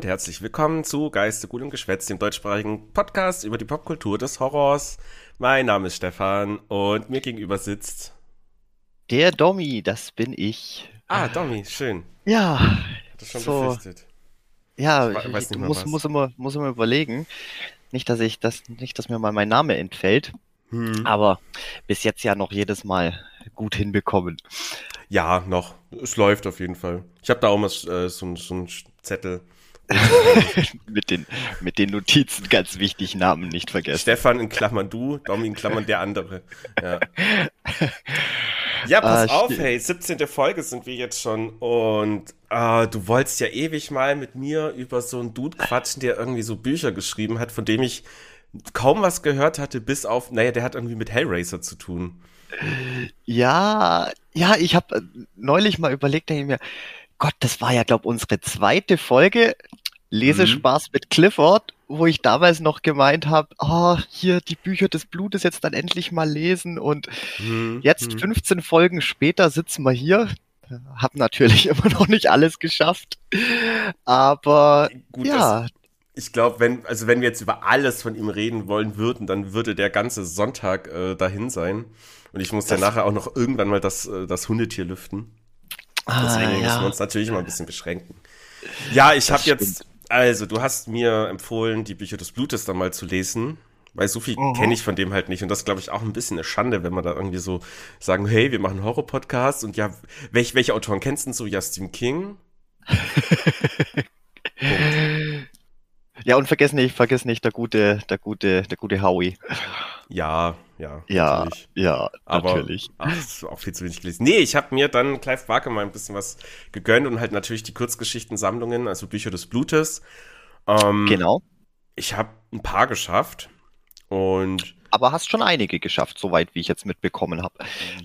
Und herzlich willkommen zu Geiste gut und Geschwätz, dem deutschsprachigen Podcast über die Popkultur des Horrors. Mein Name ist Stefan und mir gegenüber sitzt der Domi, das bin ich. Ah, Domi, schön. Ja. Hat das schon so, befürchtet. Ja, ich, ich muss, muss, immer, muss immer überlegen. Nicht, dass ich das, nicht, dass mir mal mein Name entfällt. Hm. Aber bis jetzt ja noch jedes Mal gut hinbekommen. Ja, noch. Es läuft auf jeden Fall. Ich habe da auch mal äh, so, so einen Zettel. Mit, den, mit den Notizen ganz wichtig Namen nicht vergessen. Stefan in Klammern du, Domi in Klammern der andere. Ja, ja pass ah, auf, hey, 17. Folge sind wir jetzt schon und äh, du wolltest ja ewig mal mit mir über so einen Dude quatschen, der irgendwie so Bücher geschrieben hat, von dem ich kaum was gehört hatte, bis auf, naja, der hat irgendwie mit Hellraiser zu tun. Ja, ja, ich habe äh, neulich mal überlegt, denke ich mir, Gott, das war ja, glaube unsere zweite Folge Lesespaß mhm. mit Clifford, wo ich damals noch gemeint habe, oh, ah, hier die Bücher des Blutes jetzt dann endlich mal lesen und mhm. jetzt 15 mhm. Folgen später sitzen wir hier, hab natürlich immer noch nicht alles geschafft, aber Gut, ja, ich glaube, wenn, also wenn wir jetzt über alles von ihm reden wollen würden, dann würde der ganze Sonntag äh, dahin sein. Und ich muss das ja nachher auch noch irgendwann mal das, äh, das Hundetier lüften. Ah, Deswegen ja. müssen wir uns natürlich immer ein bisschen beschränken. Ja, ich habe jetzt, also du hast mir empfohlen, die Bücher des Blutes dann mal zu lesen. Weil so viel mhm. kenne ich von dem halt nicht. Und das glaube ich auch ein bisschen eine Schande, wenn man da irgendwie so sagen, hey, wir machen Horror-Podcast. Und ja, welche, welche Autoren kennst du so? Ja, Stephen King. Ja, und vergiss nicht, vergiss nicht, der gute, der gute, der gute Howie. Ja, ja. Ja, natürlich. ja, Aber, natürlich. Ach, auch viel zu wenig gelesen. Nee, ich habe mir dann Clive Barker mal ein bisschen was gegönnt und halt natürlich die Kurzgeschichtensammlungen, also Bücher des Blutes. Ähm, genau. Ich habe ein paar geschafft und aber hast schon einige geschafft, soweit wie ich jetzt mitbekommen habe.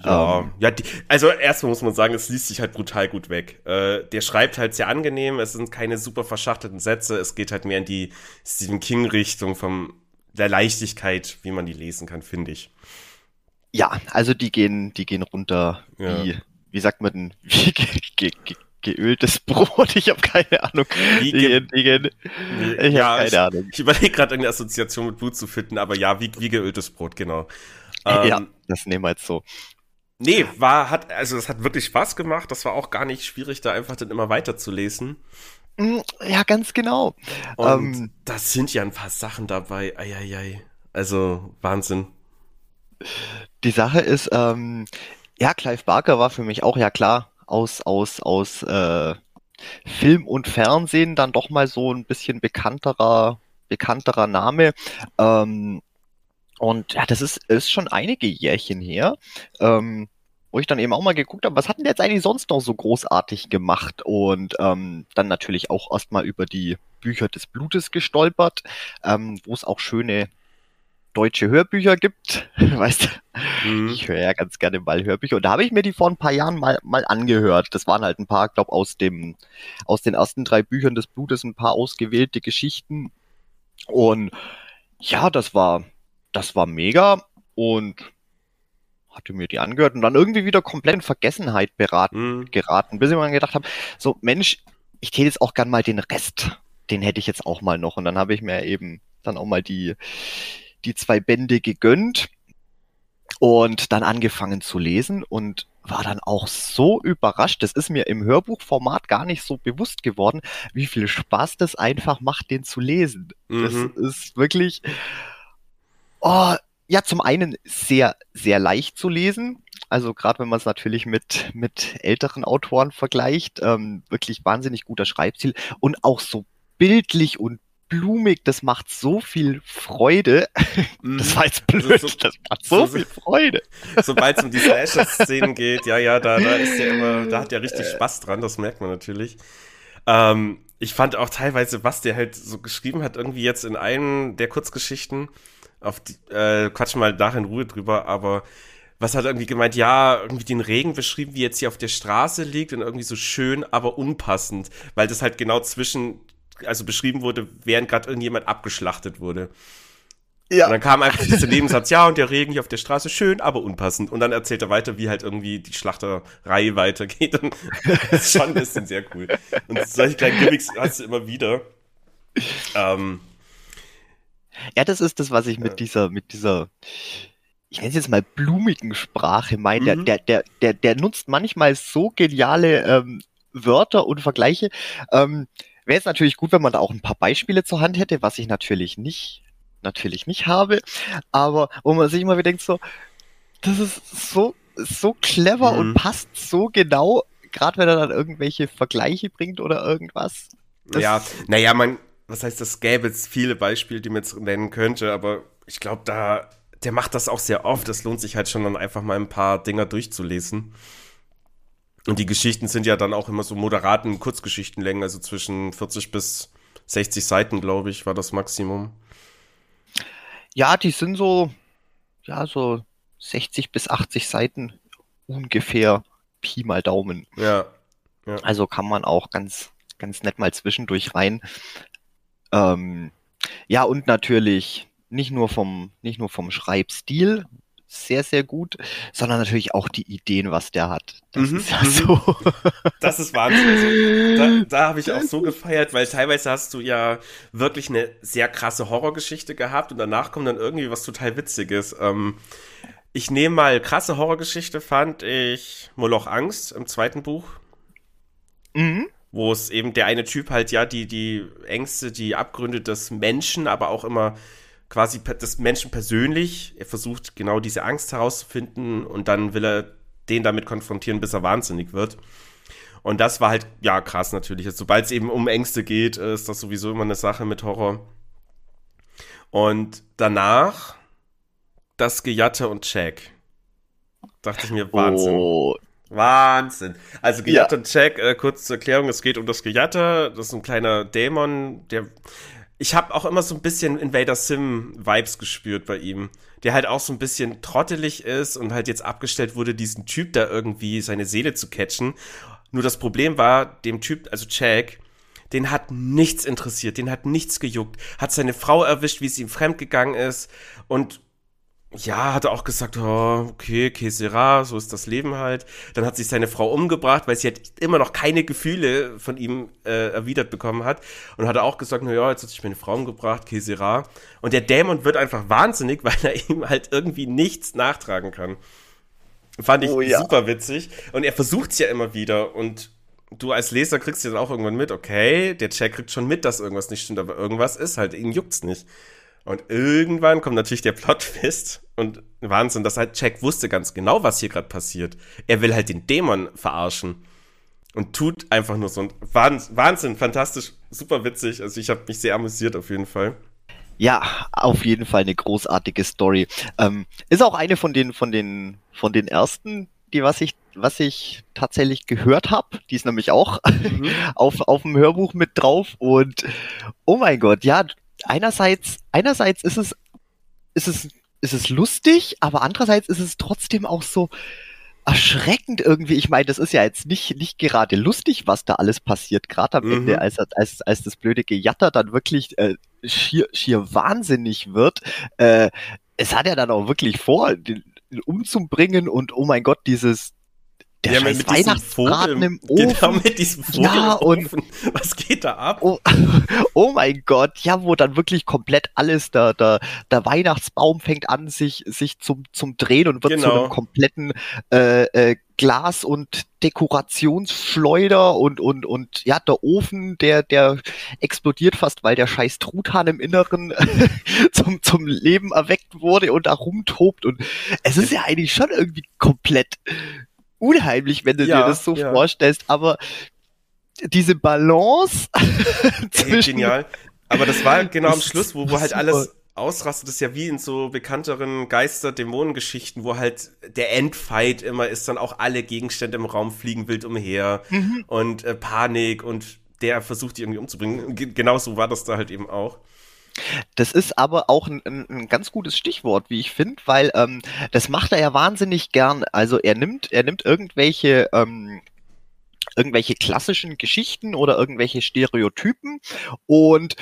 Ja, ähm, ja die, also erstmal muss man sagen, es liest sich halt brutal gut weg. Äh, der schreibt halt sehr angenehm, es sind keine super verschachtelten Sätze, es geht halt mehr in die Stephen King-Richtung vom der Leichtigkeit, wie man die lesen kann, finde ich. Ja, also die gehen, die gehen runter ja. wie, wie sagt man denn, wie ge, ge, geöltes Brot. Ich habe keine Ahnung. Die, die, ich ja, habe keine ich, Ahnung. Ich überlege gerade eine Assoziation mit Blut zu finden, aber ja, wie, wie geöltes Brot, genau. Ähm, ja, das nehmen wir jetzt so. Nee, war, hat, also es hat wirklich Spaß gemacht. Das war auch gar nicht schwierig, da einfach dann immer weiterzulesen. Mm, ja, ganz genau. Und ähm, da sind ja ein paar Sachen dabei. Eieiei. Also, Wahnsinn. Die Sache ist, ähm, ja, Clive Barker war für mich auch, ja klar, aus, aus, aus äh, Film und Fernsehen dann doch mal so ein bisschen bekannterer, bekannterer Name. Ähm, und ja, das ist, ist schon einige Jährchen her. Ähm, wo ich dann eben auch mal geguckt habe, was hatten der jetzt eigentlich sonst noch so großartig gemacht? Und ähm, dann natürlich auch erstmal über die Bücher des Blutes gestolpert, ähm, wo es auch schöne deutsche Hörbücher gibt. weißt du, mhm. ich höre ja ganz gerne mal Hörbücher. Und da habe ich mir die vor ein paar Jahren mal, mal angehört. Das waren halt ein paar, glaube aus dem, aus den ersten drei Büchern des Blutes ein paar ausgewählte Geschichten. Und ja, das war, das war mega und hatte mir die angehört und dann irgendwie wieder komplett in Vergessenheit beraten, mhm. geraten, bis ich mir gedacht habe, so Mensch, ich täte jetzt auch gern mal den Rest, den hätte ich jetzt auch mal noch. Und dann habe ich mir eben dann auch mal die, die zwei Bände gegönnt und dann angefangen zu lesen und war dann auch so überrascht. Das ist mir im Hörbuchformat gar nicht so bewusst geworden, wie viel Spaß das einfach macht, den zu lesen. Mhm. Das ist wirklich, oh, ja, zum einen sehr, sehr leicht zu lesen. Also gerade wenn man es natürlich mit, mit älteren Autoren vergleicht, ähm, wirklich wahnsinnig guter Schreibstil und auch so bildlich und blumig, das macht so viel Freude. Mhm. Das war jetzt blöd, so, das macht so, so viel Freude. Sobald es um die Slasher-Szenen geht, ja, ja, da, da ist ja immer, da hat ja richtig Spaß dran, das merkt man natürlich. Ähm, ich fand auch teilweise, was der halt so geschrieben hat, irgendwie jetzt in einem der Kurzgeschichten, auf die, äh, quatschen mal nachher in Ruhe drüber, aber was hat irgendwie gemeint, ja, irgendwie den Regen beschrieben, wie jetzt hier auf der Straße liegt und irgendwie so schön, aber unpassend, weil das halt genau zwischen also beschrieben wurde, während gerade irgendjemand abgeschlachtet wurde. Ja. Und dann kam einfach dieser Nebensatz, ja, und der Regen hier auf der Straße, schön, aber unpassend. Und dann erzählt er weiter, wie halt irgendwie die Schlachterei weitergeht. Und das ist schon ein bisschen sehr cool. Und solche kleinen Gimmicks hast du immer wieder. Ähm, ja, das ist das, was ich mit ja. dieser, mit dieser, ich nenne es jetzt mal blumigen Sprache meine. Mhm. Der, der, der, der nutzt manchmal so geniale ähm, Wörter und Vergleiche. Ähm, Wäre es natürlich gut, wenn man da auch ein paar Beispiele zur Hand hätte, was ich natürlich nicht natürlich nicht habe, aber wo man sich immer wieder denkt, so, das ist so, so clever mhm. und passt so genau, gerade wenn er dann irgendwelche Vergleiche bringt oder irgendwas. Das ja, naja, man, was heißt, das gäbe jetzt viele Beispiele, die man jetzt nennen könnte, aber ich glaube, da, der macht das auch sehr oft. Es lohnt sich halt schon dann einfach mal ein paar Dinger durchzulesen. Und die Geschichten sind ja dann auch immer so moderaten Kurzgeschichtenlängen, also zwischen 40 bis 60 Seiten, glaube ich, war das Maximum. Ja, die sind so, ja, so 60 bis 80 Seiten ungefähr Pi mal Daumen. Ja. ja. Also kann man auch ganz, ganz nett mal zwischendurch rein. Ähm, ja, und natürlich nicht nur vom, nicht nur vom Schreibstil, sehr, sehr gut, sondern natürlich auch die Ideen, was der hat. Das mhm, ist ja mhm. so. Das ist Wahnsinn. Also, da, da habe ich auch so gefeiert, weil teilweise hast du ja wirklich eine sehr krasse Horrorgeschichte gehabt und danach kommt dann irgendwie was total Witziges. Ähm, ich nehme mal krasse Horrorgeschichte, fand ich Moloch Angst im zweiten Buch. Mhm. Wo es eben der eine Typ halt ja die, die Ängste, die Abgründe des Menschen, aber auch immer quasi des Menschen persönlich. Er versucht genau diese Angst herauszufinden und dann will er den damit konfrontieren, bis er wahnsinnig wird. Und das war halt, ja, krass natürlich. Also, Sobald es eben um Ängste geht, ist das sowieso immer eine Sache mit Horror. Und danach das Gejatte und Check. Dachte ich mir, Wahnsinn. Oh. Wahnsinn. Also Gejatte ja. und Check, äh, kurz zur Erklärung, es geht um das Gejatte. Das ist ein kleiner Dämon, der ich habe auch immer so ein bisschen Invader Sim Vibes gespürt bei ihm, der halt auch so ein bisschen trottelig ist und halt jetzt abgestellt wurde, diesen Typ da irgendwie seine Seele zu catchen. Nur das Problem war, dem Typ, also Jack, den hat nichts interessiert, den hat nichts gejuckt, hat seine Frau erwischt, wie sie ihm fremdgegangen ist und ja, hat er auch gesagt, oh, okay, que sera, so ist das Leben halt. Dann hat sich seine Frau umgebracht, weil sie halt immer noch keine Gefühle von ihm äh, erwidert bekommen hat. Und hat er auch gesagt, na ja, jetzt hat sich meine Frau umgebracht, que sera. Und der Dämon wird einfach wahnsinnig, weil er ihm halt irgendwie nichts nachtragen kann. Fand ich oh, ja. super witzig. Und er versucht es ja immer wieder. Und du als Leser kriegst ja dann auch irgendwann mit, okay, der Jack kriegt schon mit, dass irgendwas nicht stimmt, aber irgendwas ist halt, ihn juckt's nicht. Und irgendwann kommt natürlich der Plotfest und Wahnsinn, dass halt Jack wusste ganz genau, was hier gerade passiert. Er will halt den Dämon verarschen und tut einfach nur so ein Wahnsinn, Wahnsinn fantastisch, super witzig. Also ich habe mich sehr amüsiert auf jeden Fall. Ja, auf jeden Fall eine großartige Story. Ähm, ist auch eine von den von den von den ersten, die was ich was ich tatsächlich gehört habe. Die ist nämlich auch mhm. auf auf dem Hörbuch mit drauf und oh mein Gott, ja, einerseits, einerseits ist es, ist es, ist es lustig, aber andererseits ist es trotzdem auch so erschreckend irgendwie. Ich meine, das ist ja jetzt nicht, nicht gerade lustig, was da alles passiert, gerade am mhm. Ende, als, als, als das blöde Gejatter dann wirklich äh, schier, schier wahnsinnig wird. Äh, es hat ja dann auch wirklich vor, den, umzubringen und oh mein Gott, dieses, der ja, scheiß Weihnachtsbraten im Ofen. Genau, mit diesem Vogel ja, und was geht da ab? Oh, oh, mein Gott, ja, wo dann wirklich komplett alles, der, der, der Weihnachtsbaum fängt an, sich, sich zum, zum Drehen und wird genau. zu einem kompletten äh, äh, Glas- und Dekorationsschleuder und, und, und ja, der Ofen, der, der explodiert fast, weil der scheiß Truthahn im Inneren zum, zum Leben erweckt wurde und da rumtobt und es ist ja eigentlich schon irgendwie komplett unheimlich, wenn du ja, dir das so ja. vorstellst, aber diese Balance Ey, genial. Aber das war genau am Schluss, wo, wo halt alles ausrastet, das ist ja wie in so bekannteren Geister-Dämonen-Geschichten, wo halt der Endfight immer ist, dann auch alle Gegenstände im Raum fliegen wild umher mhm. und äh, Panik und der versucht die irgendwie umzubringen. Genauso war das da halt eben auch. Das ist aber auch ein, ein, ganz gutes Stichwort, wie ich finde, weil ähm, das macht er ja wahnsinnig gern. Also er nimmt, er nimmt irgendwelche ähm, irgendwelche klassischen Geschichten oder irgendwelche Stereotypen und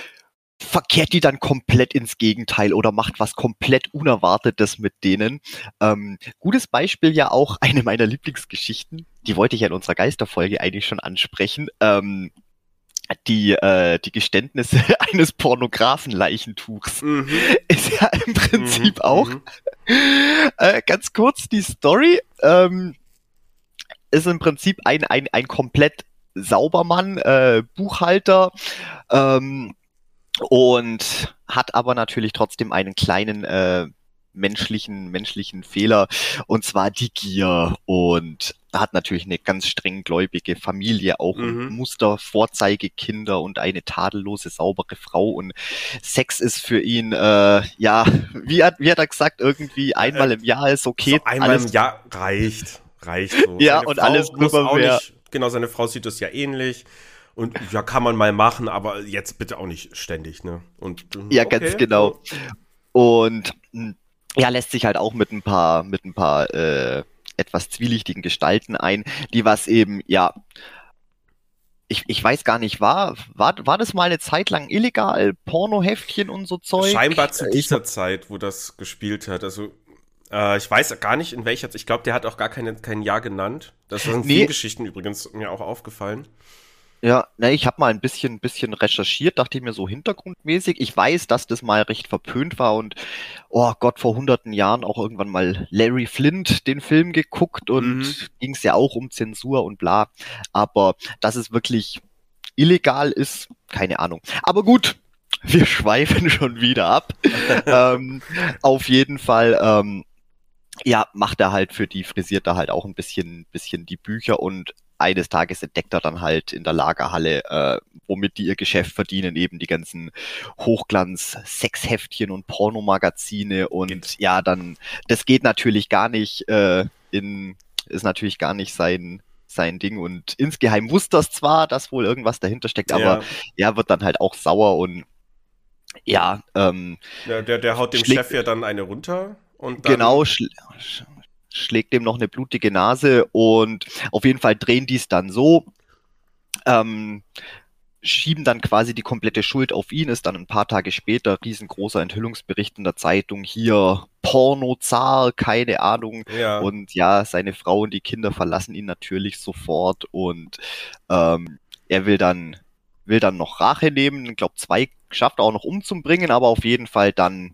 verkehrt die dann komplett ins Gegenteil oder macht was komplett Unerwartetes mit denen. Ähm, gutes Beispiel ja auch eine meiner Lieblingsgeschichten, die wollte ich ja in unserer Geisterfolge eigentlich schon ansprechen. Ähm, die, äh, die Geständnisse eines Pornografen-Leichentuchs mhm. ist ja im Prinzip mhm. auch mhm. äh, ganz kurz die Story. Ähm, ist im Prinzip ein, ein, ein komplett Saubermann, äh, Buchhalter, ähm, und hat aber natürlich trotzdem einen kleinen äh, menschlichen menschlichen Fehler und zwar die Gier und hat natürlich eine ganz streng gläubige Familie auch mhm. Muster Vorzeigekinder und eine tadellose saubere Frau und Sex ist für ihn äh, ja wie hat wie hat er gesagt irgendwie einmal im Jahr ist okay so einmal alles, im Jahr reicht reicht so. ja seine und Frau alles muss auch nicht genau seine Frau sieht das ja ähnlich und ja, kann man mal machen, aber jetzt bitte auch nicht ständig, ne? Und, ja, okay. ganz genau. Und hm, ja, lässt sich halt auch mit ein paar, mit ein paar äh, etwas zwielichtigen Gestalten ein, die was eben, ja, ich, ich weiß gar nicht, war, war, war das mal eine Zeit lang illegal, Pornoheftchen und so Zeug? Scheinbar zu dieser ich, Zeit, wo das gespielt hat. Also äh, ich weiß gar nicht, in welcher, ich glaube, der hat auch gar keine, kein Jahr genannt. Das sind nee. viele Geschichten übrigens mir auch aufgefallen. Ja, ne, ich habe mal ein bisschen, bisschen recherchiert, dachte ich mir so hintergrundmäßig. Ich weiß, dass das mal recht verpönt war und, oh Gott, vor hunderten Jahren auch irgendwann mal Larry Flint den Film geguckt und mhm. ging es ja auch um Zensur und bla. Aber dass es wirklich illegal ist, keine Ahnung. Aber gut, wir schweifen schon wieder ab. ähm, auf jeden Fall, ähm, ja, macht er halt für die, frisiert er halt auch ein bisschen, bisschen die Bücher und eines Tages entdeckt er dann halt in der Lagerhalle, äh, womit die ihr Geschäft verdienen, eben die ganzen Hochglanz-Sexheftchen und Pornomagazine und ja, dann, das geht natürlich gar nicht äh, in, ist natürlich gar nicht sein, sein Ding und insgeheim wusste das zwar, dass wohl irgendwas dahinter steckt, aber ja. er wird dann halt auch sauer und ja, ähm, ja der, der haut dem Chef ja dann eine runter und dann genau, schl schlägt dem noch eine blutige Nase und auf jeden Fall drehen die es dann so, ähm, schieben dann quasi die komplette Schuld auf ihn, ist dann ein paar Tage später riesengroßer Enthüllungsbericht in der Zeitung, hier Pornozar, keine Ahnung. Ja. Und ja, seine Frau und die Kinder verlassen ihn natürlich sofort und ähm, er will dann will dann noch Rache nehmen. Ich glaube, zwei schafft er auch noch umzubringen, aber auf jeden Fall dann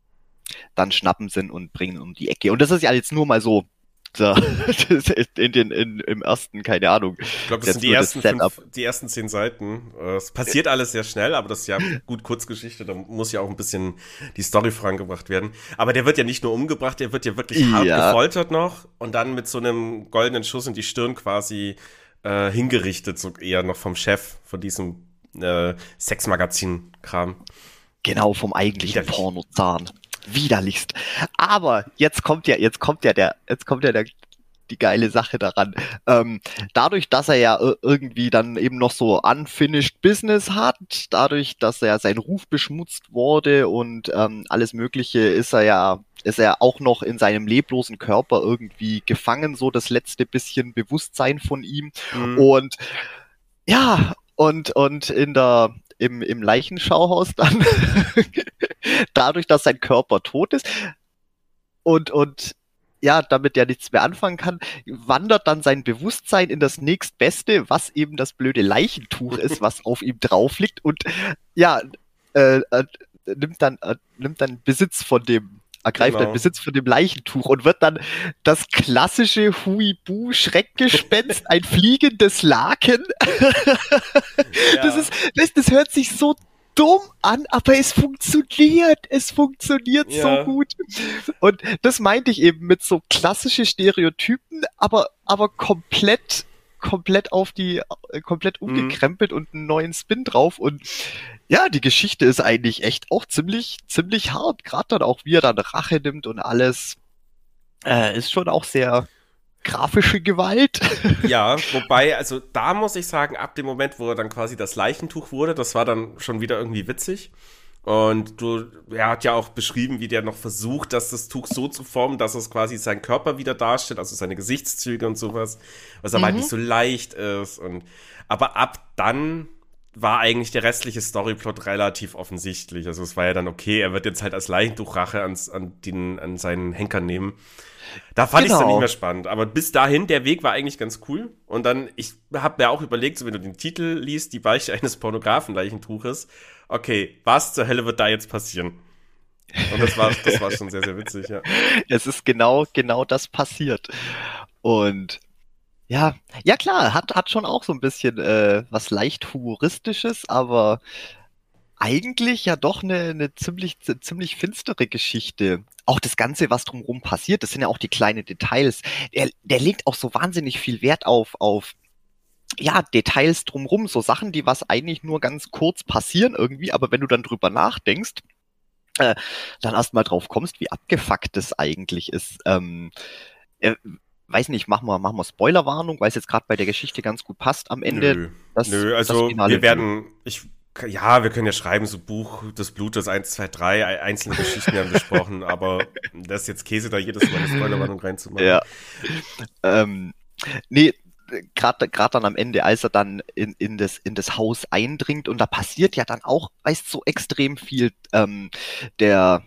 dann schnappen sie und bringen um die Ecke. Und das ist ja jetzt nur mal so so, in den, in, im ersten, keine Ahnung. Ich glaube, das sind die ersten, fünf, die ersten zehn Seiten. Äh, es passiert alles sehr schnell, aber das ist ja gut Kurzgeschichte, da muss ja auch ein bisschen die Story vorangebracht werden. Aber der wird ja nicht nur umgebracht, der wird ja wirklich hart ja. gefoltert noch und dann mit so einem goldenen Schuss in die Stirn quasi äh, hingerichtet, so eher noch vom Chef von diesem äh, Sexmagazin-Kram. Genau, vom eigentlichen Pornozahn widerlichst. Aber jetzt kommt ja, jetzt kommt ja der, jetzt kommt ja der, die geile Sache daran. Ähm, dadurch, dass er ja irgendwie dann eben noch so unfinished Business hat, dadurch, dass er sein Ruf beschmutzt wurde und ähm, alles Mögliche, ist er ja, ist er auch noch in seinem leblosen Körper irgendwie gefangen, so das letzte bisschen Bewusstsein von ihm. Mhm. Und ja, und, und in der, im, im Leichenschauhaus dann, dadurch, dass sein Körper tot ist. Und, und ja, damit er nichts mehr anfangen kann, wandert dann sein Bewusstsein in das nächstbeste, was eben das blöde Leichentuch ist, was auf ihm drauf liegt. Und ja, äh, äh, nimmt dann äh, nimmt dann Besitz von dem ergreift genau. dann Besitz von dem Leichentuch und wird dann das klassische Huibu-Schreckgespenst, ein fliegendes Laken. ja. das, ist, das, das hört sich so dumm an, aber es funktioniert. Es funktioniert ja. so gut. Und das meinte ich eben mit so klassische Stereotypen, aber, aber komplett, komplett auf die, komplett mhm. umgekrempelt mhm. und einen neuen Spin drauf. Und ja, die Geschichte ist eigentlich echt auch ziemlich, ziemlich hart. Gerade dann auch, wie er dann Rache nimmt und alles. Äh, ist schon auch sehr, grafische Gewalt. Ja, wobei, also da muss ich sagen, ab dem Moment, wo er dann quasi das Leichentuch wurde, das war dann schon wieder irgendwie witzig. Und du, er hat ja auch beschrieben, wie der noch versucht, dass das Tuch so zu formen, dass es quasi seinen Körper wieder darstellt, also seine Gesichtszüge und sowas, was aber halt mhm. halt nicht so leicht ist. Und, aber ab dann war eigentlich der restliche Storyplot relativ offensichtlich. Also es war ja dann okay, er wird jetzt halt als Leichentuchrache ans, an, den, an seinen Henker nehmen. Da fand genau. ich es dann nicht mehr spannend. Aber bis dahin, der Weg war eigentlich ganz cool. Und dann, ich habe mir auch überlegt, so wenn du den Titel liest, die Beichte eines Pornografen-Leichentuches, okay, was zur Hölle wird da jetzt passieren? Und das war, das war schon sehr, sehr witzig, ja. Es ist genau, genau das passiert. Und ja, ja klar, hat, hat schon auch so ein bisschen äh, was leicht humoristisches, aber eigentlich ja doch eine, eine ziemlich, ziemlich finstere Geschichte. Auch das Ganze, was drumherum passiert, das sind ja auch die kleinen Details. Der, der legt auch so wahnsinnig viel Wert auf, auf ja, Details drumherum, so Sachen, die was eigentlich nur ganz kurz passieren irgendwie, aber wenn du dann drüber nachdenkst, äh, dann erstmal drauf kommst, wie abgefuckt das eigentlich ist. Ähm, äh, weiß nicht, machen wir, machen wir Spoilerwarnung, weil es jetzt gerade bei der Geschichte ganz gut passt am Ende. Nö, das, Nö also das wir werden, ich, ja, wir können ja schreiben, so Buch des Blutes 1, 2, 3, einzelne Geschichten haben besprochen, aber das ist jetzt Käse, da jedes Mal eine Spoilerwarnung reinzumachen. Ja. Ähm, nee, gerade gerade dann am Ende, als er dann in, in, das, in das Haus eindringt und da passiert ja dann auch, weißt so extrem viel. Ähm, der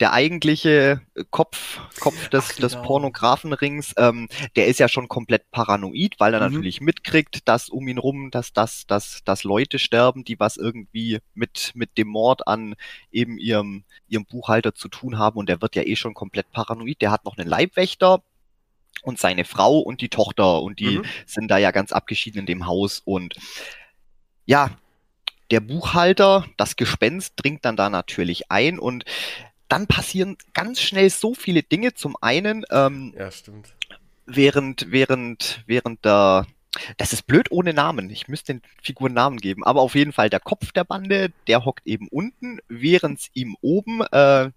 der eigentliche Kopf, Kopf des, Ach, genau. des Pornografenrings, ähm, der ist ja schon komplett paranoid, weil er mhm. natürlich mitkriegt, dass um ihn rum, dass, dass, dass, dass Leute sterben, die was irgendwie mit, mit dem Mord an eben ihrem, ihrem Buchhalter zu tun haben und der wird ja eh schon komplett paranoid. Der hat noch einen Leibwächter, und seine Frau und die Tochter und die mhm. sind da ja ganz abgeschieden in dem Haus und ja, der Buchhalter, das Gespenst dringt dann da natürlich ein und dann passieren ganz schnell so viele Dinge. Zum einen, ähm, ja, stimmt. Während, während, während der, das ist blöd ohne Namen. Ich müsste den Figuren Namen geben. Aber auf jeden Fall der Kopf der Bande, der hockt eben unten, während ihm oben äh,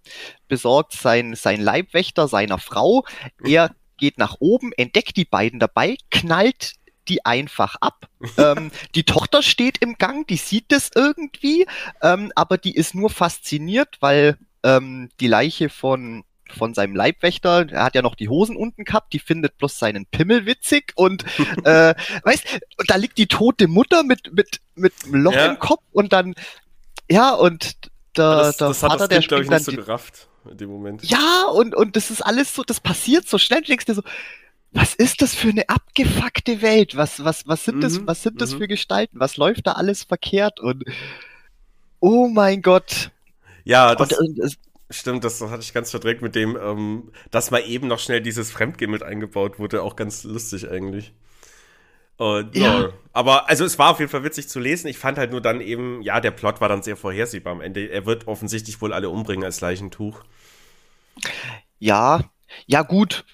besorgt sein, sein Leibwächter seiner Frau. Er geht nach oben, entdeckt die beiden dabei, knallt die einfach ab. ähm, die Tochter steht im Gang, die sieht das irgendwie, ähm, aber die ist nur fasziniert, weil ähm, die Leiche von von seinem Leibwächter, er hat ja noch die Hosen unten gehabt, die findet bloß seinen Pimmel witzig und äh, weißt, da liegt die tote Mutter mit mit mit einem Loch ja. im Kopf und dann ja und der, das, der das Vater, der springt dann so gerafft in dem Moment. Ja, und, und das ist alles so, das passiert so schnell. Du denkst dir so, was ist das für eine abgefuckte Welt? Was, was, was sind mhm, das, was sind das mhm. für Gestalten? Was läuft da alles verkehrt? Und oh mein Gott. Ja, das, und, und, stimmt, das, hatte ich ganz verdreckt mit dem, ähm, dass mal eben noch schnell dieses Fremdgehen mit eingebaut wurde. Auch ganz lustig eigentlich. Und, ja. ja. Aber also es war auf jeden Fall witzig zu lesen. Ich fand halt nur dann eben, ja, der Plot war dann sehr vorhersehbar am Ende. Er wird offensichtlich wohl alle umbringen als Leichentuch. Ja, ja gut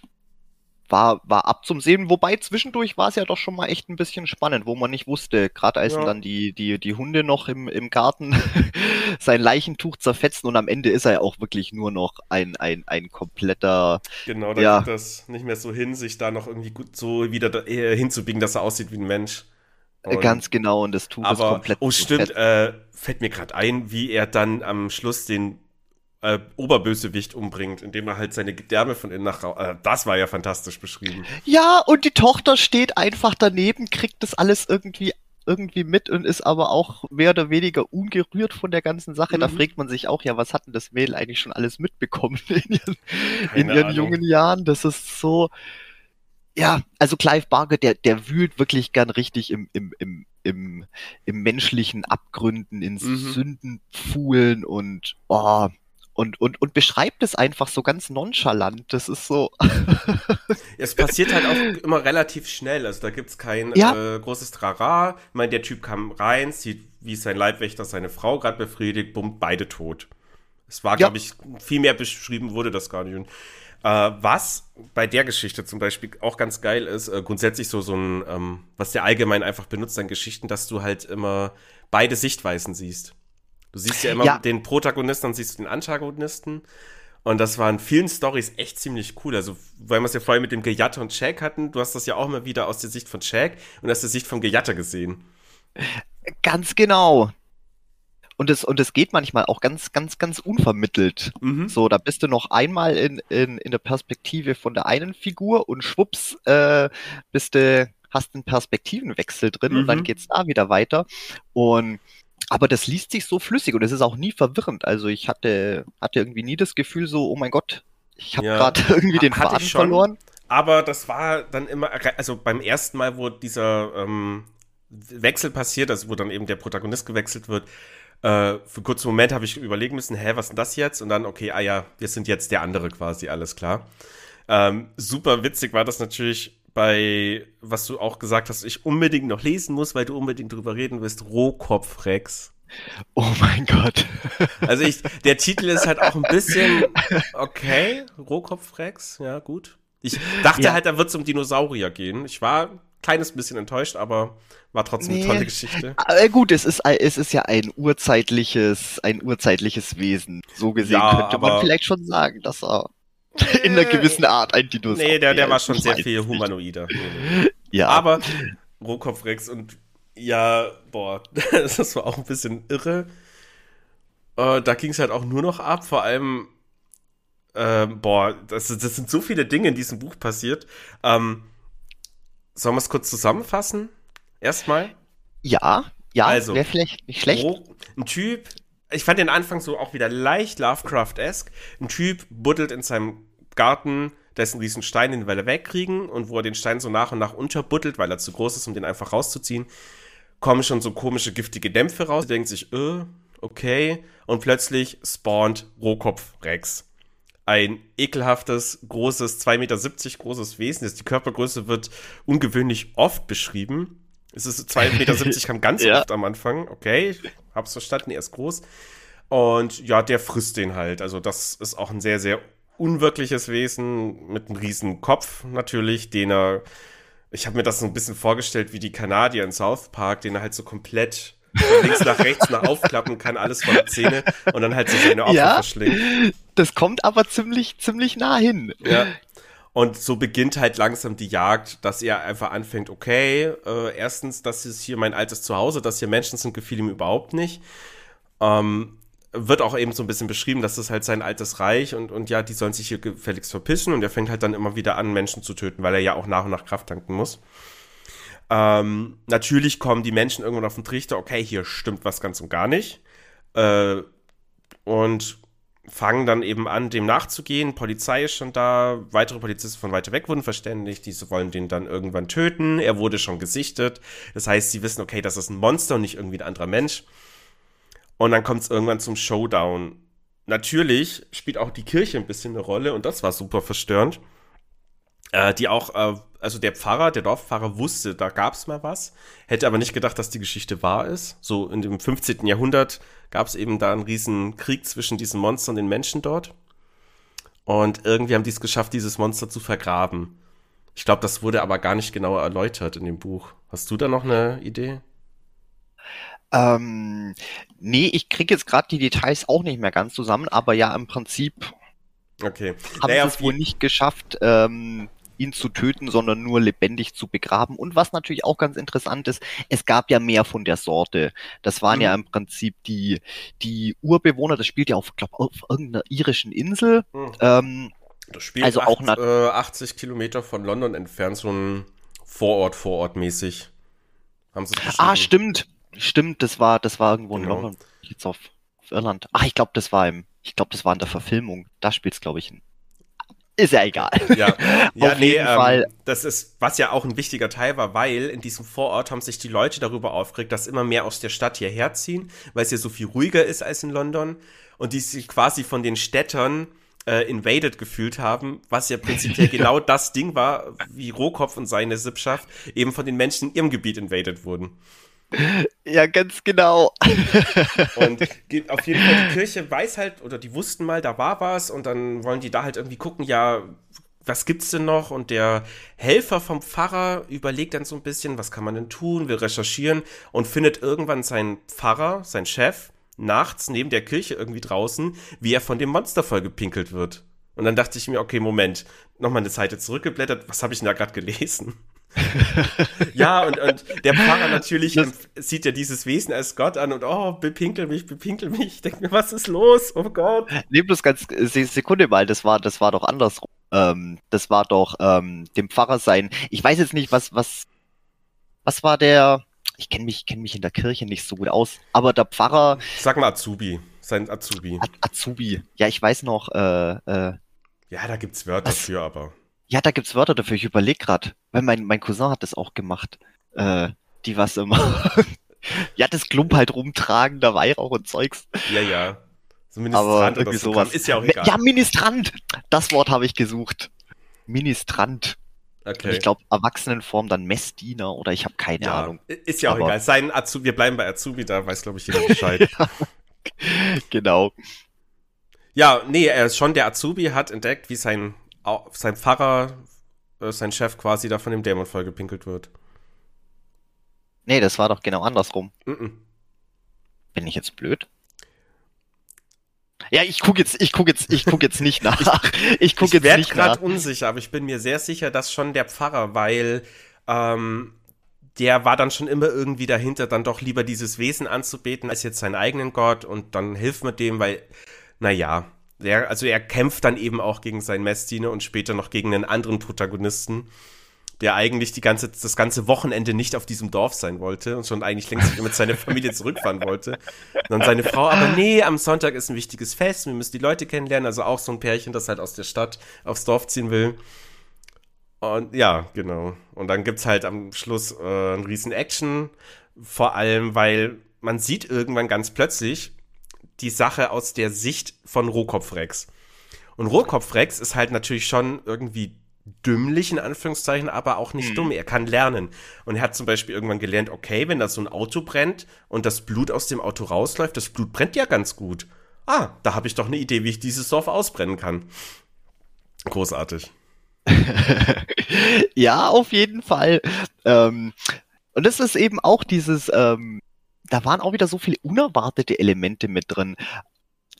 war, war ab zum Sehen, wobei zwischendurch war es ja doch schon mal echt ein bisschen spannend, wo man nicht wusste, gerade als ja. dann die, die, die Hunde noch im, im Garten sein Leichentuch zerfetzen und am Ende ist er ja auch wirklich nur noch ein, ein, ein kompletter. Genau, da ja. das nicht mehr so hin, sich da noch irgendwie gut so wieder da, äh, hinzubiegen, dass er aussieht wie ein Mensch. Und, Ganz genau, und das Tuch aber, ist komplett. Oh, stimmt, äh, fällt mir gerade ein, wie er dann am Schluss den äh, Oberbösewicht umbringt, indem er halt seine Gedärme von innen nach äh, Das war ja fantastisch beschrieben. Ja, und die Tochter steht einfach daneben, kriegt das alles irgendwie irgendwie mit und ist aber auch mehr oder weniger ungerührt von der ganzen Sache. Mhm. Da fragt man sich auch, ja, was hat denn das Mädel eigentlich schon alles mitbekommen in ihren, in ihren jungen Jahren? Das ist so, ja, also Clive Barker, der, der wühlt wirklich gern richtig im, im, im, im, im menschlichen Abgründen, in mhm. Sündenpfuhlen und, oh, und, und, und beschreibt es einfach so ganz nonchalant. Das ist so. es passiert halt auch immer relativ schnell. Also da gibt's kein ja. äh, großes Trara. Ich meine, der Typ kam rein, sieht, wie sein Leibwächter seine Frau gerade befriedigt, bumm, beide tot. Es war, ja. glaube ich, viel mehr beschrieben wurde das gar nicht. Und, äh, was bei der Geschichte zum Beispiel auch ganz geil ist, äh, grundsätzlich so, so ein, ähm, was der allgemein einfach benutzt an Geschichten, dass du halt immer beide Sichtweisen siehst. Du siehst ja immer ja. den Protagonisten und siehst den Antagonisten. Und das war in vielen Stories echt ziemlich cool. Also, weil wir es ja vorher mit dem Gejatter und Shaq hatten, du hast das ja auch immer wieder aus der Sicht von Shaq und aus der Sicht vom Gejatter gesehen. Ganz genau. Und es, und es geht manchmal auch ganz, ganz, ganz unvermittelt. Mhm. So, da bist du noch einmal in, in, in der Perspektive von der einen Figur und schwupps, äh, bist du hast einen Perspektivenwechsel drin mhm. und dann mhm. geht's da wieder weiter. Und aber das liest sich so flüssig und es ist auch nie verwirrend. Also ich hatte, hatte irgendwie nie das Gefühl so, oh mein Gott, ich habe ja. gerade irgendwie den Faden verloren. Aber das war dann immer, also beim ersten Mal, wo dieser ähm, Wechsel passiert, also wo dann eben der Protagonist gewechselt wird, äh, für einen kurzen Moment habe ich überlegen müssen, hä, was ist denn das jetzt? Und dann, okay, ah ja, wir sind jetzt der andere quasi, alles klar. Ähm, super witzig war das natürlich bei, was du auch gesagt hast, ich unbedingt noch lesen muss, weil du unbedingt drüber reden willst, Rohkopfrex. Oh mein Gott. Also ich, der Titel ist halt auch ein bisschen okay, Rohkopfrex, ja gut. Ich dachte ja. halt, da wird es um Dinosaurier gehen. Ich war ein kleines bisschen enttäuscht, aber war trotzdem nee. eine tolle Geschichte. Aber gut, es ist, es ist ja ein urzeitliches, ein urzeitliches Wesen. So gesehen ja, könnte man vielleicht schon sagen, dass er in einer gewissen Art ein Dinosaurier. Nee, der, der war schon sehr viel humanoider. ja. Aber Rohkopfrex und ja, boah, das war auch ein bisschen irre. Äh, da ging es halt auch nur noch ab, vor allem, äh, boah, das, das sind so viele Dinge in diesem Buch passiert. Ähm, sollen wir es kurz zusammenfassen? Erstmal? Ja, ja, also, wäre vielleicht nicht schlecht. Ein Typ, ich fand den Anfang so auch wieder leicht Lovecraft-esque. Ein Typ buddelt in seinem Garten, dessen riesen Stein, den will er wegkriegen und wo er den Stein so nach und nach unterbuddelt, weil er zu groß ist, um den einfach rauszuziehen, kommen schon so komische giftige Dämpfe raus. Er denkt sich, äh, okay. Und plötzlich spawnt Rohkopf Rex. Ein ekelhaftes, großes, 2,70 Meter großes Wesen. Die Körpergröße wird ungewöhnlich oft beschrieben. Es ist 2,70 Meter kam ganz ja. oft am Anfang. Okay, ich hab's verstanden, er ist groß. Und ja, der frisst den halt. Also, das ist auch ein sehr, sehr unwirkliches Wesen mit einem riesen Kopf natürlich, den er. Ich habe mir das so ein bisschen vorgestellt wie die Kanadier in South Park, den er halt so komplett von links nach rechts nach aufklappen kann, alles von der Zähne und dann halt so seine Opfer ja, verschlingt. Das kommt aber ziemlich, ziemlich nah hin. Ja. Und so beginnt halt langsam die Jagd, dass er einfach anfängt, okay, äh, erstens, das ist hier mein altes Zuhause, dass hier Menschen sind, gefiel ihm überhaupt nicht. Ähm, wird auch eben so ein bisschen beschrieben, dass das halt sein altes Reich und, und ja, die sollen sich hier gefälligst verpissen und er fängt halt dann immer wieder an, Menschen zu töten, weil er ja auch nach und nach Kraft tanken muss. Ähm, natürlich kommen die Menschen irgendwann auf den Trichter, okay, hier stimmt was ganz und gar nicht. Äh, und fangen dann eben an, dem nachzugehen. Polizei ist schon da, weitere Polizisten von weiter weg wurden verständigt, diese wollen den dann irgendwann töten. Er wurde schon gesichtet. Das heißt, sie wissen, okay, das ist ein Monster und nicht irgendwie ein anderer Mensch. Und dann kommt es irgendwann zum Showdown. Natürlich spielt auch die Kirche ein bisschen eine Rolle und das war super verstörend. Äh, die auch, äh, also der Pfarrer, der Dorfpfarrer wusste, da gab es mal was, hätte aber nicht gedacht, dass die Geschichte wahr ist. So in dem 15. Jahrhundert gab es eben da einen riesen Krieg zwischen diesen Monstern und den Menschen dort. Und irgendwie haben die es geschafft, dieses Monster zu vergraben. Ich glaube, das wurde aber gar nicht genauer erläutert in dem Buch. Hast du da noch eine Idee? Ähm, nee, ich kriege jetzt gerade die Details auch nicht mehr ganz zusammen, aber ja, im Prinzip okay. haben naja, sie es wohl nicht geschafft, ähm, ihn zu töten, sondern nur lebendig zu begraben. Und was natürlich auch ganz interessant ist, es gab ja mehr von der Sorte. Das waren mhm. ja im Prinzip die, die Urbewohner, das spielt ja auf, glaub, auf irgendeiner irischen Insel. Mhm. Ähm, das spielt also acht, auch äh, 80 Kilometer von London entfernt, so ein Vorort, Vorort mäßig. Haben sie Ah, stimmt. Stimmt, das war, das war irgendwo genau. in London. Jetzt auf, auf Irland. Ach, ich glaube, das war im, ich glaube, das war in der Verfilmung. Da spielt es, glaube ich, in ist ja egal. Ja, ja Auf nee, jeden ähm, Fall. Das ist, was ja auch ein wichtiger Teil war, weil in diesem Vorort haben sich die Leute darüber aufgeregt, dass immer mehr aus der Stadt hierher ziehen, weil es ja so viel ruhiger ist als in London und die sich quasi von den Städtern äh, invaded gefühlt haben, was ja prinzipiell genau das Ding war, wie Rohkopf und seine Sippschaft eben von den Menschen in ihrem Gebiet invaded wurden. Ja, ganz genau. und auf jeden Fall, die Kirche weiß halt, oder die wussten mal, da war was und dann wollen die da halt irgendwie gucken, ja, was gibt's denn noch? Und der Helfer vom Pfarrer überlegt dann so ein bisschen, was kann man denn tun, will recherchieren und findet irgendwann seinen Pfarrer, sein Chef, nachts neben der Kirche irgendwie draußen, wie er von dem Monster vollgepinkelt wird. Und dann dachte ich mir, okay, Moment, nochmal eine Seite zurückgeblättert, was habe ich denn da gerade gelesen? ja, und, und der Pfarrer natürlich das, sieht ja dieses Wesen als Gott an und oh, bepinkel mich, bepinkel mich. Ich denke mir, was ist los? Oh Gott. Nee, bloß ganz Sekunde mal, das war, das war doch andersrum. Ähm, das war doch ähm, dem Pfarrer sein. Ich weiß jetzt nicht, was, was was war der, ich kenne mich, kenn mich in der Kirche nicht so gut aus, aber der Pfarrer. Sag mal Azubi, sein Azubi. Azubi, ja, ich weiß noch, äh, äh, Ja, da gibt's Wörter Was? für, aber. Ja, da gibt's Wörter dafür, ich überlege gerade, weil mein, mein Cousin hat das auch gemacht, äh, die was immer, ja, das Klump halt rumtragen, da Weihrauch und Zeugs, Ja, ja. Zumindest aber Rand oder irgendwie so sowas. Ist ja auch egal. Ja, Ministrant, das Wort habe ich gesucht. Ministrant. Und okay. ich glaube, Erwachsenenform dann Messdiener oder ich habe keine ja, Ahnung. ist ja auch Aber- egal. Sein Azubi, wir bleiben bei Azubi, da weiß, glaube ich, jeder Bescheid. Genau. Ja, nee, er ist schon der Azubi hat entdeckt, wie sein, sein Pfarrer, äh, sein Chef quasi da von dem Dämon vollgepinkelt wird. Nee, das war doch genau andersrum. Mhm. Bin ich jetzt blöd? Ja, ich guck jetzt, ich guck jetzt, ich guck jetzt nicht nach. Ich Ich jetzt werde nicht nach. gerade unsicher, aber ich bin mir sehr sicher, dass schon der Pfarrer, weil ähm, der war dann schon immer irgendwie dahinter, dann doch lieber dieses Wesen anzubeten, als jetzt seinen eigenen Gott und dann hilft man dem, weil, naja, der, also er kämpft dann eben auch gegen seinen Messdiener und später noch gegen einen anderen Protagonisten, der eigentlich die ganze, das ganze Wochenende nicht auf diesem Dorf sein wollte und schon eigentlich längst mit seiner Familie zurückfahren wollte. Und dann seine Frau, aber nee, am Sonntag ist ein wichtiges Fest, wir müssen die Leute kennenlernen, also auch so ein Pärchen, das halt aus der Stadt aufs Dorf ziehen will. Und ja, genau. Und dann gibt's halt am Schluss äh, ein riesen Action, vor allem, weil man sieht irgendwann ganz plötzlich die Sache aus der Sicht von Rohkopfrex. Und Rohkopfrex ist halt natürlich schon irgendwie dümmlich, in Anführungszeichen, aber auch nicht Mhm. dumm. Er kann lernen. Und er hat zum Beispiel irgendwann gelernt, okay, wenn da so ein Auto brennt und das Blut aus dem Auto rausläuft, das Blut brennt ja ganz gut. Ah, da habe ich doch eine Idee, wie ich dieses Dorf ausbrennen kann. Großartig. ja, auf jeden Fall. Ähm, und das ist eben auch dieses, ähm, da waren auch wieder so viele unerwartete Elemente mit drin.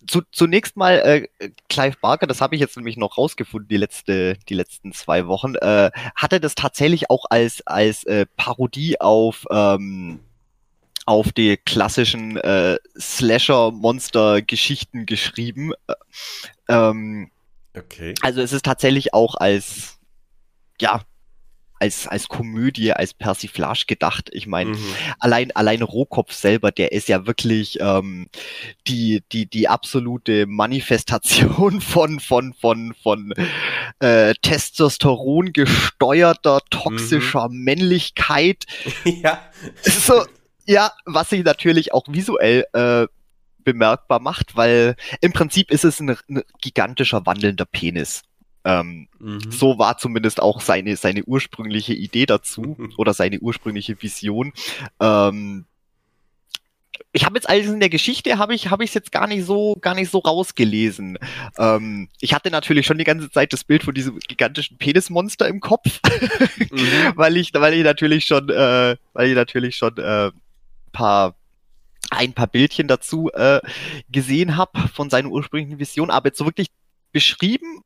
Zu, zunächst mal äh, Clive Barker, das habe ich jetzt nämlich noch rausgefunden, die letzte, die letzten zwei Wochen, äh, hatte das tatsächlich auch als als äh, Parodie auf ähm, auf die klassischen äh, Slasher-Monster-Geschichten geschrieben. Äh, ähm, Okay. also es ist tatsächlich auch als, ja, als, als Komödie, als Persiflage gedacht. Ich meine, Mhm. allein, allein Rohkopf selber, der ist ja wirklich ähm, die, die, die absolute Manifestation von, von, von, von äh, Testosteron gesteuerter, toxischer Männlichkeit. ja. So, ja, was sich natürlich auch visuell äh, bemerkbar macht, weil im Prinzip ist es ein, ein gigantischer wandelnder Penis. Ähm, Mhm. so war zumindest auch seine, seine ursprüngliche Idee dazu oder seine ursprüngliche Vision. Ähm, ich habe jetzt alles in der Geschichte habe ich habe ich jetzt gar nicht so gar nicht so rausgelesen. Ähm, ich hatte natürlich schon die ganze Zeit das Bild von diesem gigantischen Penismonster im Kopf, Mhm. weil ich weil ich natürlich schon äh, weil ich natürlich schon äh, paar ein paar Bildchen dazu äh, gesehen habe von seiner ursprünglichen Vision, aber jetzt so wirklich beschrieben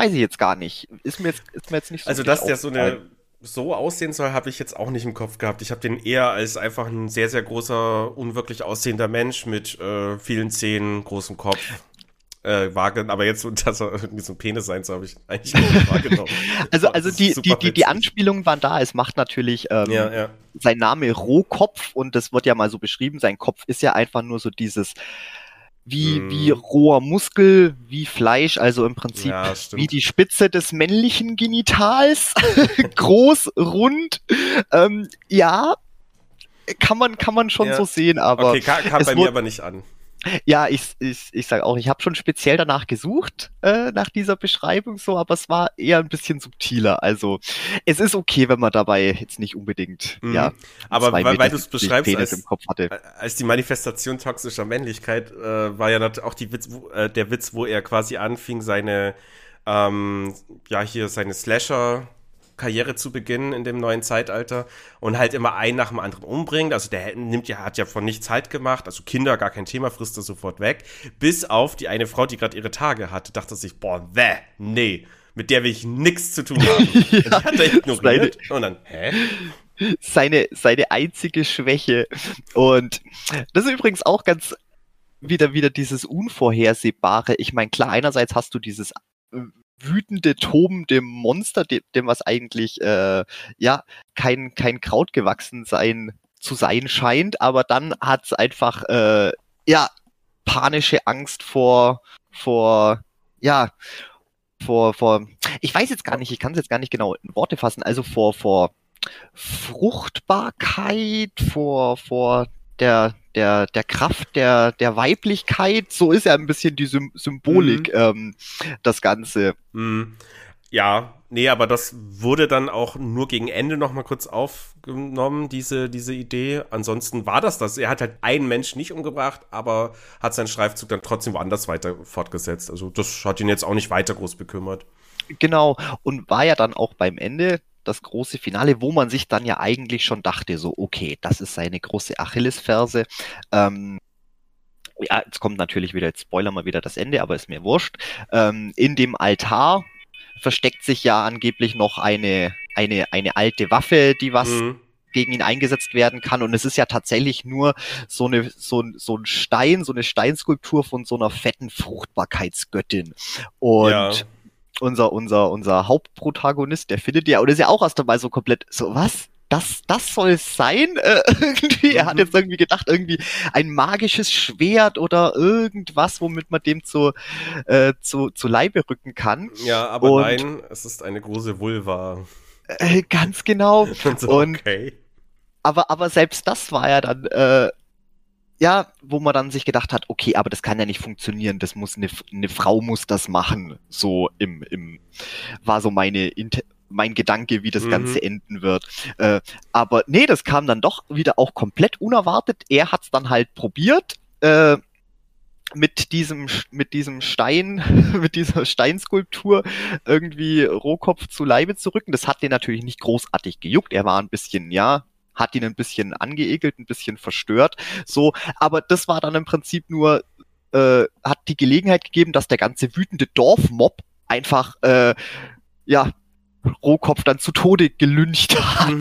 weiß ich jetzt gar nicht. Ist mir jetzt, ist mir jetzt nicht so Also, dass der so eine so aussehen soll, habe ich jetzt auch nicht im Kopf gehabt. Ich habe den eher als einfach ein sehr, sehr großer, unwirklich aussehender Mensch mit äh, vielen Zähnen, großem Kopf äh, wahrgenommen. Aber jetzt, dass er irgendwie so ein Penis sein soll, habe ich eigentlich nicht wahrgenommen. Also, also die, die, die, die. Anspielungen waren da. Es macht natürlich ähm, Ja, ja. sein Name Rohkopf und das wird ja mal so beschrieben. Sein Kopf ist ja einfach nur so dieses wie, Mhm. wie roher Muskel, wie Fleisch, also im Prinzip Ja, wie die Spitze des männlichen Genitals. Groß, rund. Ähm, ja, kann man, kann man schon Ja. so sehen, aber okay, kam, kam es bei mir aber nicht an. Ja, ich, ich, ich sage auch, ich habe schon speziell danach gesucht, äh, nach dieser Beschreibung so, aber es war eher ein bisschen subtiler. Also es ist okay, wenn man dabei jetzt nicht unbedingt, Mhm. ja, Aber weil, weil du es beschreibst als, im Kopf hatte. als die Manifestation toxischer Männlichkeit, äh, war ja auch die Witz, wo, äh, der Witz, wo er quasi anfing, seine, ähm, ja, hier seine Slasher- Karriere zu beginnen in dem neuen Zeitalter und halt immer einen nach dem anderen umbringt. Also der nimmt ja, hat ja von nichts Halt gemacht, also Kinder gar kein Thema, frisst er sofort weg. Bis auf die eine Frau, die gerade ihre Tage hatte, dachte sich, boah, wäh, nee, mit der will ich nichts zu tun haben. Und die hat er ignoriert und dann, hä? seine, seine einzige Schwäche. Und das ist übrigens auch ganz wieder, wieder dieses Unvorhersehbare. Ich meine, klar, einerseits hast du dieses äh, wütende, tobende Monster, dem, dem was eigentlich äh, ja kein, kein Kraut gewachsen sein zu sein scheint, aber dann hat's einfach äh, ja panische Angst vor vor ja vor vor ich weiß jetzt gar nicht, ich kann es jetzt gar nicht genau in Worte fassen, also vor vor Fruchtbarkeit, vor vor der der, der Kraft der, der Weiblichkeit, so ist ja ein bisschen die Sym Symbolik, mhm. ähm, das Ganze. Mhm. Ja, nee, aber das wurde dann auch nur gegen Ende nochmal kurz aufgenommen, diese, diese Idee. Ansonsten war das das. Er hat halt einen Mensch nicht umgebracht, aber hat seinen Streifzug dann trotzdem woanders weiter fortgesetzt. Also das hat ihn jetzt auch nicht weiter groß bekümmert. Genau, und war ja dann auch beim Ende das große Finale, wo man sich dann ja eigentlich schon dachte, so, okay, das ist seine große Achillesferse. Ähm, ja, jetzt kommt natürlich wieder, jetzt spoilern wir wieder das Ende, aber ist mir wurscht. Ähm, in dem Altar versteckt sich ja angeblich noch eine, eine, eine alte Waffe, die was mhm. gegen ihn eingesetzt werden kann. Und es ist ja tatsächlich nur so eine, so, so ein Stein, so eine Steinskulptur von so einer fetten Fruchtbarkeitsgöttin. Und ja unser, unser, unser Hauptprotagonist, der findet ja, oder ist ja auch erst einmal so komplett, so was? Das, das soll es sein? Äh, irgendwie, er hat mhm. jetzt irgendwie gedacht, irgendwie ein magisches Schwert oder irgendwas, womit man dem zu, äh, zu, zu Leibe rücken kann. Ja, aber Und, nein, es ist eine große Vulva. Äh, ganz genau. Und, so, okay. aber, aber selbst das war ja dann äh, ja, wo man dann sich gedacht hat, okay, aber das kann ja nicht funktionieren, das muss eine, eine Frau muss das machen, so im, im, war so meine, mein Gedanke, wie das mhm. Ganze enden wird. Äh, aber nee, das kam dann doch wieder auch komplett unerwartet. Er hat's dann halt probiert, äh, mit diesem, mit diesem Stein, mit dieser Steinskulptur irgendwie Rohkopf zu Leibe zu rücken. Das hat den natürlich nicht großartig gejuckt. Er war ein bisschen, ja, hat ihn ein bisschen angeekelt, ein bisschen verstört. So, aber das war dann im Prinzip nur, äh, hat die Gelegenheit gegeben, dass der ganze wütende Dorfmob einfach äh, ja Rohkopf dann zu Tode gelüncht hat. Mhm,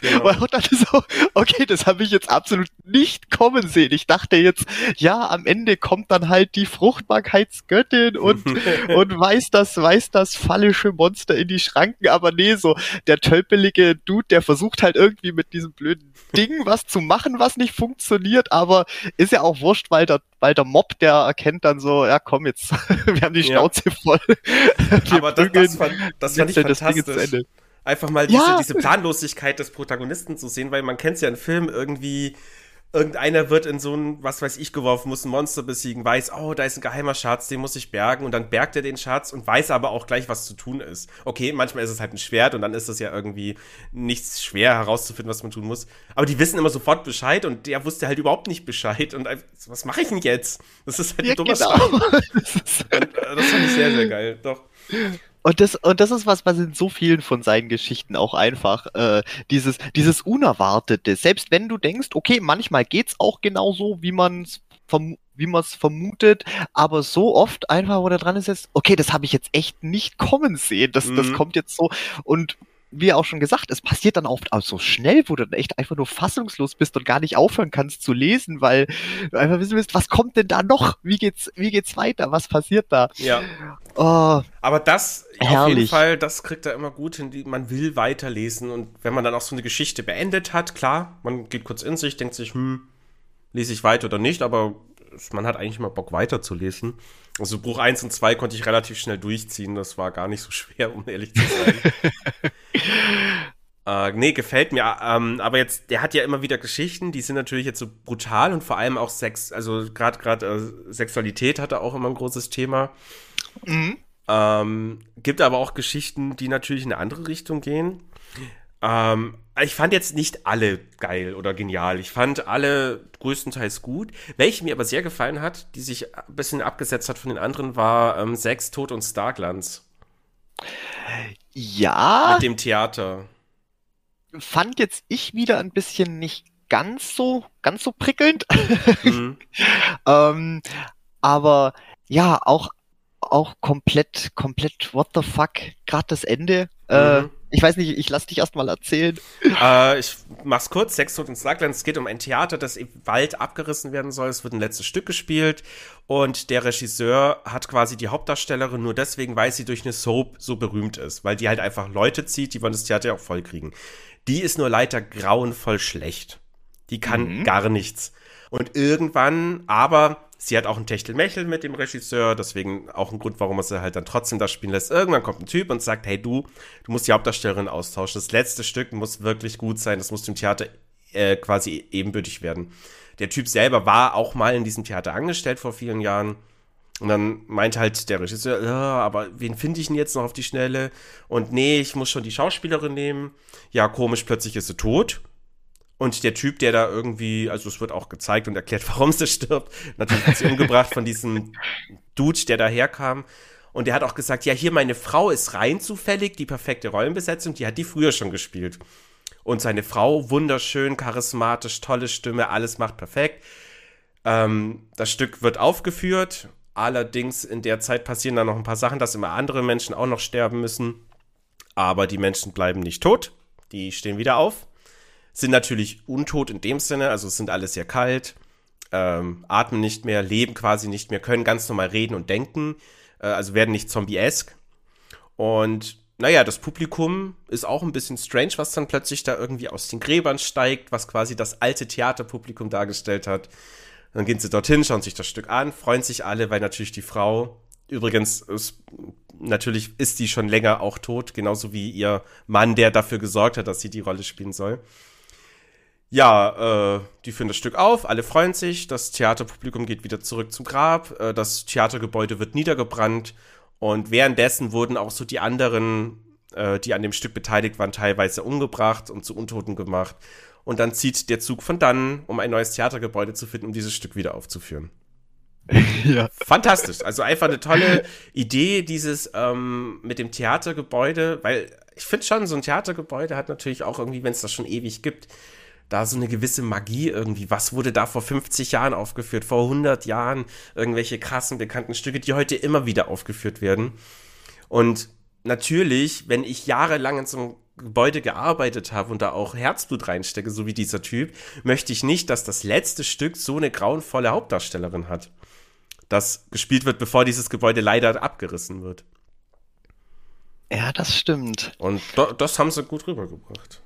genau. Und dann so, okay, das habe ich jetzt absolut nicht kommen sehen. Ich dachte jetzt, ja, am Ende kommt dann halt die Fruchtbarkeitsgöttin und, und weiß das, weiß das fallische Monster in die Schranken, aber nee, so der tölpelige Dude, der versucht halt irgendwie mit diesem blöden Ding was zu machen, was nicht funktioniert, aber ist ja auch wurscht, weil der, weil der Mob, der erkennt dann so, ja komm jetzt, wir haben die Schnauze ja. voll. aber das, das, fand, das fand ich fantastisch. Einfach mal diese, ja. diese Planlosigkeit des Protagonisten zu sehen, weil man kennt es ja in Filmen irgendwie, irgendeiner wird in so ein, was weiß ich, geworfen, muss ein Monster besiegen, weiß, oh, da ist ein geheimer Schatz, den muss ich bergen und dann bergt er den Schatz und weiß aber auch gleich, was zu tun ist. Okay, manchmal ist es halt ein Schwert und dann ist es ja irgendwie nichts schwer herauszufinden, was man tun muss. Aber die wissen immer sofort Bescheid und der wusste halt überhaupt nicht Bescheid und was mache ich denn jetzt? Das ist halt ein ja, dummer genau. das, äh, das fand ich sehr, sehr geil, doch. Und das, und das ist was, was in so vielen von seinen Geschichten auch einfach, äh, dieses, dieses Unerwartete. Selbst wenn du denkst, okay, manchmal geht's auch genauso, wie man es wie man es vermutet, aber so oft einfach, wo da dran ist jetzt, okay, das habe ich jetzt echt nicht kommen sehen. Das, mhm. das kommt jetzt so. Und wie auch schon gesagt, es passiert dann oft auch so schnell, wo du dann echt einfach nur fassungslos bist und gar nicht aufhören kannst zu lesen, weil du einfach wissen willst, was kommt denn da noch? Wie geht's, wie geht's weiter? Was passiert da? Ja. Oh, Aber das, herrlich. auf jeden Fall, das kriegt er immer gut hin. Man will weiterlesen und wenn man dann auch so eine Geschichte beendet hat, klar, man geht kurz in sich, denkt sich, hm, lese ich weiter oder nicht, aber man hat eigentlich immer Bock weiterzulesen. Also Buch 1 und 2 konnte ich relativ schnell durchziehen. Das war gar nicht so schwer, um ehrlich zu sein. äh, nee, gefällt mir. Ähm, aber jetzt, der hat ja immer wieder Geschichten, die sind natürlich jetzt so brutal und vor allem auch Sex, also gerade gerade äh, Sexualität hat er auch immer ein großes Thema. Mhm. Ähm, gibt aber auch Geschichten, die natürlich in eine andere Richtung gehen. Ähm, ich fand jetzt nicht alle geil oder genial. Ich fand alle größtenteils gut. Welche mir aber sehr gefallen hat, die sich ein bisschen abgesetzt hat von den anderen, war ähm, Sex, Tod und Starglanz. Ja. Mit dem Theater. Fand jetzt ich wieder ein bisschen nicht ganz so, ganz so prickelnd. Mhm. ähm, aber ja, auch, auch komplett, komplett what the fuck, gerade das Ende. Äh, mhm. Äh, Ich weiß nicht, ich lass dich erst mal erzählen. Äh, ich mach's kurz. Sechs Tote ins Lackland. Es geht um ein Theater, das im Wald abgerissen werden soll. Es wird ein letztes Stück gespielt. Und der Regisseur hat quasi die Hauptdarstellerin nur deswegen, weil sie durch eine Soap so berühmt ist. Weil die halt einfach Leute zieht, die wollen das Theater auch voll kriegen. Die ist nur leider grauenvoll schlecht. Die kann mhm. gar nichts. Und irgendwann, aber sie hat auch ein Techtelmechtel mit dem Regisseur, deswegen auch ein Grund, warum er sie halt dann trotzdem das spielen lässt. Irgendwann kommt ein Typ und sagt, hey du, du musst die Hauptdarstellerin austauschen. Das letzte Stück muss wirklich gut sein, das muss dem Theater äh, quasi ebenbürtig werden. Der Typ selber war auch mal in diesem Theater angestellt vor vielen Jahren. Und dann meint halt der Regisseur, ja, aber wen finde ich denn jetzt noch auf die Schnelle? Und nee, ich muss schon die Schauspielerin nehmen. Ja, komisch, plötzlich ist sie tot. Und der Typ, der da irgendwie, also es wird auch gezeigt und erklärt, warum sie stirbt, natürlich hat sie umgebracht von diesem Dude, der daherkam. Und der hat auch gesagt, ja, hier meine Frau ist rein zufällig, die perfekte Rollenbesetzung, die hat die früher schon gespielt. Und seine Frau, wunderschön, charismatisch, tolle Stimme, alles macht perfekt. Ähm, das Stück wird aufgeführt. Allerdings in der Zeit passieren dann noch ein paar Sachen, dass immer andere Menschen auch noch sterben müssen. Aber die Menschen bleiben nicht tot. Die stehen wieder auf sind natürlich untot in dem Sinne, also sind alle sehr kalt, ähm, atmen nicht mehr, leben quasi nicht mehr, können ganz normal reden und denken, äh, also werden nicht zombie-esque. Und naja, das Publikum ist auch ein bisschen strange, was dann plötzlich da irgendwie aus den Gräbern steigt, was quasi das alte Theaterpublikum dargestellt hat. Dann gehen sie dorthin, schauen sich das Stück an, freuen sich alle, weil natürlich die Frau, übrigens, ist, natürlich ist die schon länger auch tot, genauso wie ihr Mann, der dafür gesorgt hat, dass sie die Rolle spielen soll. Ja, äh, die führen das Stück auf, alle freuen sich, das Theaterpublikum geht wieder zurück zum Grab, äh, das Theatergebäude wird niedergebrannt und währenddessen wurden auch so die anderen, äh, die an dem Stück beteiligt waren, teilweise umgebracht und zu Untoten gemacht. Und dann zieht der Zug von dann, um ein neues Theatergebäude zu finden, um dieses Stück wieder aufzuführen. ja. Fantastisch. Also einfach eine tolle Idee, dieses ähm, mit dem Theatergebäude, weil ich finde schon, so ein Theatergebäude hat natürlich auch irgendwie, wenn es das schon ewig gibt, da so eine gewisse Magie irgendwie. Was wurde da vor 50 Jahren aufgeführt, vor 100 Jahren? Irgendwelche krassen, bekannten Stücke, die heute immer wieder aufgeführt werden. Und natürlich, wenn ich jahrelang in so einem Gebäude gearbeitet habe und da auch Herzblut reinstecke, so wie dieser Typ, möchte ich nicht, dass das letzte Stück so eine grauenvolle Hauptdarstellerin hat. Das gespielt wird, bevor dieses Gebäude leider abgerissen wird. Ja, das stimmt. Und das haben sie gut rübergebracht.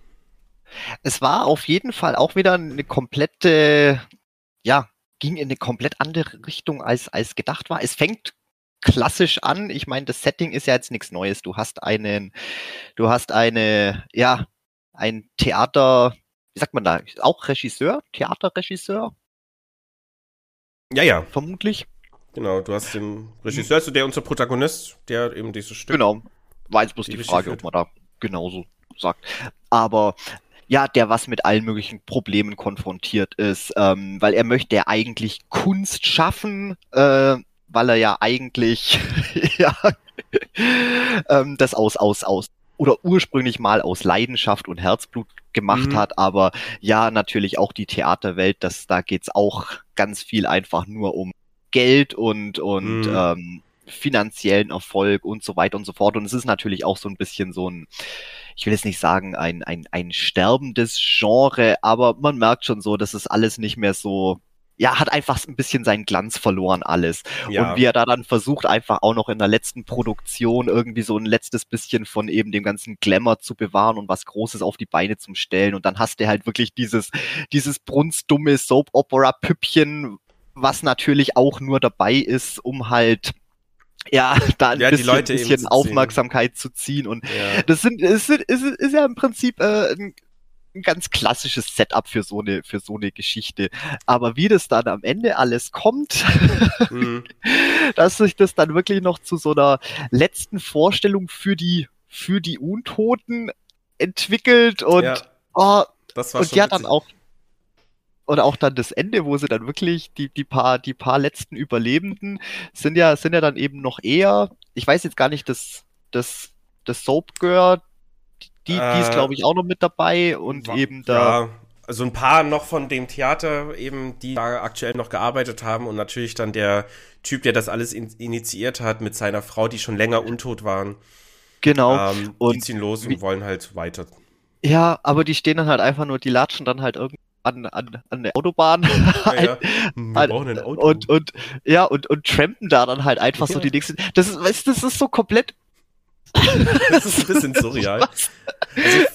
Es war auf jeden Fall auch wieder eine komplette, ja, ging in eine komplett andere Richtung als, als gedacht war. Es fängt klassisch an. Ich meine, das Setting ist ja jetzt nichts Neues. Du hast einen, du hast eine, ja, ein Theater, wie sagt man da, auch Regisseur, Theaterregisseur? Ja, ja. Vermutlich. Genau, du hast den Regisseur, also der unser Protagonist, der eben dieses Stück. Genau. War jetzt bloß die, die Frage, ob man da genauso sagt. Aber ja, der was mit allen möglichen Problemen konfrontiert ist, ähm, weil er möchte ja eigentlich Kunst schaffen, äh, weil er ja eigentlich ja, ähm, das aus, aus, aus oder ursprünglich mal aus Leidenschaft und Herzblut gemacht mhm. hat, aber ja, natürlich auch die Theaterwelt, das, da geht's auch ganz viel einfach nur um Geld und, und mhm. ähm, finanziellen Erfolg und so weiter und so fort. Und es ist natürlich auch so ein bisschen so ein, ich will jetzt nicht sagen, ein, ein, ein sterbendes Genre, aber man merkt schon so, dass es alles nicht mehr so, ja, hat einfach ein bisschen seinen Glanz verloren alles. Ja. Und wie er da dann versucht, einfach auch noch in der letzten Produktion irgendwie so ein letztes bisschen von eben dem ganzen Glamour zu bewahren und was Großes auf die Beine zu stellen. Und dann hast du halt wirklich dieses, dieses brunstdumme Soap-Opera-Püppchen, was natürlich auch nur dabei ist, um halt ja, da ein ja, bisschen, bisschen Aufmerksamkeit zu ziehen. Und ja. das sind, ist, ist, ist ja im Prinzip äh, ein, ein ganz klassisches Setup für so eine, für so eine Geschichte. Aber wie das dann am Ende alles kommt, mhm. dass sich das dann wirklich noch zu so einer letzten Vorstellung für die, für die Untoten entwickelt und, ja. oh, und ja dann auch und auch dann das Ende, wo sie dann wirklich die, die paar, die paar letzten Überlebenden sind ja, sind ja dann eben noch eher, ich weiß jetzt gar nicht, das, das, das Soap Girl, die, äh, die ist äh, glaube ich auch noch mit dabei und war, eben da. Ja, also ein paar noch von dem Theater eben, die da aktuell noch gearbeitet haben und natürlich dann der Typ, der das alles in, initiiert hat mit seiner Frau, die schon länger untot waren. Genau. Ähm, und die ziehen los und wollen halt weiter. Ja, aber die stehen dann halt einfach nur, die latschen dann halt irgendwie an, an, an der Autobahn. Ja, ja. Wir an, brauchen ein Auto. Und, und, ja, und, und trampen da dann halt einfach ja. so die nächsten. Das ist, das ist so komplett. das ist ein bisschen surreal. Also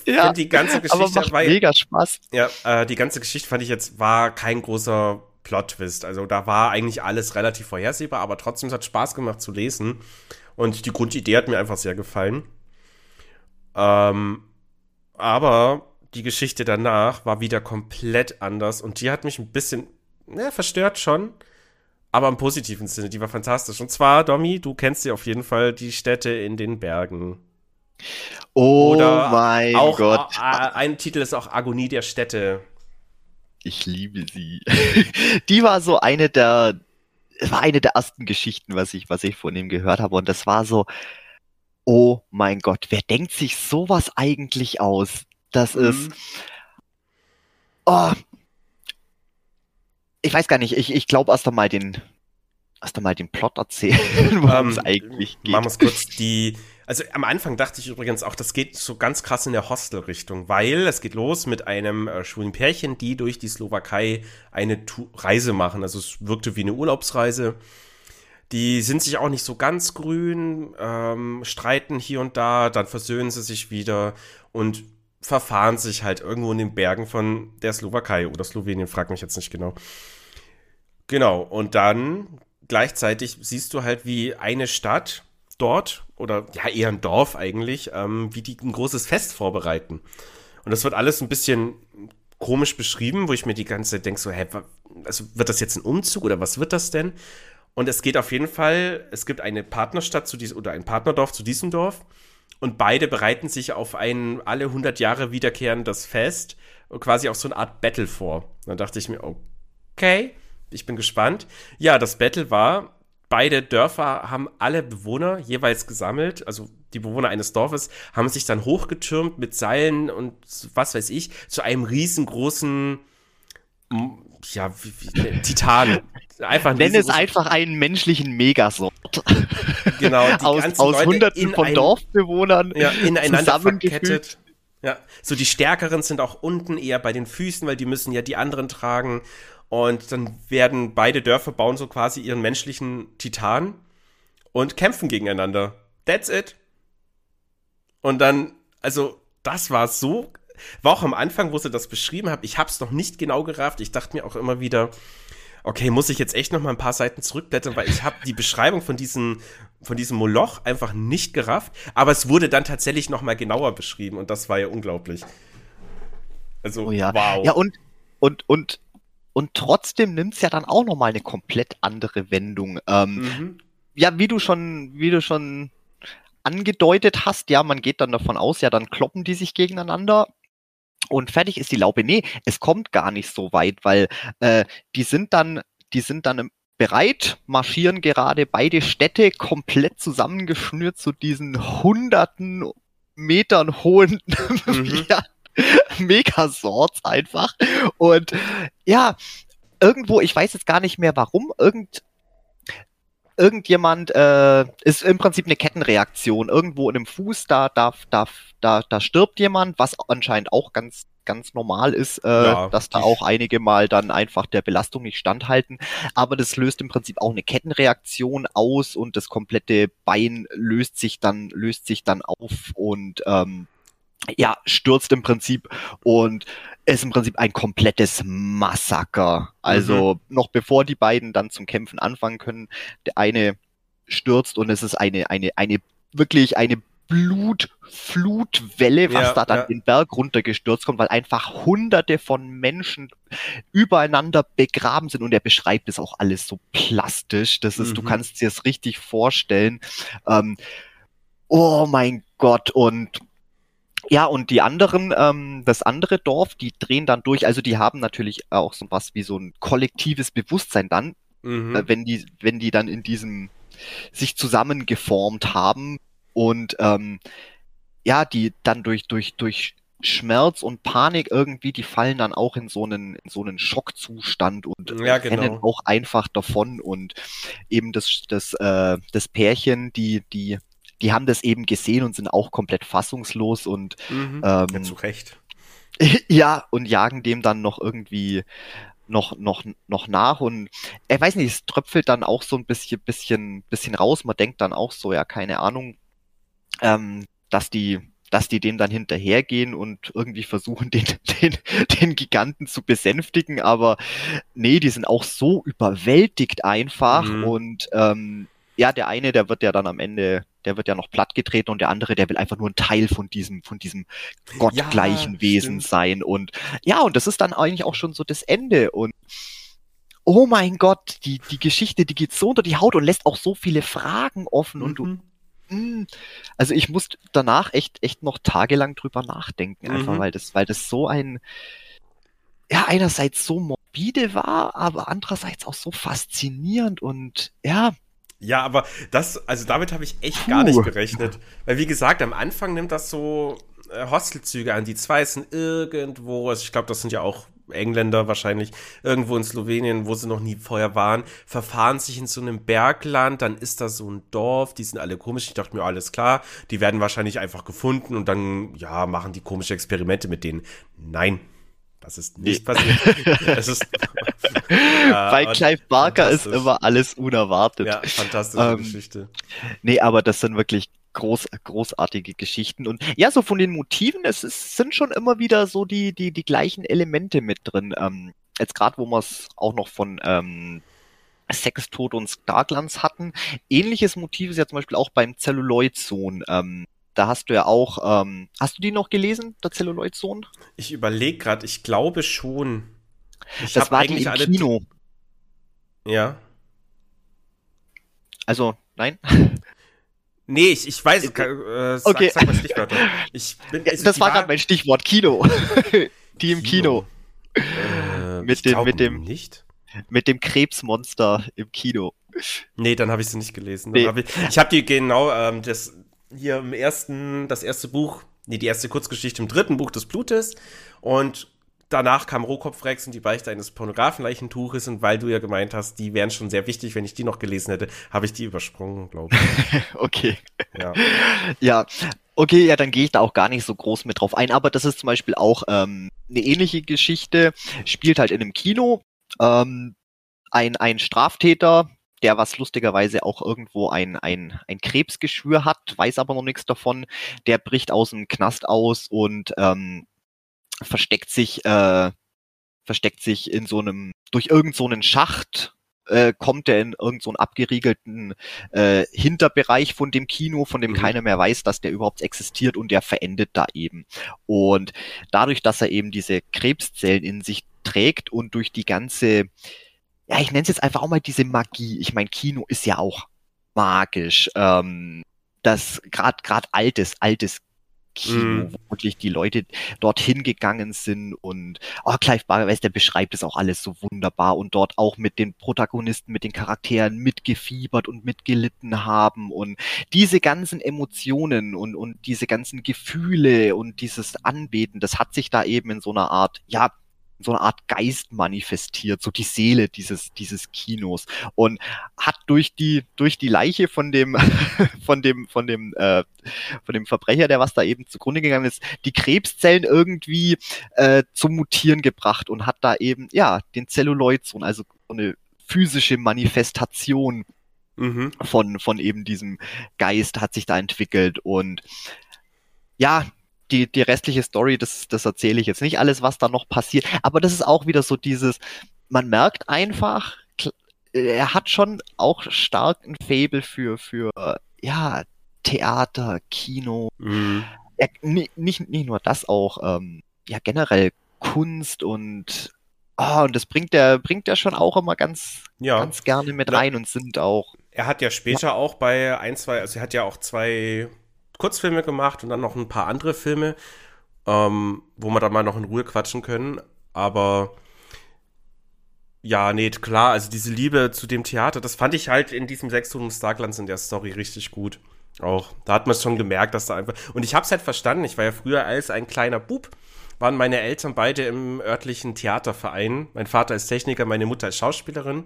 ich ja, die ganze Geschichte aber macht war mega Spaß. Ja, äh, die ganze Geschichte fand ich jetzt war kein großer Plot-Twist. Also da war eigentlich alles relativ vorhersehbar, aber trotzdem hat es Spaß gemacht zu lesen. Und die Grundidee hat mir einfach sehr gefallen. Ähm, aber die Geschichte danach war wieder komplett anders und die hat mich ein bisschen, ne, verstört schon, aber im positiven Sinne, die war fantastisch. Und zwar, Domi, du kennst sie auf jeden Fall, die Städte in den Bergen. Oh Oder mein auch, Gott. Ein Titel ist auch Agonie der Städte. Ich liebe sie. die war so eine der, war eine der ersten Geschichten, was ich, was ich von ihm gehört habe. Und das war so, oh mein Gott, wer denkt sich sowas eigentlich aus? Das mhm. ist. Oh, ich weiß gar nicht, ich, ich glaube erst einmal den, erst einmal den Plot erzählen, worum um, es ähm, eigentlich geht. Machen wir es kurz. Die, also am Anfang dachte ich übrigens auch, das geht so ganz krass in der Hostel-Richtung, weil es geht los mit einem äh, schwulen Pärchen, die durch die Slowakei eine tu Reise machen. Also es wirkte wie eine Urlaubsreise. Die sind sich auch nicht so ganz grün, ähm, streiten hier und da, dann versöhnen sie sich wieder und verfahren sich halt irgendwo in den Bergen von der Slowakei oder Slowenien, frag mich jetzt nicht genau. Genau, und dann gleichzeitig siehst du halt, wie eine Stadt dort, oder ja eher ein Dorf eigentlich, ähm, wie die ein großes Fest vorbereiten. Und das wird alles ein bisschen komisch beschrieben, wo ich mir die ganze Zeit denke, so, hä, also wird das jetzt ein Umzug oder was wird das denn? Und es geht auf jeden Fall, es gibt eine Partnerstadt zu diesem, oder ein Partnerdorf zu diesem Dorf. Und beide bereiten sich auf ein alle 100 Jahre wiederkehrendes Fest, quasi auf so eine Art Battle vor. Dann dachte ich mir, okay, ich bin gespannt. Ja, das Battle war, beide Dörfer haben alle Bewohner jeweils gesammelt, also die Bewohner eines Dorfes haben sich dann hochgetürmt mit Seilen und was weiß ich, zu einem riesengroßen, ja, wie, wie, Titan. Einfach Nenn es einfach einen menschlichen Megasort. Genau, aus, aus Hunderten von ein, Dorfbewohnern ja, ineinander verkettet. Ja, so die Stärkeren sind auch unten eher bei den Füßen, weil die müssen ja die anderen tragen. Und dann werden beide Dörfer bauen so quasi ihren menschlichen Titan und kämpfen gegeneinander. That's it. Und dann, also, das war so, war auch am Anfang, wo sie das beschrieben haben, ich hab's noch nicht genau gerafft. Ich dachte mir auch immer wieder, okay, muss ich jetzt echt noch mal ein paar Seiten zurückblättern, weil ich habe die Beschreibung von diesem von diesem Moloch einfach nicht gerafft, aber es wurde dann tatsächlich noch mal genauer beschrieben und das war ja unglaublich. Also oh ja. wow. Ja und und und und trotzdem nimmt es ja dann auch noch mal eine komplett andere Wendung. Ähm, mhm. Ja, wie du schon wie du schon angedeutet hast, ja, man geht dann davon aus, ja, dann kloppen die sich gegeneinander und fertig ist die Laube. Nee, es kommt gar nicht so weit, weil äh, die sind dann, die sind dann bereit, marschieren gerade beide Städte komplett zusammengeschnürt zu diesen hunderten Metern hohen mhm. Megasorts einfach. Und ja, irgendwo, ich weiß jetzt gar nicht mehr warum, irgend, irgendjemand äh, ist im Prinzip eine Kettenreaktion. Irgendwo in einem Fuß, da, da, da, da, da stirbt jemand, was anscheinend auch ganz ganz normal ist, äh, ja, dass da auch einige mal dann einfach der Belastung nicht standhalten. Aber das löst im Prinzip auch eine Kettenreaktion aus und das komplette Bein löst sich dann, löst sich dann auf und ähm, ja, stürzt im Prinzip und ist im Prinzip ein komplettes Massaker. Also mhm. noch bevor die beiden dann zum Kämpfen anfangen können, der eine stürzt und es ist eine, eine, eine, wirklich eine Blutflutwelle, was ja, da dann ja. den Berg runtergestürzt kommt, weil einfach hunderte von Menschen übereinander begraben sind und er beschreibt es auch alles so plastisch. Das ist, mhm. du kannst dir es richtig vorstellen. Ähm, oh mein Gott, und ja, und die anderen, ähm, das andere Dorf, die drehen dann durch, also die haben natürlich auch so was wie so ein kollektives Bewusstsein dann, mhm. äh, wenn die, wenn die dann in diesem sich zusammengeformt haben und ähm, ja, die dann durch, durch, durch Schmerz und Panik irgendwie, die fallen dann auch in so einen, in so einen Schockzustand und ja, genau. rennen auch einfach davon und eben das, das, äh, das Pärchen, die, die die haben das eben gesehen und sind auch komplett fassungslos und mhm. ähm, ja, zu Recht. ja, und jagen dem dann noch irgendwie noch, noch, noch nach und er weiß nicht, es tröpfelt dann auch so ein bisschen, bisschen, bisschen raus. Man denkt dann auch so, ja, keine Ahnung, ähm, dass die, dass die dem dann hinterhergehen und irgendwie versuchen, den, den, den Giganten zu besänftigen, aber nee, die sind auch so überwältigt einfach mhm. und ähm, ja, der eine, der wird ja dann am Ende, der wird ja noch plattgetreten und der andere, der will einfach nur ein Teil von diesem, von diesem gottgleichen ja, Wesen stimmt. sein. Und ja, und das ist dann eigentlich auch schon so das Ende. Und oh mein Gott, die, die Geschichte, die geht so unter die Haut und lässt auch so viele Fragen offen mhm. und du. Mhm. Mh, also ich musste danach echt, echt noch tagelang drüber nachdenken, einfach mhm. weil das, weil das so ein, ja, einerseits so morbide war, aber andererseits auch so faszinierend und ja, ja, aber das, also damit habe ich echt Puh. gar nicht gerechnet. Weil wie gesagt, am Anfang nimmt das so äh, Hostelzüge an. Die zwei sind irgendwo, also ich glaube, das sind ja auch Engländer wahrscheinlich, irgendwo in Slowenien, wo sie noch nie vorher waren, verfahren sich in so einem Bergland, dann ist da so ein Dorf, die sind alle komisch. Ich dachte mir, alles klar, die werden wahrscheinlich einfach gefunden und dann, ja, machen die komische Experimente mit denen. Nein, das ist nicht passiert. es ist, Bei Clive Barker ist immer alles unerwartet. Ja, fantastische ähm, Geschichte. Nee, aber das sind wirklich groß, großartige Geschichten. Und ja, so von den Motiven, es ist, sind schon immer wieder so die, die, die gleichen Elemente mit drin. Ähm, jetzt gerade, wo wir es auch noch von ähm, Sex, Tod und Starklands hatten. Ähnliches Motiv ist ja zum Beispiel auch beim Celluloid-Sohn. Ähm, da hast du ja auch, ähm, hast du die noch gelesen, der Celluloid-Sohn? Ich überlege gerade, ich glaube schon. Ich das war eigentlich im alle Kino. Ja. Also, nein? Nee, ich, ich weiß, äh, sag, okay. sag mal Stichwörter. Ich bin, also das war gerade mein Stichwort, Kino. die im Kino. Kino. Äh, mit, dem, mit dem, nicht? Mit dem Krebsmonster im Kino. Nee, dann habe ich sie nicht gelesen. Nee. Hab ich ich habe die genau, ähm, das, hier im ersten, das erste Buch, nee, die erste Kurzgeschichte im dritten Buch des Blutes und danach kam Rohkopfrex und die Beichte eines Pornografenleichentuches und weil du ja gemeint hast, die wären schon sehr wichtig, wenn ich die noch gelesen hätte, habe ich die übersprungen, glaube ich. okay. Ja. ja. Okay, ja, dann gehe ich da auch gar nicht so groß mit drauf ein, aber das ist zum Beispiel auch ähm, eine ähnliche Geschichte, spielt halt in einem Kino. Ähm, ein, ein Straftäter, der was lustigerweise auch irgendwo ein, ein, ein Krebsgeschwür hat, weiß aber noch nichts davon. Der bricht aus dem Knast aus und ähm, versteckt sich, äh, versteckt sich in so einem, durch irgend so einen Schacht, äh, kommt er in irgendeinen so abgeriegelten äh, Hinterbereich von dem Kino, von dem mhm. keiner mehr weiß, dass der überhaupt existiert und der verendet da eben. Und dadurch, dass er eben diese Krebszellen in sich trägt und durch die ganze ja, ich nenne es jetzt einfach auch mal diese Magie. Ich meine, Kino ist ja auch magisch. Ähm, das gerade gerade altes, altes Kino, mm. wo wirklich die Leute dorthin gegangen sind und oh, Clive Barker, der beschreibt es auch alles so wunderbar und dort auch mit den Protagonisten, mit den Charakteren mitgefiebert und mitgelitten haben und diese ganzen Emotionen und, und diese ganzen Gefühle und dieses Anbeten, das hat sich da eben in so einer Art, ja, so eine Art Geist manifestiert, so die Seele dieses, dieses Kinos und hat durch die, durch die Leiche von dem, von dem, von dem, äh, von dem Verbrecher, der was da eben zugrunde gegangen ist, die Krebszellen irgendwie äh, zum Mutieren gebracht und hat da eben, ja, den Zelluloidsohn, also so eine physische Manifestation mhm. von, von eben diesem Geist hat sich da entwickelt und ja, die, die restliche Story, das, das erzähle ich jetzt nicht alles, was da noch passiert. Aber das ist auch wieder so dieses, man merkt einfach, er hat schon auch stark ein Faible für, für, ja, Theater, Kino. Mhm. Er, nicht, nicht nur das auch, ähm, ja, generell Kunst und Oh, und das bringt er, bringt er schon auch immer ganz, ja. ganz gerne mit rein und sind auch. Er hat ja später ja. auch bei ein, zwei, also er hat ja auch zwei Kurzfilme gemacht und dann noch ein paar andere Filme, ähm, wo wir da mal noch in Ruhe quatschen können. Aber ja, nee, klar, also diese Liebe zu dem Theater, das fand ich halt in diesem Sechston Starklands in der Story richtig gut. Auch. Da hat man schon gemerkt, dass da einfach. Und ich hab's halt verstanden. Ich war ja früher als ein kleiner Bub, waren meine Eltern beide im örtlichen Theaterverein. Mein Vater ist Techniker, meine Mutter ist Schauspielerin.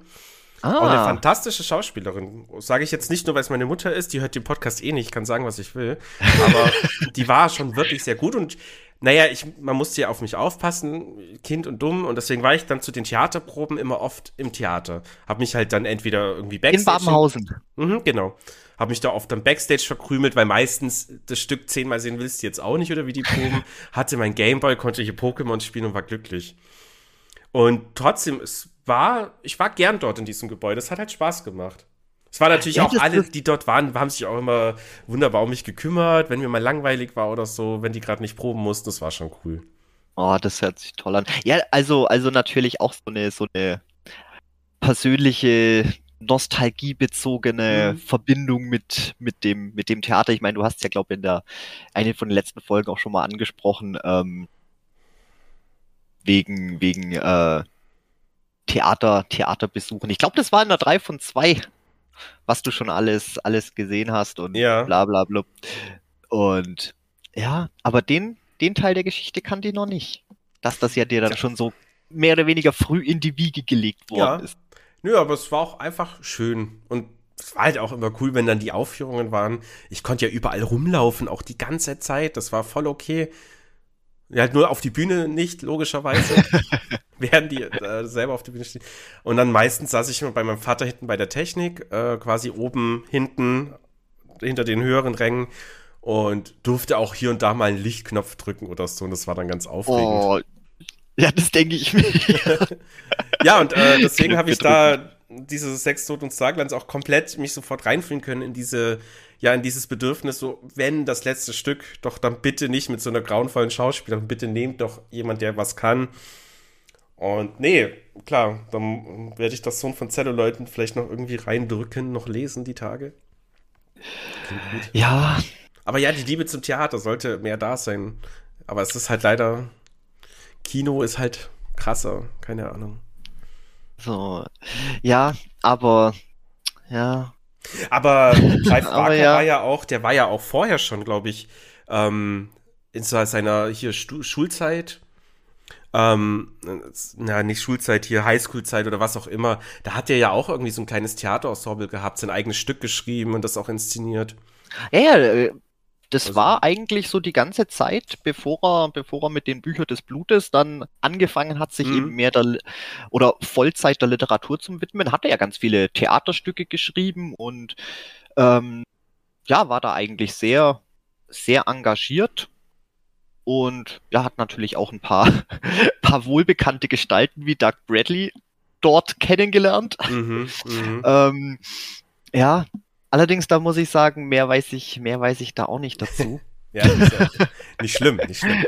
Ah. Auch eine fantastische Schauspielerin. Sage ich jetzt nicht nur, weil es meine Mutter ist, die hört den Podcast eh nicht, kann sagen, was ich will. Aber die war schon wirklich sehr gut und naja, ich, man musste ja auf mich aufpassen, Kind und dumm, und deswegen war ich dann zu den Theaterproben immer oft im Theater. Hab mich halt dann entweder irgendwie Backstage. In Babenhausen. Mhm, genau. Hab mich da oft dann Backstage verkrümelt, weil meistens das Stück zehnmal sehen willst du jetzt auch nicht, oder wie die Proben. Hatte mein Gameboy, konnte hier Pokémon spielen und war glücklich. Und trotzdem, es war, ich war gern dort in diesem Gebäude. Es hat halt Spaß gemacht. Es war natürlich ja, auch alle, die dort waren, haben sich auch immer wunderbar um mich gekümmert, wenn mir mal langweilig war oder so, wenn die gerade nicht proben mussten. Das war schon cool. Oh, das hört sich toll an. Ja, also, also natürlich auch so eine, so eine persönliche, nostalgiebezogene mhm. Verbindung mit, mit, dem, mit dem Theater. Ich meine, du hast ja, glaube ich, in der eine von den letzten Folgen auch schon mal angesprochen, ähm, wegen, wegen äh, Theater, Theaterbesuchen. Ich glaube, das war in der 3 von 2 was du schon alles, alles gesehen hast und ja. bla bla bla. Und ja, aber den, den Teil der Geschichte kannte ich noch nicht. Dass das ja dir dann ja. schon so mehr oder weniger früh in die Wiege gelegt worden ja. ist. Nö, aber es war auch einfach schön. Und es war halt auch immer cool, wenn dann die Aufführungen waren. Ich konnte ja überall rumlaufen, auch die ganze Zeit. Das war voll okay. Ja, halt nur auf die Bühne nicht, logischerweise. während die äh, selber auf der Bühne stehen. Und dann meistens saß ich immer bei meinem Vater hinten bei der Technik, äh, quasi oben, hinten, hinter den höheren Rängen und durfte auch hier und da mal einen Lichtknopf drücken oder so. Und das war dann ganz aufregend. Oh, ja, das denke ich mir. ja, und äh, deswegen habe ich da diese Sex, Tod und Starglanz auch komplett mich sofort reinfühlen können in diese ja in dieses Bedürfnis, so, wenn das letzte Stück, doch dann bitte nicht mit so einer grauenvollen Schauspielerin, bitte nehmt doch jemand, der was kann. Und nee, klar, dann werde ich das Sohn von Zelluleuten vielleicht noch irgendwie reindrücken, noch lesen die Tage. Ja. Aber ja, die Liebe zum Theater sollte mehr da sein. Aber es ist halt leider, Kino ist halt krasser, keine Ahnung. So, ja, aber, ja, aber Clive Barker ja. war ja auch, der war ja auch vorher schon, glaube ich, ähm, in seiner hier Stu Schulzeit, ähm, na, nicht Schulzeit hier, Highschoolzeit oder was auch immer, da hat er ja auch irgendwie so ein kleines Theaterensemble gehabt, sein eigenes Stück geschrieben und das auch inszeniert. Ja, ja, äh, das also, war eigentlich so die ganze Zeit, bevor er, bevor er mit den Büchern des Blutes dann angefangen hat, sich mhm. eben mehr der oder Vollzeit der Literatur zu widmen, hat er ja ganz viele Theaterstücke geschrieben und ähm, ja, war da eigentlich sehr, sehr engagiert und ja, hat natürlich auch ein paar, paar wohlbekannte Gestalten wie Doug Bradley dort kennengelernt. Mhm, mh. ähm, ja, Allerdings, da muss ich sagen, mehr weiß ich, mehr weiß ich da auch nicht dazu. ja, ja nicht schlimm, nicht schlimm.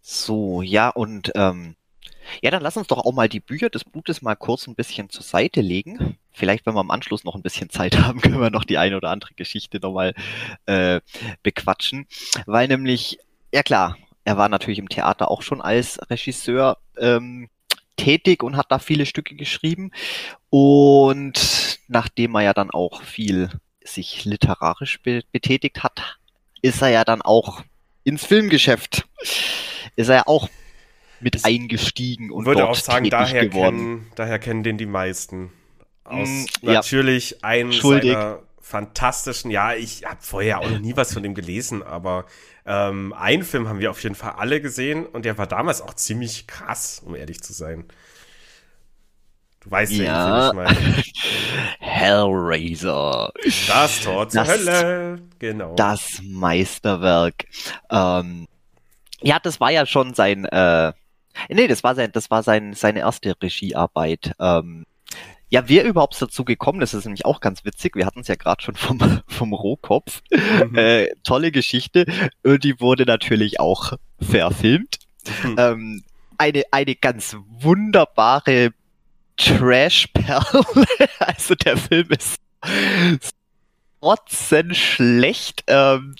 So, ja, und ähm, ja, dann lass uns doch auch mal die Bücher des Blutes mal kurz ein bisschen zur Seite legen. Vielleicht, wenn wir am Anschluss noch ein bisschen Zeit haben, können wir noch die eine oder andere Geschichte nochmal äh, bequatschen. Weil nämlich, ja klar, er war natürlich im Theater auch schon als Regisseur ähm, tätig und hat da viele Stücke geschrieben. Und nachdem er ja dann auch viel sich literarisch be betätigt hat, ist er ja dann auch ins Filmgeschäft. Ist er ja auch mit ich eingestiegen und würde auch sagen, daher geworden. kennen, daher kennen den die meisten. Aus mm, natürlich ja. ein Schuldig. seiner fantastischen, ja, ich habe vorher auch noch nie was von dem gelesen, aber ähm, einen Film haben wir auf jeden Fall alle gesehen und der war damals auch ziemlich krass, um ehrlich zu sein. Du weißt ja, ja ich meine. Hellraiser. Das Tor zur das, Hölle. Genau. Das Meisterwerk. Ähm, ja, das war ja schon sein, äh, nee, das war sein, das war sein, seine erste Regiearbeit. Ähm, ja, wer überhaupt dazu gekommen ist, ist nämlich auch ganz witzig. Wir hatten es ja gerade schon vom, vom Rohkopf. Mhm. Äh, tolle Geschichte. Die wurde natürlich auch verfilmt. Mhm. Ähm, eine, eine ganz wunderbare Trash-Perle. also der Film ist schlecht. Ähm,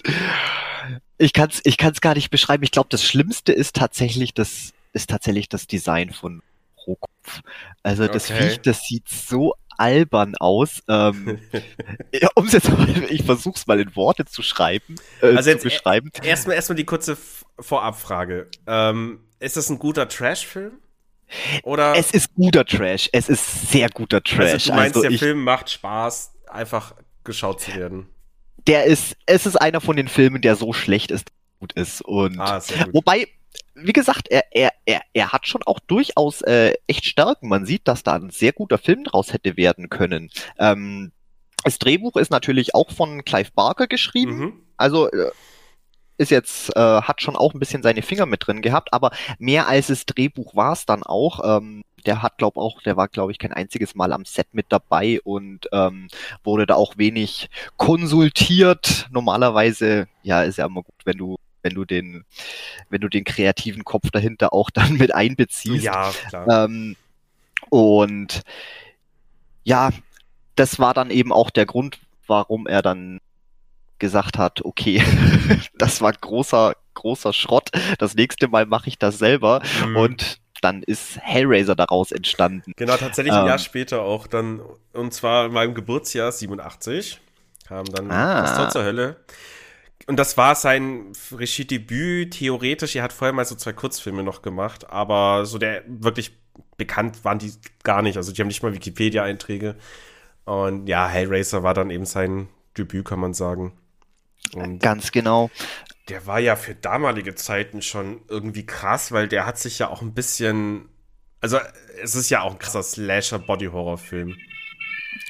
ich kann es ich kann's gar nicht beschreiben. Ich glaube, das Schlimmste ist tatsächlich das, ist tatsächlich das Design von Rohkopf. Also das okay. Viech, das sieht so albern aus. Ähm, ja, um's jetzt mal, ich versuch's mal in Worte zu schreiben. Äh, also jetzt beschreiben. Erstmal erstmal die kurze Vorabfrage. Ähm, ist das ein guter Trash-Film? Oder? Es ist guter Trash. Es ist sehr guter Trash. Also du meinst, also der Film macht Spaß, einfach geschaut zu werden. Der ist, es ist einer von den Filmen, der so schlecht ist, gut ist. Und ah, gut. wobei, wie gesagt, er, er, er, er hat schon auch durchaus äh, echt Stärken. Man sieht, dass da ein sehr guter Film draus hätte werden können. Ähm, das Drehbuch ist natürlich auch von Clive Barker geschrieben. Mhm. Also äh, ist jetzt, äh, hat schon auch ein bisschen seine Finger mit drin gehabt, aber mehr als das Drehbuch war es dann auch. Ähm, der hat, glaube auch, der war, glaube ich, kein einziges Mal am Set mit dabei und ähm, wurde da auch wenig konsultiert. Normalerweise, ja, ist ja immer gut, wenn du wenn du den, wenn du den kreativen Kopf dahinter auch dann mit einbeziehst. Ja, klar. Ähm, und ja, das war dann eben auch der Grund, warum er dann gesagt hat, okay, das war großer, großer Schrott. Das nächste Mal mache ich das selber. Mhm. Und dann ist Hellraiser daraus entstanden. Genau, tatsächlich ein Jahr ähm, später auch dann, und zwar in meinem Geburtsjahr 87, kam dann ah. das Tor zur Hölle. Und das war sein Regiedebüt, theoretisch. Er hat vorher mal so zwei Kurzfilme noch gemacht, aber so der wirklich bekannt waren die gar nicht. Also die haben nicht mal Wikipedia-Einträge. Und ja, Hellraiser war dann eben sein Debüt, kann man sagen. Und Ganz genau. Der war ja für damalige Zeiten schon irgendwie krass, weil der hat sich ja auch ein bisschen. Also, es ist ja auch ein krasser Slasher-Body-Horror-Film.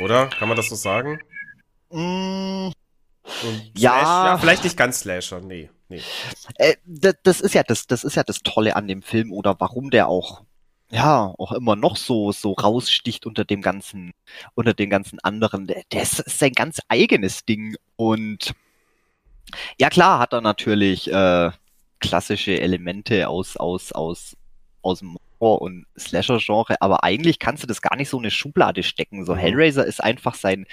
Oder? Kann man das so sagen? Mm, ja. ja. Vielleicht nicht ganz Slasher, nee. nee. Äh, das ist ja das, das ist ja das Tolle an dem Film oder warum der auch ja, auch immer noch so, so raussticht unter dem ganzen, unter den ganzen anderen. Der, der ist, ist sein ganz eigenes Ding. Und ja, klar hat er natürlich äh, klassische Elemente aus, aus, aus, aus dem Horror- und Slasher-Genre, aber eigentlich kannst du das gar nicht so in eine Schublade stecken. So mhm. Hellraiser ist einfach sein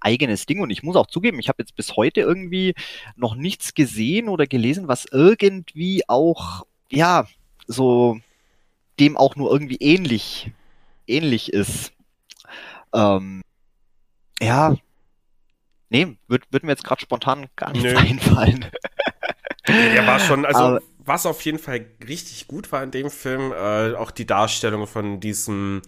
eigenes Ding und ich muss auch zugeben, ich habe jetzt bis heute irgendwie noch nichts gesehen oder gelesen, was irgendwie auch, ja, so dem auch nur irgendwie ähnlich, ähnlich ist. Ähm, ja, nee, wird, wird mir jetzt gerade spontan gar nichts Nö. einfallen. Der war schon, also Aber, was auf jeden Fall richtig gut war in dem Film, äh, auch die Darstellung von diesem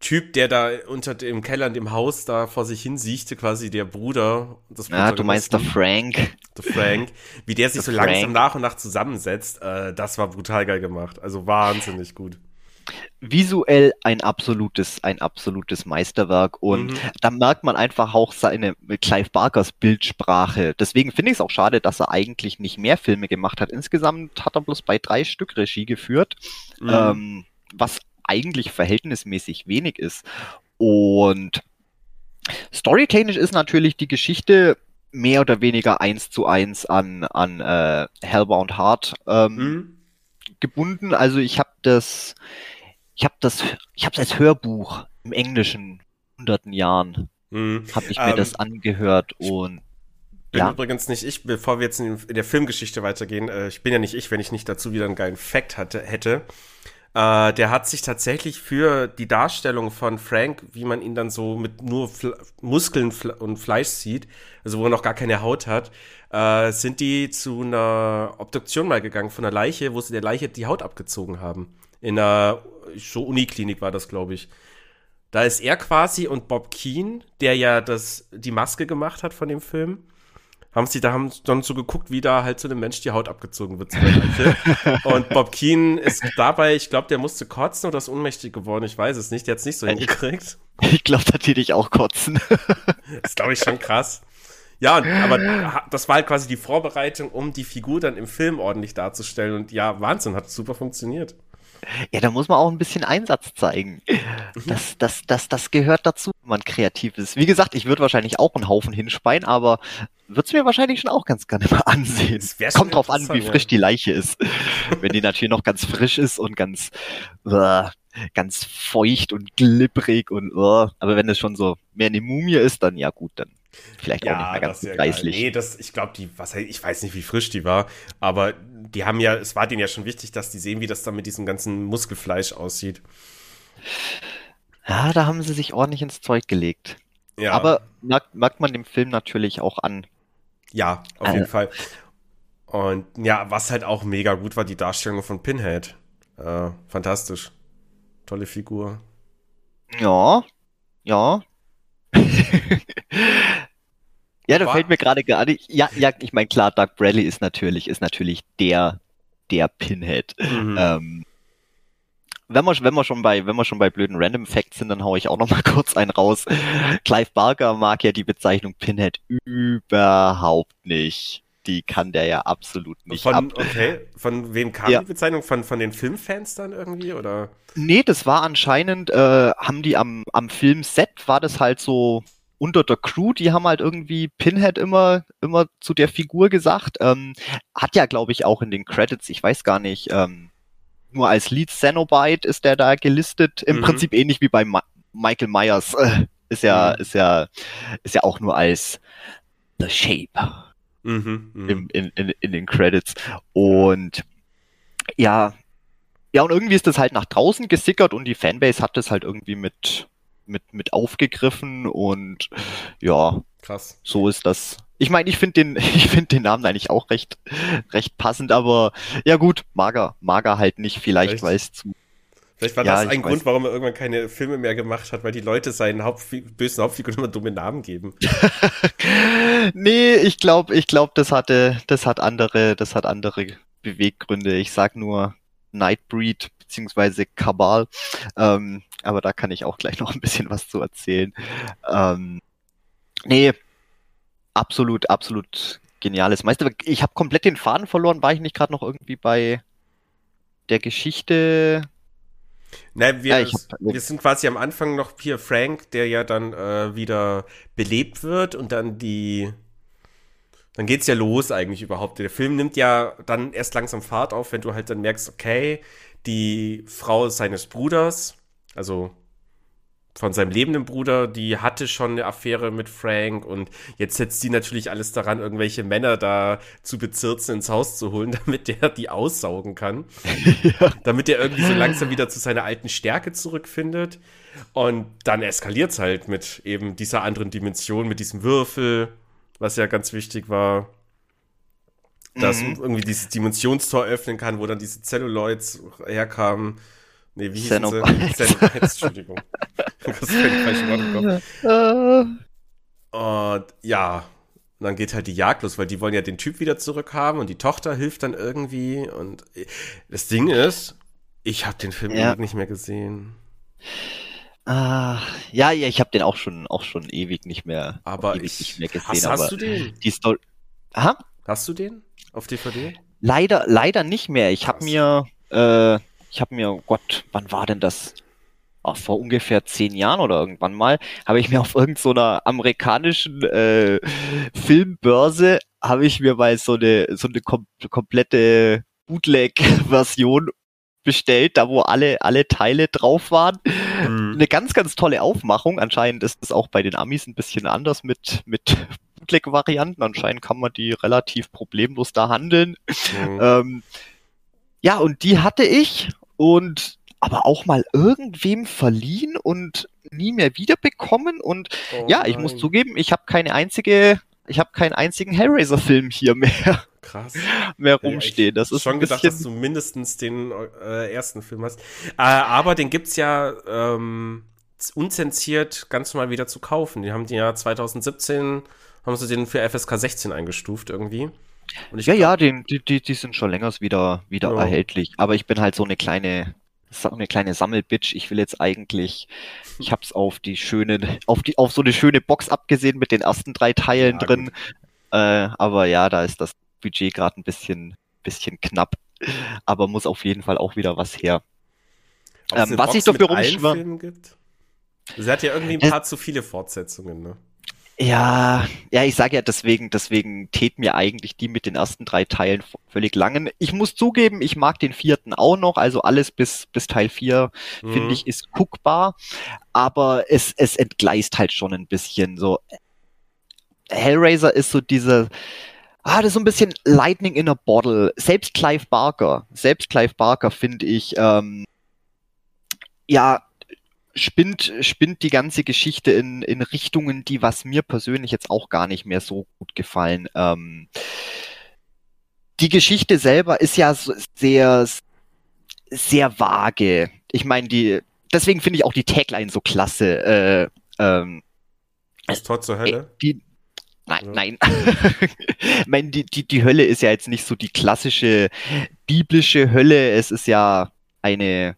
Typ, der da unter dem Keller in dem Haus da vor sich hin siechte, quasi der Bruder. Das ja, du meinst der Frank. Der Frank. Wie der sich der so Frank. langsam nach und nach zusammensetzt, äh, das war brutal geil gemacht. Also wahnsinnig gut visuell ein absolutes, ein absolutes Meisterwerk und mhm. da merkt man einfach auch seine Clive Barkers Bildsprache. Deswegen finde ich es auch schade, dass er eigentlich nicht mehr Filme gemacht hat. Insgesamt hat er bloß bei drei Stück Regie geführt, mhm. ähm, was eigentlich verhältnismäßig wenig ist. Und storytechnisch ist natürlich die Geschichte mehr oder weniger eins zu eins an, an äh, Hellbound Heart ähm, mhm. gebunden. Also ich habe das, ich habe das, ich habe es als Hörbuch im Englischen hunderten Jahren mhm. habe ich mir ähm, das angehört und bin ja. übrigens nicht ich, bevor wir jetzt in, der Filmgeschichte weitergehen, äh, ich bin ja nicht ich, wenn ich nicht dazu wieder einen geilen Fact hatte, hätte. Äh, der hat sich tatsächlich für die Darstellung von Frank, wie man ihn dann so mit nur Fl Muskeln und Fleisch sieht, also wo er noch gar keine Haut hat, äh, sind die zu einer Obduktion mal gegangen von einer Leiche, wo sie der Leiche die Haut abgezogen haben. In einer so Uniklinik war das, glaube ich. Da ist er quasi und Bob Keen, der ja das, die Maske gemacht hat von dem Film, haben sie da haben dann so geguckt, wie da halt so einem Mensch die Haut abgezogen wird. und Bob Keen ist dabei, ich glaube, der musste kotzen oder ist ohnmächtig geworden, ich weiß es nicht, der hat es nicht so hingekriegt. Ich glaube, da täte ich auch kotzen. das glaube ich schon krass. Ja, aber das war halt quasi die Vorbereitung, um die Figur dann im Film ordentlich darzustellen. Und ja, Wahnsinn, hat super funktioniert. Ja, da muss man auch ein bisschen Einsatz zeigen. Mhm. Das, das, das, das gehört dazu, wenn man kreativ ist. Wie gesagt, ich würde wahrscheinlich auch einen Haufen hinspeien, aber würde es mir wahrscheinlich schon auch ganz gerne mal ansehen. Kommt drauf an, wie frisch die Leiche ist. wenn die natürlich noch ganz frisch ist und ganz, uh, ganz feucht und glibberig und, uh, aber wenn es schon so mehr eine Mumie ist, dann ja gut, dann Vielleicht ja, auch nicht mehr ganz ja preislich. Nee, das, ich glaube, die, was, ich weiß nicht, wie frisch die war, aber die haben ja, es war denen ja schon wichtig, dass die sehen, wie das dann mit diesem ganzen Muskelfleisch aussieht. Ja, da haben sie sich ordentlich ins Zeug gelegt. Ja. Aber merkt, merkt man dem Film natürlich auch an. Ja, auf äh. jeden Fall. Und ja, was halt auch mega gut war, die Darstellung von Pinhead. Äh, fantastisch. Tolle Figur. Ja, ja. ja, da fällt mir gerade gar nicht. Ja, ja, ich meine, klar, Doug Bradley ist natürlich, ist natürlich der, der Pinhead. Mhm. Ähm, wenn wir, wenn wir schon bei, wenn wir schon bei blöden Random Facts sind, dann hau ich auch noch mal kurz einen raus. Clive Barker mag ja die Bezeichnung Pinhead überhaupt nicht. Die kann der ja absolut nicht von, ab. Okay, von wem kam ja. die Bezeichnung? Von, von den Filmfans dann irgendwie, oder? Nee, das war anscheinend, äh, haben die am, am Filmset, war das halt so unter der Crew, die haben halt irgendwie Pinhead immer, immer zu der Figur gesagt. Ähm, hat ja, glaube ich, auch in den Credits, ich weiß gar nicht, ähm, nur als Lead Cenobite ist der da gelistet. Im mhm. Prinzip ähnlich wie bei Ma Michael Myers. Äh, ist ja, mhm. ist ja, ist ja auch nur als The Shape mhm, mhm, Im, in, in, in den Credits. Und ja, ja, und irgendwie ist das halt nach draußen gesickert und die Fanbase hat das halt irgendwie mit, mit, mit aufgegriffen und ja, krass. So ist das, ich meine, ich finde den, ich finde den Namen eigentlich auch recht, recht passend, aber ja gut, Mager, Mager halt nicht, vielleicht, weil es zu. Vielleicht war ja, das ein Grund, weiß. warum er irgendwann keine Filme mehr gemacht hat, weil die Leute seinen Hauptfi bösen Hauptfiguren immer dumme Namen geben. nee, ich glaube, ich glaube, das hatte, das hat andere, das hat andere Beweggründe. Ich sag nur Nightbreed beziehungsweise Kabal. Ähm, aber da kann ich auch gleich noch ein bisschen was zu erzählen. Ähm, nee, absolut, absolut geniales Meister. Ich habe komplett den Faden verloren. War ich nicht gerade noch irgendwie bei der Geschichte? Nein, wir, ja, hab, wir sind quasi am Anfang noch hier Frank, der ja dann äh, wieder belebt wird und dann die. Dann geht's ja los eigentlich überhaupt. Der Film nimmt ja dann erst langsam Fahrt auf, wenn du halt dann merkst, okay, die Frau seines Bruders, also von seinem lebenden Bruder, die hatte schon eine Affäre mit Frank und jetzt setzt die natürlich alles daran, irgendwelche Männer da zu bezirzen ins Haus zu holen, damit der die aussaugen kann. ja. Damit er irgendwie so langsam wieder zu seiner alten Stärke zurückfindet. Und dann eskaliert es halt mit eben dieser anderen Dimension, mit diesem Würfel, was ja ganz wichtig war. Dass mhm. irgendwie dieses Dimensionstor öffnen kann, wo dann diese Celluloids herkamen. Nee, wie hieß sie? Xenobites, Entschuldigung. das ist falsche Wort im Kopf. Und ja, und dann geht halt die Jagd los, weil die wollen ja den Typ wieder zurückhaben und die Tochter hilft dann irgendwie. Und das Ding ist, ich habe den Film ja. nicht mehr gesehen. Ah, ja, ja, ich habe den auch schon, auch schon ewig nicht mehr, aber ewig ich, nicht mehr gesehen. Hast, hast du den? Die Story. Aha? Hast du den auf DVD? Leider, leider nicht mehr. Ich habe mir, äh, ich habe mir, oh Gott, wann war denn das? Ach, vor ungefähr zehn Jahren oder irgendwann mal, habe ich mir auf irgendeiner so amerikanischen äh, Filmbörse, habe ich mir mal so eine, so eine kom komplette Bootleg-Version bestellt, da wo alle, alle Teile drauf waren. Mhm. Eine ganz, ganz tolle Aufmachung. Anscheinend ist es auch bei den Amis ein bisschen anders mit, mit Bootleg-Varianten. Anscheinend kann man die relativ problemlos da handeln. Mhm. Ähm, ja, und die hatte ich und aber auch mal irgendwem verliehen und nie mehr wiederbekommen. Und oh ja, ich muss zugeben, ich habe keine einzige, ich habe keinen einzigen Hellraiser-Film hier mehr. Krass. mehr rumstehen. Das ist schon gedacht, dass du mindestens den äh, ersten Film hast. Äh, aber den gibt's ja ähm, unzensiert ganz normal wieder zu kaufen. Die haben die ja 2017 haben sie den für FSK 16 eingestuft irgendwie ja, ja, die, die, die sind schon längers wieder, wieder ja. erhältlich. Aber ich bin halt so eine kleine, so eine kleine Sammelbitch. Ich will jetzt eigentlich, ich hab's auf die schöne, auf die, auf so eine schöne Box abgesehen mit den ersten drei Teilen ja, drin. Äh, aber ja, da ist das Budget gerade ein bisschen, bisschen knapp. Aber muss auf jeden Fall auch wieder was her. Ähm, was ich dafür rumschwirre. Sie hat ja irgendwie ein paar äh, zu viele Fortsetzungen, ne? Ja, ja, ich sage ja deswegen, deswegen tät mir eigentlich die mit den ersten drei Teilen völlig langen. Ich muss zugeben, ich mag den vierten auch noch, also alles bis, bis Teil vier mhm. finde ich ist guckbar, aber es, es entgleist halt schon ein bisschen so. Hellraiser ist so diese, ah, das ist so ein bisschen Lightning in a Bottle. Selbst Clive Barker, selbst Clive Barker finde ich, ähm, ja, spinnt, spinnt die ganze Geschichte in, in Richtungen, die was mir persönlich jetzt auch gar nicht mehr so gut gefallen. Ähm, die Geschichte selber ist ja sehr, sehr vage. Ich meine, die, deswegen finde ich auch die Tagline so klasse. Äh, ähm, das Tor zur Hölle? Äh, die, Nein, ja. nein. ich meine, die, die, die Hölle ist ja jetzt nicht so die klassische biblische Hölle. Es ist ja eine,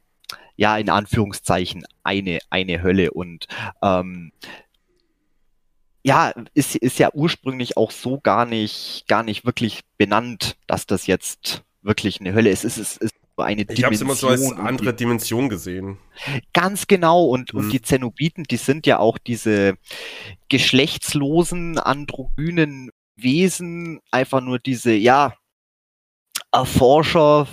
ja, in Anführungszeichen, eine, eine Hölle. Und ähm, ja, ist, ist ja ursprünglich auch so gar nicht, gar nicht wirklich benannt, dass das jetzt wirklich eine Hölle ist. Es ist, ist eine ich Dimension. Ich habe es immer so als andere Dimension gesehen. Ganz genau. Und, hm. und die Zenobiten, die sind ja auch diese geschlechtslosen, androgynen Wesen, einfach nur diese, ja, Erforscher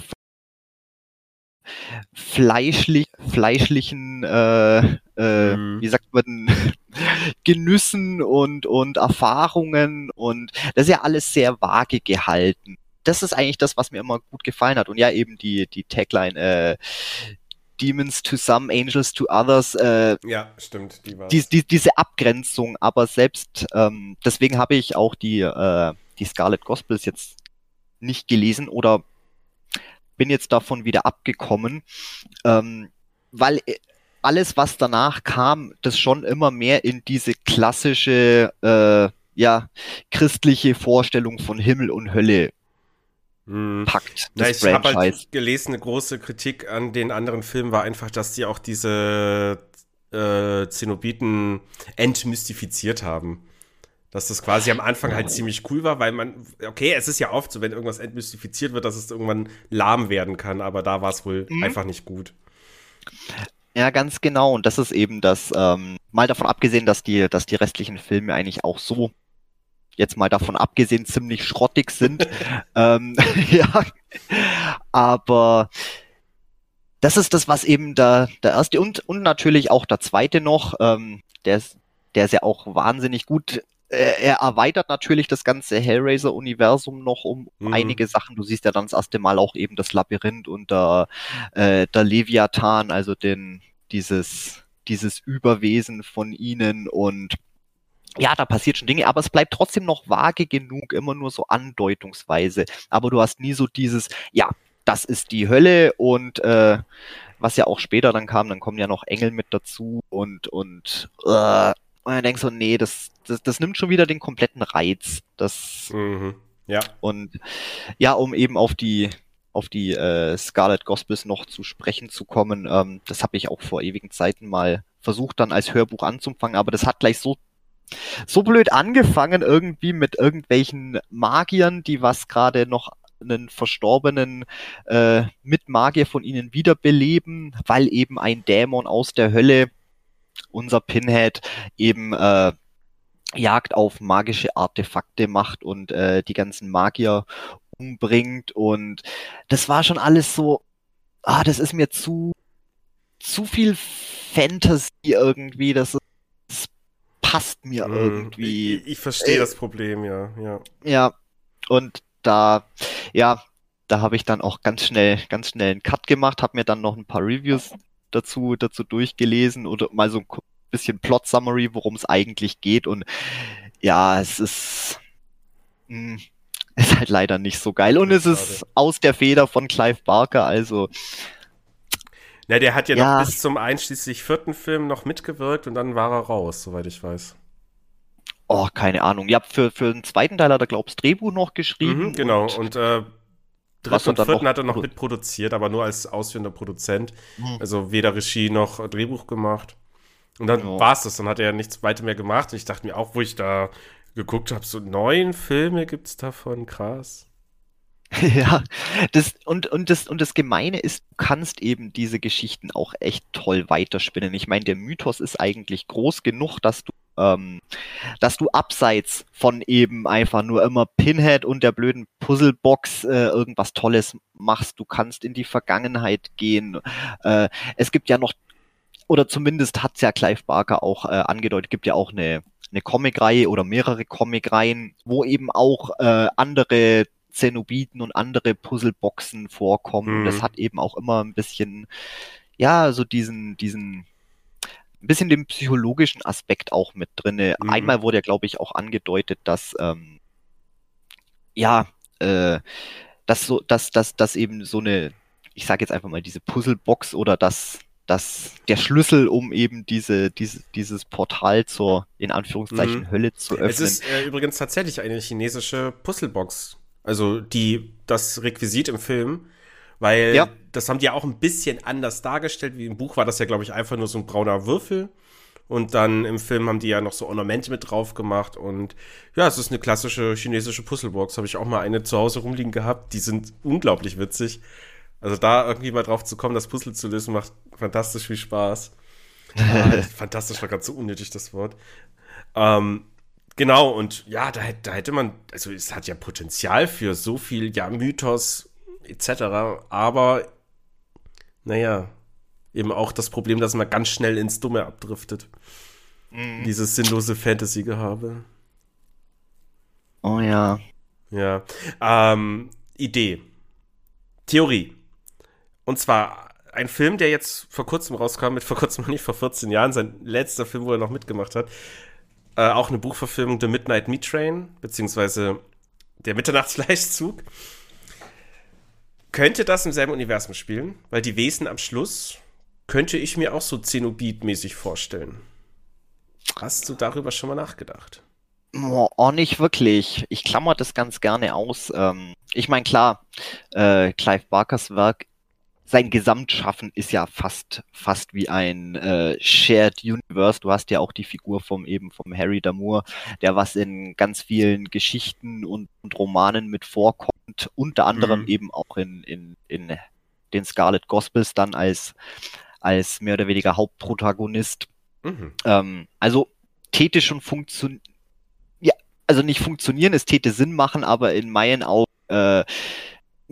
fleischlich, fleischlichen, äh, äh, mhm. wie sagt man, Genüssen und, und Erfahrungen und das ist ja alles sehr vage gehalten das ist eigentlich das, was mir immer gut gefallen hat. Und ja, eben die, die Tagline, äh, Demons to some, Angels to others. Äh, ja, stimmt. Die die, die, diese Abgrenzung, aber selbst ähm, deswegen habe ich auch die, äh, die Scarlet Gospels jetzt nicht gelesen oder bin jetzt davon wieder abgekommen, ähm, weil äh, alles, was danach kam, das schon immer mehr in diese klassische, äh, ja, christliche Vorstellung von Himmel und Hölle hm. packt. Na, ich habe halt gelesen, eine große Kritik an den anderen Filmen war einfach, dass die auch diese äh, Zenobiten entmystifiziert haben. Dass das quasi am Anfang halt ziemlich cool war, weil man, okay, es ist ja oft so, wenn irgendwas entmystifiziert wird, dass es irgendwann lahm werden kann, aber da war es wohl mhm. einfach nicht gut. Ja, ganz genau. Und das ist eben das, ähm, mal davon abgesehen, dass die, dass die restlichen Filme eigentlich auch so jetzt mal davon abgesehen ziemlich schrottig sind. ähm, ja, aber das ist das, was eben der, der erste und, und natürlich auch der zweite noch, ähm, der ist, der ist ja auch wahnsinnig gut. Er erweitert natürlich das ganze Hellraiser-Universum noch um mhm. einige Sachen. Du siehst ja dann das erste Mal auch eben das Labyrinth und der, äh, der Leviathan, also den, dieses, dieses Überwesen von ihnen und ja, da passiert schon Dinge, aber es bleibt trotzdem noch vage genug, immer nur so andeutungsweise. Aber du hast nie so dieses, ja, das ist die Hölle und äh, was ja auch später dann kam, dann kommen ja noch Engel mit dazu und und äh, und dann denkst du, nee, das, das, das nimmt schon wieder den kompletten Reiz. Das mhm. ja. Und ja, um eben auf die auf die äh, Scarlet Gospels noch zu sprechen zu kommen, ähm, das habe ich auch vor ewigen Zeiten mal versucht dann als Hörbuch anzufangen, aber das hat gleich so so blöd angefangen irgendwie mit irgendwelchen Magiern, die was gerade noch einen verstorbenen äh, Mitmagier von ihnen wiederbeleben, weil eben ein Dämon aus der Hölle, unser Pinhead, eben äh, Jagd auf magische Artefakte macht und äh, die ganzen Magier umbringt und das war schon alles so, ah, das ist mir zu zu viel Fantasy irgendwie, das ist passt mir hm, irgendwie. Ich, ich verstehe äh, das Problem, ja, ja. Ja, und da, ja, da habe ich dann auch ganz schnell, ganz schnell einen Cut gemacht, habe mir dann noch ein paar Reviews dazu, dazu durchgelesen oder mal so ein bisschen Plot Summary, worum es eigentlich geht und ja, es ist, mh, hm, ist halt leider nicht so geil und es ist aus der Feder von Clive Barker, also na, der hat ja, ja, noch bis zum einschließlich vierten Film noch mitgewirkt und dann war er raus, soweit ich weiß. Oh, keine Ahnung. Ja, für, für den zweiten Teil hat er, glaubst Drehbuch noch geschrieben. Mhm, genau, und, und äh, dritten und vierten hat er noch mitproduziert, aber nur als ausführender Produzent. Mhm. Also weder Regie noch Drehbuch gemacht. Und dann ja. war es das, dann hat er nichts weiter mehr gemacht. Und ich dachte mir auch, wo ich da geguckt habe, so neun Filme gibt es davon, krass. Ja, das, und, und, das, und das Gemeine ist, du kannst eben diese Geschichten auch echt toll weiterspinnen. Ich meine, der Mythos ist eigentlich groß genug, dass du, ähm, dass du abseits von eben einfach nur immer Pinhead und der blöden Puzzlebox äh, irgendwas Tolles machst. Du kannst in die Vergangenheit gehen. Äh, es gibt ja noch, oder zumindest hat's ja Clive Barker auch äh, angedeutet, gibt ja auch eine, eine Comicreihe oder mehrere Comicreihen, wo eben auch äh, andere Zenobiten und andere Puzzleboxen vorkommen. Mhm. Das hat eben auch immer ein bisschen, ja, so diesen, diesen, ein bisschen den psychologischen Aspekt auch mit drinne. Mhm. Einmal wurde ja, glaube ich, auch angedeutet, dass, ähm, ja, äh, dass so, dass, dass, dass eben so eine, ich sage jetzt einfach mal diese Puzzlebox oder das, das, der Schlüssel, um eben diese, diese, dieses Portal zur, in Anführungszeichen, mhm. Hölle zu öffnen. Es ist äh, übrigens tatsächlich eine chinesische Puzzlebox. Also die, das Requisit im Film, weil ja. das haben die ja auch ein bisschen anders dargestellt. Wie im Buch war das ja, glaube ich, einfach nur so ein brauner Würfel. Und dann im Film haben die ja noch so Ornamente mit drauf gemacht. Und ja, es ist eine klassische chinesische Puzzlebox. Habe ich auch mal eine zu Hause rumliegen gehabt. Die sind unglaublich witzig. Also da irgendwie mal drauf zu kommen, das Puzzle zu lösen, macht fantastisch viel Spaß. ah, fantastisch war gerade so unnötig, das Wort. Ähm, genau, und ja, da, da hätte man, also es hat ja Potenzial für so viel, ja, Mythos etc., aber naja, eben auch das Problem, dass man ganz schnell ins Dumme abdriftet. Mhm. Dieses sinnlose Fantasy-Gehabe. Oh ja. Ja. Ähm, Idee. Theorie. Und zwar ein Film, der jetzt vor kurzem rauskam, mit vor kurzem nicht vor 14 Jahren, sein letzter Film, wo er noch mitgemacht hat. Äh, auch eine Buchverfilmung, The Midnight Meat Train, beziehungsweise Der Mitternachtsfleischzug. Könnte das im selben Universum spielen, weil die Wesen am Schluss könnte ich mir auch so Zenobit-mäßig vorstellen. Hast du darüber schon mal nachgedacht? Oh, nicht wirklich. Ich klammer das ganz gerne aus. Ähm, ich meine, klar, äh, Clive Barkers Werk sein Gesamtschaffen ist ja fast fast wie ein äh, Shared Universe. Du hast ja auch die Figur vom eben vom Harry Damour, der was in ganz vielen Geschichten und, und Romanen mit vorkommt, unter anderem mhm. eben auch in, in, in den Scarlet Gospels dann als als mehr oder weniger Hauptprotagonist. Mhm. Ähm, also täte schon funktionieren, ja, also nicht funktionieren, es täte Sinn machen, aber in meinen Augen äh,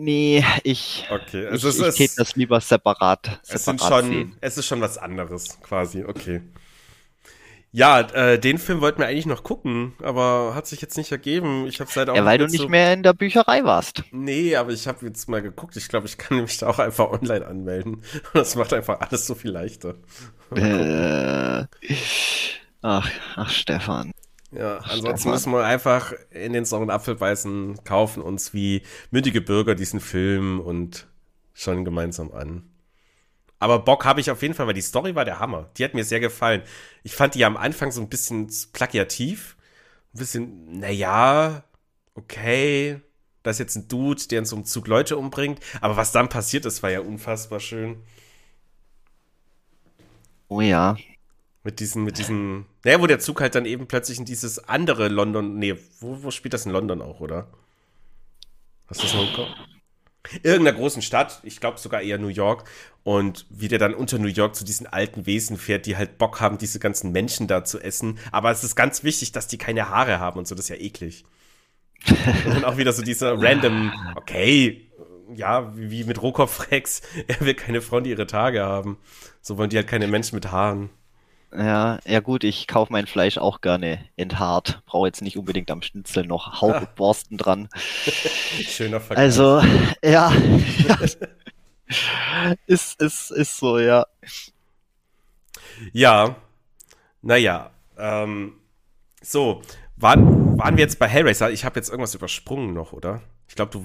Nee, ich, okay. also ich, ich ist, das lieber separat, separat es, sind schon, sehen. es ist schon was anderes, quasi, okay. Ja, äh, den Film wollten wir eigentlich noch gucken, aber hat sich jetzt nicht ergeben. Ich habe auch Ja, weil du nicht so mehr in der Bücherei warst. Nee, aber ich habe jetzt mal geguckt. Ich glaube, ich kann mich da auch einfach online anmelden. Das macht einfach alles so viel leichter. Äh, ach, ach, Stefan. Ja, ansonsten müssen wir einfach in den sauren Apfel beißen, kaufen uns wie mündige Bürger diesen Film und schauen gemeinsam an. Aber Bock habe ich auf jeden Fall, weil die Story war der Hammer. Die hat mir sehr gefallen. Ich fand die am Anfang so ein bisschen plagiativ. Ein bisschen, naja, okay. Da ist jetzt ein Dude, der in so einem Zug Leute umbringt. Aber was dann passiert ist, war ja unfassbar schön. Oh ja, mit diesen, mit diesen, naja, wo der Zug halt dann eben plötzlich in dieses andere London, nee, wo, wo spielt das in London auch, oder? Hast du das noch Kopf? Irgendeiner großen Stadt, ich glaube sogar eher New York, und wie der dann unter New York zu diesen alten Wesen fährt, die halt Bock haben, diese ganzen Menschen da zu essen. Aber es ist ganz wichtig, dass die keine Haare haben und so, das ist ja eklig. und auch wieder so dieser random, okay, ja, wie mit Rohkopf-Rex, er will keine Frauen, die ihre Tage haben. So wollen die halt keine Menschen mit Haaren. Ja, ja gut, ich kaufe mein Fleisch auch gerne enthaart. Brauche jetzt nicht unbedingt am Schnitzel noch Haut und Borsten dran. Schöner Vergleich. Also, ja. ist, ist, ist so, ja. Ja, naja. Ähm, so, waren, waren wir jetzt bei Hellraiser? Ich habe jetzt irgendwas übersprungen noch, oder? Ich glaube, du.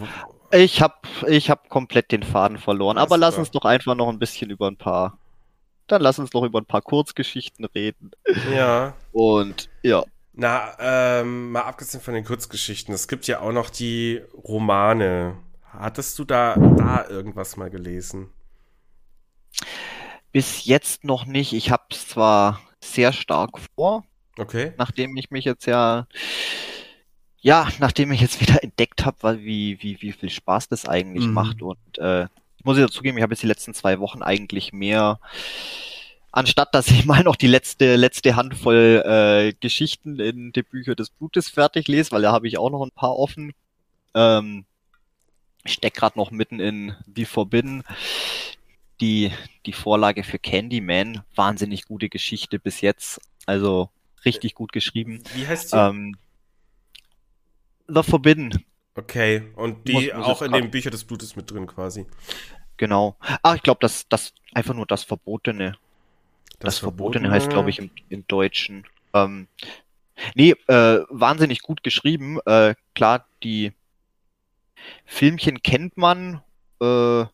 Ich habe ich hab komplett den Faden verloren. Aber lass uns doch einfach noch ein bisschen über ein paar dann lass uns noch über ein paar Kurzgeschichten reden. Ja. Und ja. Na, ähm, mal abgesehen von den Kurzgeschichten, es gibt ja auch noch die Romane. Hattest du da, da irgendwas mal gelesen? Bis jetzt noch nicht. Ich habe es zwar sehr stark vor. Okay. Nachdem ich mich jetzt ja, ja, nachdem ich jetzt wieder entdeckt habe, wie, wie, wie viel Spaß das eigentlich mhm. macht und äh, muss ich dazugeben, ich habe jetzt die letzten zwei Wochen eigentlich mehr, anstatt dass ich mal noch die letzte, letzte Handvoll äh, Geschichten in die Bücher des Blutes fertig lese, weil da habe ich auch noch ein paar offen. Ähm, ich steck gerade noch mitten in The Forbidden. Die, die Vorlage für Candyman, wahnsinnig gute Geschichte bis jetzt. Also richtig gut geschrieben. Wie heißt die? Ähm, The Forbidden. Okay, und die muss, muss auch in den Büchern des Blutes mit drin quasi. Genau. Ah, ich glaube, das, das einfach nur das Verbotene. Das, das Verbotene, Verbotene heißt, glaube ich, im, im Deutschen. Ähm, nee, äh, wahnsinnig gut geschrieben. Äh, klar, die Filmchen kennt man. Äh,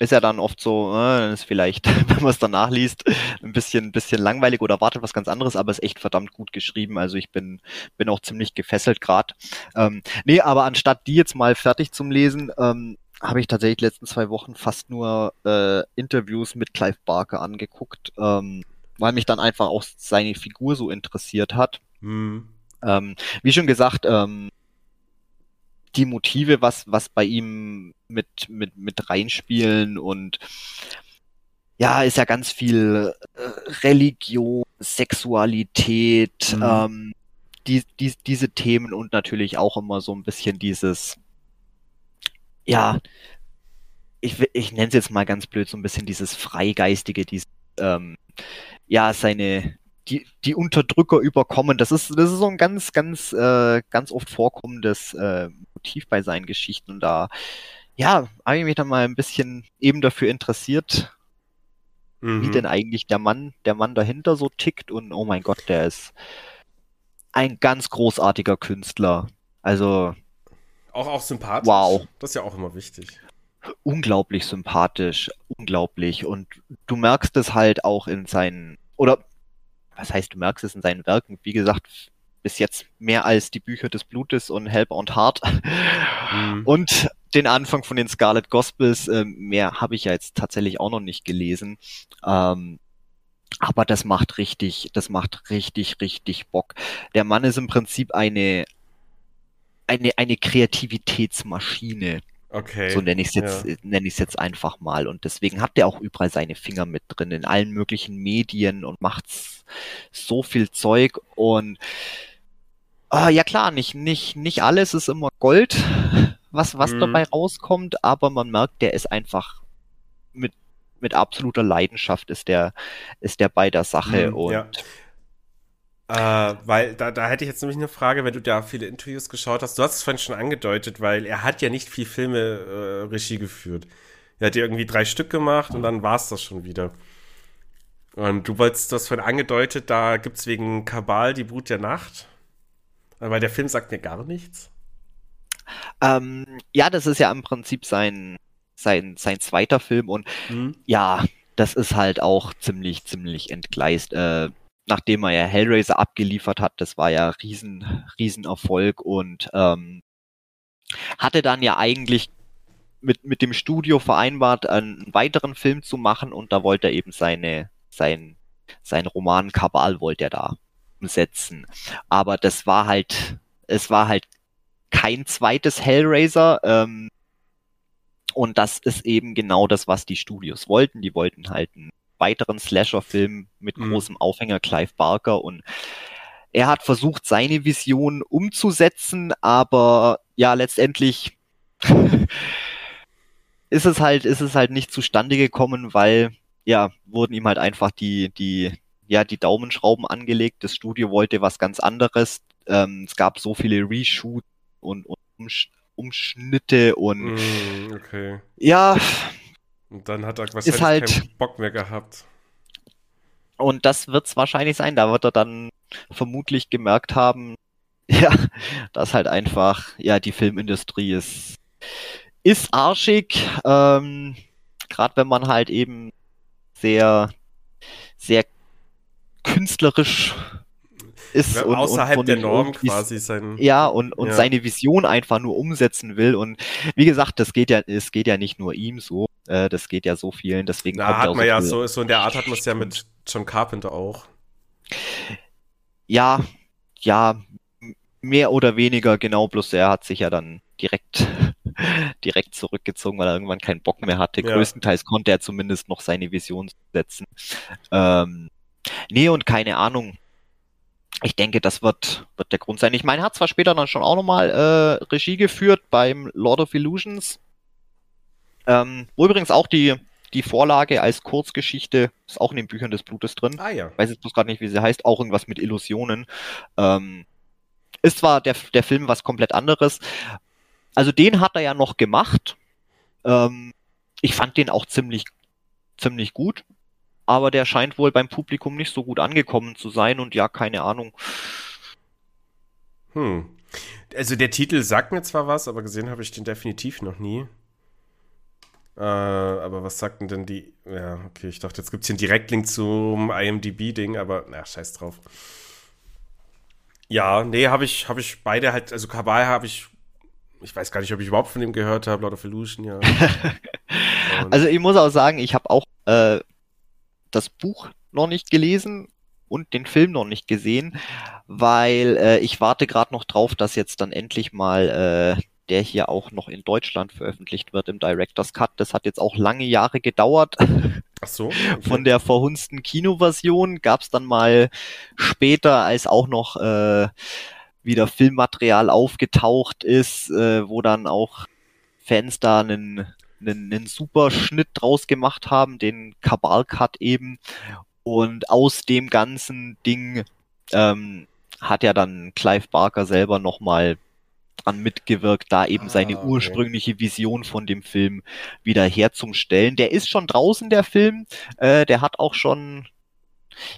ist ja dann oft so, äh, dann ist vielleicht, wenn man es danach liest, ein bisschen, ein bisschen langweilig oder wartet was ganz anderes, aber ist echt verdammt gut geschrieben. Also ich bin, bin auch ziemlich gefesselt gerade. Ähm, nee, aber anstatt die jetzt mal fertig zum Lesen, ähm, habe ich tatsächlich die letzten zwei Wochen fast nur äh, Interviews mit Clive Barker angeguckt, ähm, weil mich dann einfach auch seine Figur so interessiert hat. Mhm. Ähm, wie schon gesagt, ähm, die Motive, was, was bei ihm mit, mit, mit reinspielen und ja, ist ja ganz viel äh, Religion, Sexualität, mhm. ähm, die, die, diese Themen und natürlich auch immer so ein bisschen dieses, ja, ich, ich nenne es jetzt mal ganz blöd, so ein bisschen dieses Freigeistige, dieses, ähm, ja, seine, die, die Unterdrücker überkommen. Das ist, das ist so ein ganz, ganz, äh, ganz oft vorkommendes äh, Motiv bei seinen Geschichten. Und da, ja, habe ich mich dann mal ein bisschen eben dafür interessiert, mhm. wie denn eigentlich der Mann, der Mann dahinter so tickt. Und oh mein Gott, der ist ein ganz großartiger Künstler. Also. Auch, auch sympathisch. Wow. Das ist ja auch immer wichtig unglaublich sympathisch, unglaublich. Und du merkst es halt auch in seinen, oder was heißt, du merkst es in seinen Werken, wie gesagt, bis jetzt mehr als die Bücher des Blutes und Hellbound Heart. Mhm. Und den Anfang von den Scarlet Gospels, äh, mehr habe ich ja jetzt tatsächlich auch noch nicht gelesen. Ähm, aber das macht richtig, das macht richtig, richtig Bock. Der Mann ist im Prinzip eine, eine, eine Kreativitätsmaschine. Okay. So nenne ich es jetzt, ja. nenne ich es jetzt einfach mal. Und deswegen hat er auch überall seine Finger mit drin in allen möglichen Medien und macht so viel Zeug und äh, ja klar, nicht, nicht, nicht alles ist immer Gold, was, was mhm. dabei rauskommt, aber man merkt, der ist einfach mit, mit absoluter Leidenschaft ist der, ist der bei der Sache mhm, und ja. Äh, weil da, da hätte ich jetzt nämlich eine Frage, wenn du da viele Interviews geschaut hast. Du hast es vorhin schon angedeutet, weil er hat ja nicht viel Filme äh, Regie geführt. Er hat ja irgendwie drei Stück gemacht und dann war es das schon wieder. Und du wolltest das vorhin angedeutet, da gibt es wegen Kabal die Brut der Nacht. Weil der Film sagt mir gar nichts. Ähm, ja, das ist ja im Prinzip sein, sein, sein zweiter Film und mhm. ja, das ist halt auch ziemlich, ziemlich entgleist. Äh, nachdem er ja Hellraiser abgeliefert hat, das war ja riesen, riesen Erfolg und ähm, hatte dann ja eigentlich mit, mit dem Studio vereinbart, einen weiteren Film zu machen und da wollte er eben seine, sein, sein Roman Kabal wollte er da umsetzen. Aber das war halt, es war halt kein zweites Hellraiser, ähm, und das ist eben genau das, was die Studios wollten. Die wollten halt einen weiteren Slasher-Film mit mhm. großem Aufhänger Clive Barker und er hat versucht, seine Vision umzusetzen, aber ja, letztendlich ist es halt, ist es halt nicht zustande gekommen, weil ja, wurden ihm halt einfach die, die, ja, die Daumenschrauben angelegt. Das Studio wollte was ganz anderes. Ähm, es gab so viele Reshoots und, und Umschnitte und mm, okay. ja, und dann hat er wahrscheinlich halt, keinen Bock mehr gehabt. Und das wird es wahrscheinlich sein. Da wird er dann vermutlich gemerkt haben, ja, dass halt einfach, ja, die Filmindustrie ist, ist arschig. Ähm, Gerade wenn man halt eben sehr, sehr künstlerisch ist und, außerhalb und der Norm quasi sein ja und und ja. seine Vision einfach nur umsetzen will und wie gesagt das geht ja es geht ja nicht nur ihm so äh, das geht ja so vielen deswegen da hat man ja so so in der Art hat man es ja mit John Carpenter auch ja ja mehr oder weniger genau bloß er hat sich ja dann direkt direkt zurückgezogen, weil er irgendwann keinen Bock mehr hatte. Ja. Größtenteils konnte er zumindest noch seine Vision setzen. Ähm, nee, und keine Ahnung ich denke, das wird, wird der Grund sein. Ich meine, er hat zwar später dann schon auch nochmal äh, Regie geführt beim Lord of Illusions, ähm, wo übrigens auch die, die Vorlage als Kurzgeschichte ist auch in den Büchern des Blutes drin. Ah ja. Weiß jetzt bloß gerade nicht, wie sie heißt, auch irgendwas mit Illusionen. Ähm, ist zwar der, der Film was komplett anderes. Also den hat er ja noch gemacht. Ähm, ich fand den auch ziemlich, ziemlich gut aber der scheint wohl beim Publikum nicht so gut angekommen zu sein und ja, keine Ahnung. Hm. Also der Titel sagt mir zwar was, aber gesehen habe ich den definitiv noch nie. Äh, aber was sagten denn die? Ja, okay, ich dachte, jetzt gibt es hier einen Direktlink zum IMDb-Ding, aber na, scheiß drauf. Ja, nee, habe ich, habe ich beide halt, also Kabal habe ich, ich weiß gar nicht, ob ich überhaupt von dem gehört habe, Lord of Illusion, ja. also ich muss auch sagen, ich habe auch äh, das Buch noch nicht gelesen und den Film noch nicht gesehen, weil äh, ich warte gerade noch drauf, dass jetzt dann endlich mal äh, der hier auch noch in Deutschland veröffentlicht wird im Director's Cut. Das hat jetzt auch lange Jahre gedauert. Ach so. Okay. Von der verhunzten Kinoversion gab es dann mal später, als auch noch äh, wieder Filmmaterial aufgetaucht ist, äh, wo dann auch Fans da einen, einen, einen super Schnitt draus gemacht haben, den Kabal Cut eben. Und aus dem ganzen Ding ähm, hat ja dann Clive Barker selber nochmal dran mitgewirkt, da eben ah, seine okay. ursprüngliche Vision von dem Film wieder herzustellen. Der ist schon draußen, der Film. Äh, der hat auch schon,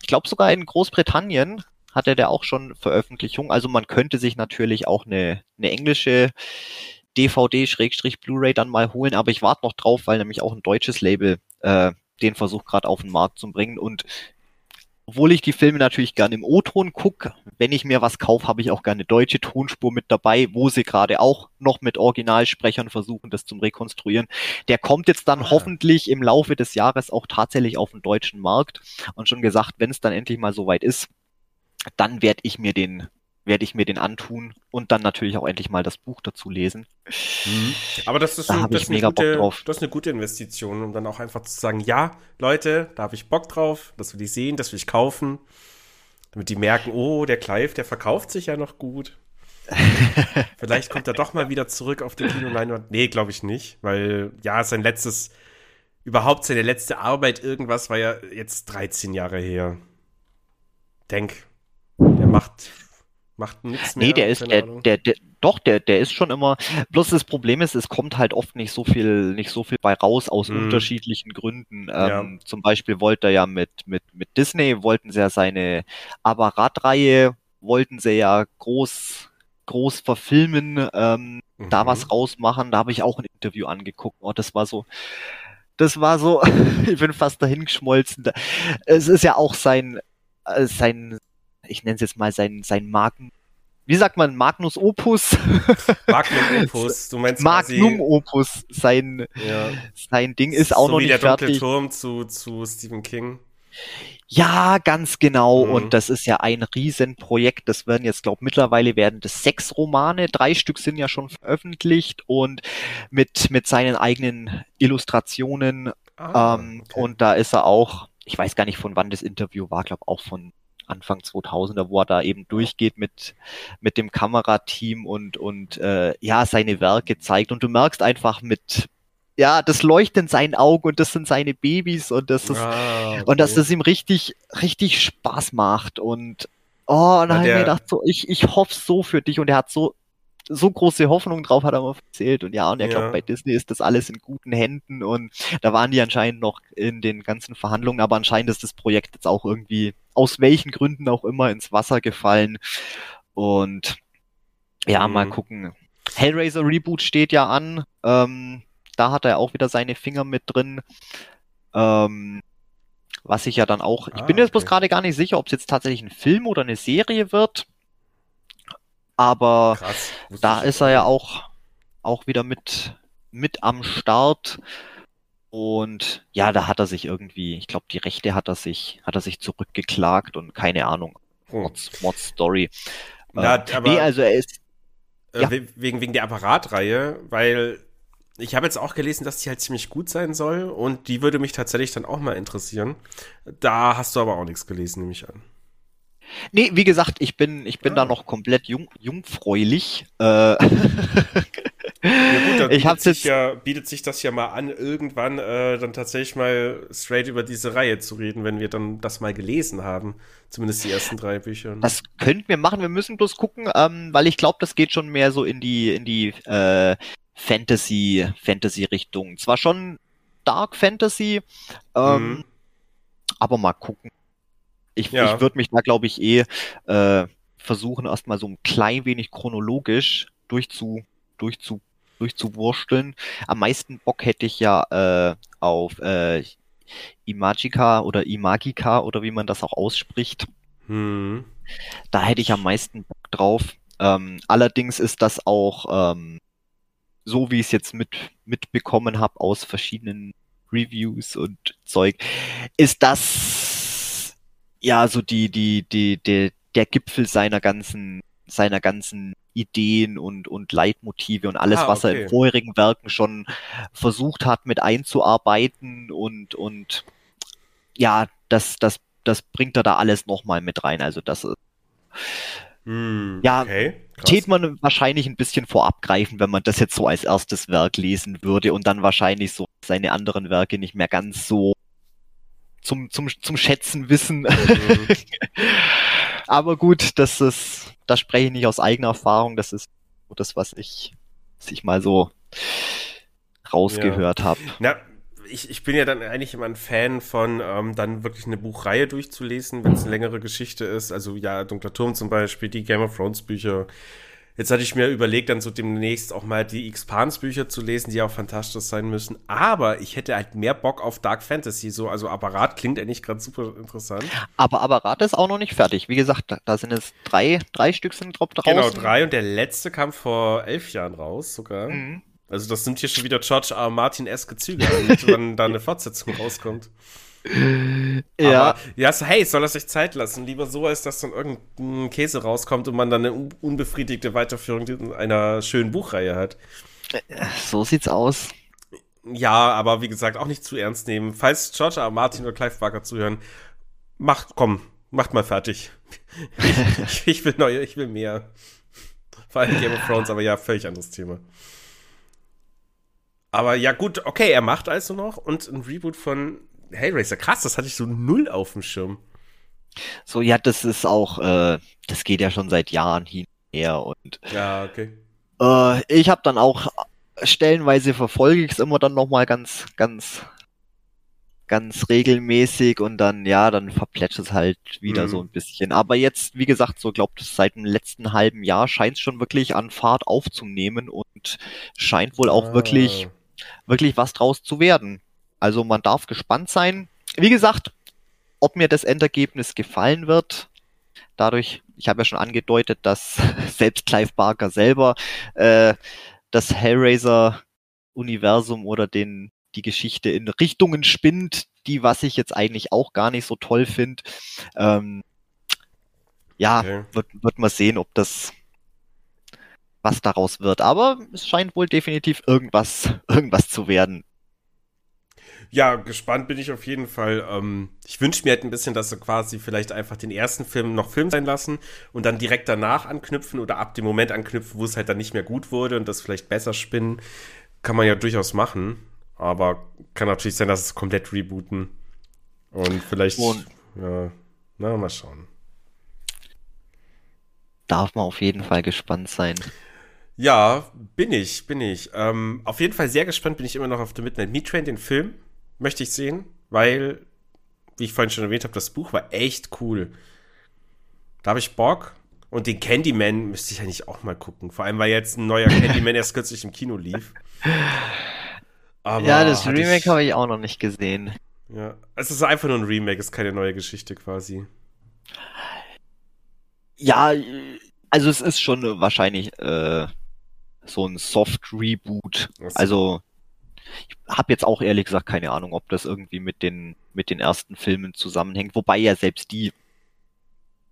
ich glaube sogar in Großbritannien hatte der auch schon Veröffentlichung. Also man könnte sich natürlich auch eine, eine englische DVD-Blu-ray dann mal holen, aber ich warte noch drauf, weil nämlich auch ein deutsches Label äh, den Versuch gerade auf den Markt zu bringen. Und obwohl ich die Filme natürlich gerne im O-Ton gucke, wenn ich mir was kaufe, habe ich auch gerne deutsche Tonspur mit dabei, wo sie gerade auch noch mit Originalsprechern versuchen, das zum Rekonstruieren. Der kommt jetzt dann ah. hoffentlich im Laufe des Jahres auch tatsächlich auf den deutschen Markt. Und schon gesagt, wenn es dann endlich mal soweit ist, dann werde ich mir den werde ich mir den antun und dann natürlich auch endlich mal das Buch dazu lesen. Mhm. Aber das ist, da ein, das, ist eine gute, das ist eine gute Investition, um dann auch einfach zu sagen, ja, Leute, da habe ich Bock drauf, das will ich sehen, das will ich kaufen. Damit die merken, oh, der Clive, der verkauft sich ja noch gut. Vielleicht kommt er doch mal wieder zurück auf die Kinoleinwand. Nee, glaube ich nicht, weil ja, sein letztes, überhaupt seine letzte Arbeit, irgendwas war ja jetzt 13 Jahre her. Denk, der macht Macht nichts mehr. Nee, der ist, der, der, der, doch, der, der ist schon immer. Bloß das Problem ist, es kommt halt oft nicht so viel, nicht so viel bei raus aus mm. unterschiedlichen Gründen. Ja. Ähm, zum Beispiel wollte er ja mit, mit, mit Disney, wollten sie ja seine Apparatreihe, wollten sie ja groß, groß verfilmen, ähm, mhm. da was rausmachen. Da habe ich auch ein Interview angeguckt. Oh, das war so, das war so, ich bin fast dahin geschmolzen. Es ist ja auch sein, äh, sein, ich nenne es jetzt mal sein, sein Marken, wie sagt man, Magnus Opus? Magnum Opus, du meinst Magnum quasi, Opus, sein, ja. sein Ding ist auch so noch nicht fertig. So wie der dunkle Turm zu, zu Stephen King. Ja, ganz genau. Mhm. Und das ist ja ein Riesenprojekt. Das werden jetzt, glaube mittlerweile werden das sechs Romane. Drei Stück sind ja schon veröffentlicht und mit, mit seinen eigenen Illustrationen. Ah, ähm, okay. Und da ist er auch, ich weiß gar nicht, von wann das Interview war, glaube auch von Anfang 2000er, wo er da eben durchgeht mit, mit dem Kamerateam und, und äh, ja, seine Werke zeigt. Und du merkst einfach mit, ja, das leuchtet in seinen Augen und das sind seine Babys und das ist, ah, okay. und dass das ihm richtig, richtig Spaß macht. Und oh, und dann habe ich mir gedacht, so, ich, ich hoffe so für dich und er hat so so große Hoffnung drauf, hat er mal erzählt. Und ja, und er ja. glaubt, bei Disney ist das alles in guten Händen. Und da waren die anscheinend noch in den ganzen Verhandlungen, aber anscheinend ist das Projekt jetzt auch irgendwie, aus welchen Gründen auch immer, ins Wasser gefallen. Und ja, mhm. mal gucken. Hellraiser Reboot steht ja an. Ähm, da hat er auch wieder seine Finger mit drin. Ähm, was ich ja dann auch. Ich ah, bin jetzt okay. bloß gerade gar nicht sicher, ob es jetzt tatsächlich ein Film oder eine Serie wird aber Krass, da ist er ja auch, auch wieder mit, mit am Start. Und ja, da hat er sich irgendwie, ich glaube, die Rechte hat er sich, hat er sich zurückgeklagt und keine Ahnung. Hm. Mods, Mods Story. Ja, äh, aber, nee, also er ist. Äh, ja. wegen, wegen der Apparatreihe, weil ich habe jetzt auch gelesen, dass die halt ziemlich gut sein soll und die würde mich tatsächlich dann auch mal interessieren. Da hast du aber auch nichts gelesen, nehme ich an. Nee, wie gesagt, ich bin, ich bin ah. da noch komplett jung, jungfräulich. Äh, ja gut, dann ich bietet, sich ja, bietet sich das ja mal an, irgendwann äh, dann tatsächlich mal straight über diese Reihe zu reden, wenn wir dann das mal gelesen haben. Zumindest die ersten drei Bücher. Das könnten wir machen, wir müssen bloß gucken, ähm, weil ich glaube, das geht schon mehr so in die, in die äh, Fantasy, Fantasy-Richtung. Zwar schon Dark Fantasy, ähm, mhm. aber mal gucken. Ich, ja. ich würde mich da, glaube ich, eh äh, versuchen, erstmal so ein klein wenig chronologisch durchzu, durchzu durchzuwursteln. Am meisten Bock hätte ich ja äh, auf äh, Imagica oder Imagica oder wie man das auch ausspricht. Hm. Da hätte ich am meisten Bock drauf. Ähm, allerdings ist das auch ähm, so, wie ich es jetzt mit, mitbekommen habe aus verschiedenen Reviews und Zeug, ist das ja so die, die, die, die, der Gipfel seiner ganzen, seiner ganzen Ideen und, und Leitmotive und alles, ah, okay. was er in vorherigen Werken schon versucht hat mit einzuarbeiten und, und ja, das, das, das bringt er da alles nochmal mit rein. Also das ist hm, ja, okay, tät man wahrscheinlich ein bisschen vorab greifen, wenn man das jetzt so als erstes Werk lesen würde und dann wahrscheinlich so seine anderen Werke nicht mehr ganz so zum, zum, zum Schätzen wissen. Mhm. Aber gut, das ist, da spreche ich nicht aus eigener Erfahrung, das ist das, was ich, was ich mal so rausgehört ja. habe. Na, ich, ich bin ja dann eigentlich immer ein Fan von, ähm, dann wirklich eine Buchreihe durchzulesen, wenn es eine längere Geschichte ist. Also ja, Dunkler Turm zum Beispiel, die Game of Thrones Bücher. Jetzt hatte ich mir überlegt, dann so demnächst auch mal die Expans-Bücher zu lesen, die auch fantastisch sein müssen. Aber ich hätte halt mehr Bock auf Dark Fantasy. So, also Apparat klingt eigentlich gerade super interessant. Aber Apparat ist auch noch nicht fertig. Wie gesagt, da, sind es drei, drei Stück sind drauf draußen. Genau, drei und der letzte kam vor elf Jahren raus sogar. Mhm. Also das sind hier schon wieder George R. Martin-eske Züge, wenn da eine Fortsetzung rauskommt. Ja. Aber, ja, so, hey, soll er sich Zeit lassen? Lieber so, als dass dann irgendein Käse rauskommt und man dann eine unbefriedigte Weiterführung einer schönen Buchreihe hat. So sieht's aus. Ja, aber wie gesagt, auch nicht zu ernst nehmen. Falls George R. Martin oder Clive Barker zuhören, macht, komm, macht mal fertig. ich, ich will neue, ich will mehr. Vor allem Game of Thrones, aber ja, völlig anderes Thema. Aber ja, gut, okay, er macht also noch und ein Reboot von Hellraiser. Krass, das hatte ich so null auf dem Schirm. So, ja, das ist auch, äh, das geht ja schon seit Jahren hin her und. Ja, okay. Äh, ich habe dann auch stellenweise verfolge ich es immer dann nochmal ganz, ganz, ganz regelmäßig und dann, ja, dann verplätscht es halt wieder mhm. so ein bisschen. Aber jetzt, wie gesagt, so glaubt es seit dem letzten halben Jahr scheint es schon wirklich an Fahrt aufzunehmen und scheint wohl auch ah. wirklich wirklich was draus zu werden. Also man darf gespannt sein. Wie gesagt, ob mir das Endergebnis gefallen wird, dadurch, ich habe ja schon angedeutet, dass selbst Clive Barker selber äh, das Hellraiser-Universum oder den die Geschichte in Richtungen spinnt, die was ich jetzt eigentlich auch gar nicht so toll finde. Ähm, ja, okay. wird, wird man sehen, ob das was daraus wird. Aber es scheint wohl definitiv irgendwas, irgendwas zu werden. Ja, gespannt bin ich auf jeden Fall. Ähm, ich wünsche mir halt ein bisschen, dass sie quasi vielleicht einfach den ersten Film noch Film sein lassen und dann direkt danach anknüpfen oder ab dem Moment anknüpfen, wo es halt dann nicht mehr gut wurde und das vielleicht besser spinnen. Kann man ja durchaus machen. Aber kann natürlich sein, dass es komplett rebooten. Und vielleicht. Und ja, na, mal schauen. Darf man auf jeden Fall gespannt sein. Ja, bin ich, bin ich. Ähm, auf jeden Fall sehr gespannt bin ich immer noch auf The Midnight Meat Train, den Film. Möchte ich sehen, weil, wie ich vorhin schon erwähnt habe, das Buch war echt cool. Da habe ich Bock. Und den Candyman müsste ich eigentlich auch mal gucken. Vor allem, weil jetzt ein neuer Candyman erst kürzlich im Kino lief. Aber ja, das Remake habe ich auch noch nicht gesehen. Ja, es ist einfach nur ein Remake, es ist keine neue Geschichte quasi. Ja, also es ist schon wahrscheinlich äh, so ein Soft-Reboot. Also ich habe jetzt auch ehrlich gesagt keine Ahnung, ob das irgendwie mit den mit den ersten Filmen zusammenhängt. Wobei ja selbst die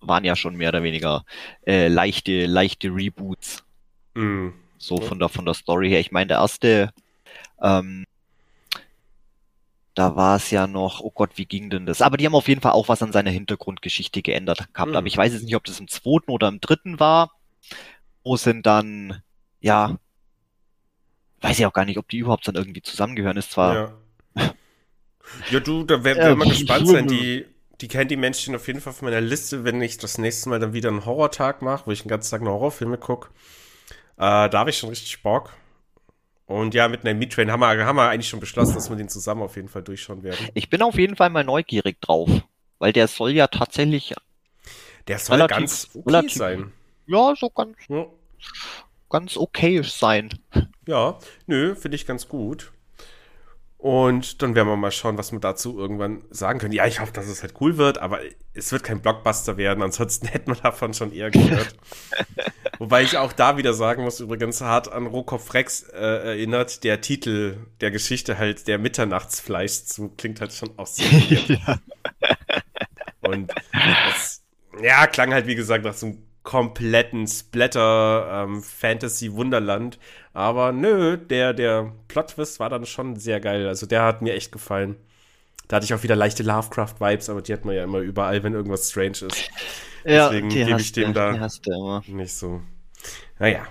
waren ja schon mehr oder weniger äh, leichte leichte Reboots. Mm. So von der von der Story her. Ich meine, der erste, ähm, da war es ja noch, oh Gott, wie ging denn das? Aber die haben auf jeden Fall auch was an seiner Hintergrundgeschichte geändert gehabt. Mm. Aber ich weiß jetzt nicht, ob das im zweiten oder im dritten war. Wo sind dann ja, weiß ich auch gar nicht, ob die überhaupt dann irgendwie zusammengehören. Ist zwar. Ja, ja du, da werden wir mal gespannt sein. Die, die Candyman stehen auf jeden Fall auf meiner Liste, wenn ich das nächste Mal dann wieder einen Horrortag mache, wo ich den ganzen Tag nur Horrorfilme gucke. Äh, da habe ich schon richtig Bock. Und ja, mit einem Midtrain haben wir, haben wir eigentlich schon beschlossen, dass wir den zusammen auf jeden Fall durchschauen werden. Ich bin auf jeden Fall mal neugierig drauf, weil der soll ja tatsächlich. Der soll relativ, ganz okay relativ, sein. Ja, so ganz. Ja ganz okayisch sein. Ja, nö, finde ich ganz gut. Und dann werden wir mal schauen, was wir dazu irgendwann sagen können. Ja, ich hoffe, dass es halt cool wird, aber es wird kein Blockbuster werden. Ansonsten hätten wir davon schon eher gehört. Wobei ich auch da wieder sagen muss, übrigens hart an Rohkopf Rex äh, erinnert, der Titel der Geschichte halt der Mitternachtsfleisch zu klingt halt schon auch sehr ja. Und das, ja, klang halt wie gesagt nach so einem kompletten Splatter ähm, Fantasy Wunderland. Aber nö, der, der Plot-Twist war dann schon sehr geil. Also der hat mir echt gefallen. Da hatte ich auch wieder leichte Lovecraft-Vibes, aber die hat man ja immer überall, wenn irgendwas strange ist. Ja, Deswegen gebe ich dem da nicht so. Naja.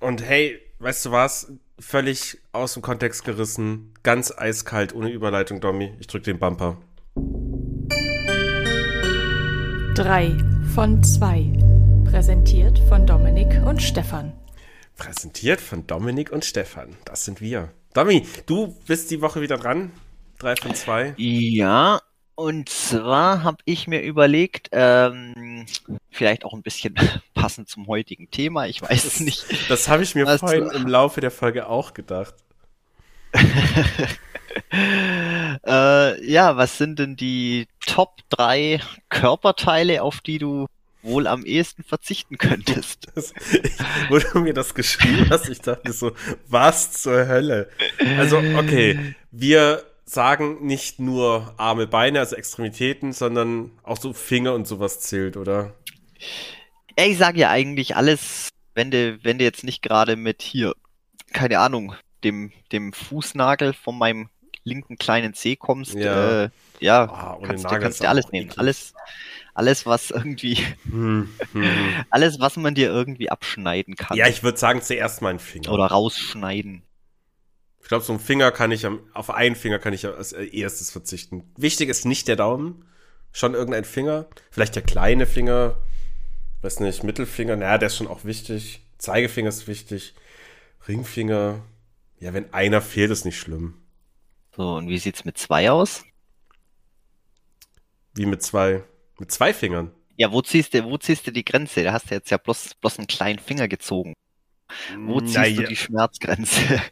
Und hey, weißt du was? Völlig aus dem Kontext gerissen. Ganz eiskalt, ohne Überleitung, Domi. Ich drück den Bumper. Drei von zwei. Präsentiert von Dominik und Stefan. Präsentiert von Dominik und Stefan. Das sind wir. Domi, du bist die Woche wieder dran. Drei von zwei. Ja, und zwar habe ich mir überlegt, ähm, vielleicht auch ein bisschen passend zum heutigen Thema, ich weiß es nicht. Das habe ich mir vorhin im Laufe der Folge auch gedacht. äh, ja, was sind denn die Top 3 Körperteile, auf die du wohl am ehesten verzichten könntest? Das, ich, wo du mir das geschrieben hast, ich dachte so, was zur Hölle? Also, okay, wir sagen nicht nur Arme, Beine, also Extremitäten, sondern auch so Finger und sowas zählt, oder? Ich sage ja eigentlich alles, wenn du, wenn du jetzt nicht gerade mit hier, keine Ahnung, dem, dem Fußnagel von meinem linken kleinen C kommst, ja, äh, ja oh, kannst, du, kannst du alles nehmen. Alles, alles, was irgendwie, hm, hm. alles, was man dir irgendwie abschneiden kann. Ja, ich würde sagen, zuerst meinen Finger. Oder rausschneiden. Ich glaube, so ein Finger kann ich, auf einen Finger kann ich als erstes verzichten. Wichtig ist nicht der Daumen, schon irgendein Finger. Vielleicht der kleine Finger, weiß nicht, Mittelfinger, naja, der ist schon auch wichtig. Zeigefinger ist wichtig. Ringfinger, ja, wenn einer fehlt, ist nicht schlimm. So, und wie sieht's mit zwei aus? Wie mit zwei? Mit zwei Fingern? Ja, wo ziehst du, wo ziehst du die Grenze? Da hast du jetzt ja bloß, bloß einen kleinen Finger gezogen. Wo ziehst naja. du die Schmerzgrenze?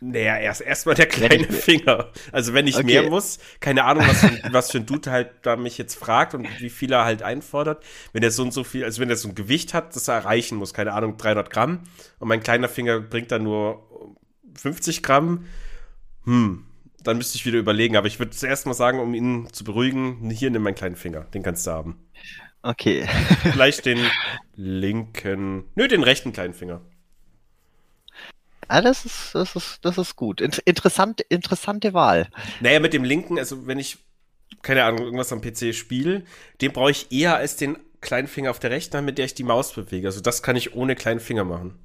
Naja, erst erstmal der kleine Finger. Also wenn ich okay. mehr muss, keine Ahnung, was, was für ein Dude halt da mich jetzt fragt und wie viel er halt einfordert. Wenn er so und so viel, also wenn er so ein Gewicht hat, das er erreichen muss, keine Ahnung, 300 Gramm und mein kleiner Finger bringt dann nur 50 Gramm, hm, dann müsste ich wieder überlegen. Aber ich würde zuerst mal sagen, um ihn zu beruhigen, hier nimm meinen kleinen Finger, den kannst du haben. Okay. Vielleicht den linken, nö, den rechten kleinen Finger. Ah, das ist, das ist, das ist gut. Interessant, interessante Wahl. Naja, mit dem linken, also wenn ich, keine Ahnung, irgendwas am PC spiele, den brauche ich eher als den kleinen Finger auf der rechten Hand, mit der ich die Maus bewege. Also das kann ich ohne kleinen Finger machen.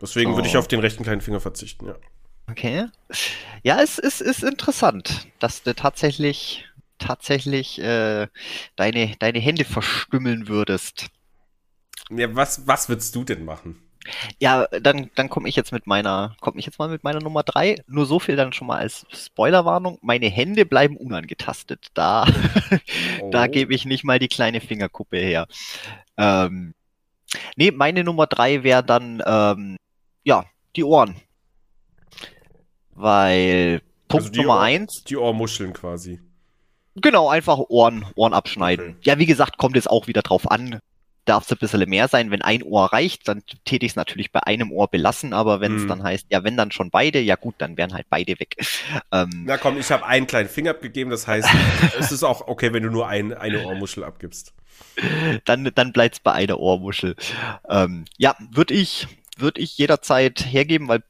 Deswegen oh. würde ich oh. auf den rechten kleinen Finger verzichten, ja. Okay. Ja, es ist, ist interessant, dass du tatsächlich, tatsächlich äh, deine, deine Hände verstümmeln würdest. Ja, was, was würdest du denn machen? Ja, dann, dann komme ich jetzt mit meiner, komme ich jetzt mal mit meiner Nummer drei. Nur so viel dann schon mal als Spoilerwarnung. Meine Hände bleiben unangetastet. Da, oh. da gebe ich nicht mal die kleine Fingerkuppe her. Ähm, nee, meine Nummer drei wäre dann, ähm, ja, die Ohren. Weil Punkt also Nummer Ohr, eins. Die Ohrmuscheln quasi. Genau, einfach Ohren, Ohren abschneiden. Okay. Ja, wie gesagt, kommt es auch wieder drauf an darf es ein bisschen mehr sein. Wenn ein Ohr reicht, dann täte ich es natürlich bei einem Ohr belassen, aber wenn es hm. dann heißt, ja, wenn dann schon beide, ja gut, dann wären halt beide weg. Ähm, Na komm, ich habe einen kleinen Finger abgegeben, das heißt, es ist auch okay, wenn du nur ein, eine Ohrmuschel abgibst. Dann, dann bleibt's bei einer Ohrmuschel. Ähm, ja, würde ich, würde ich jederzeit hergeben, weil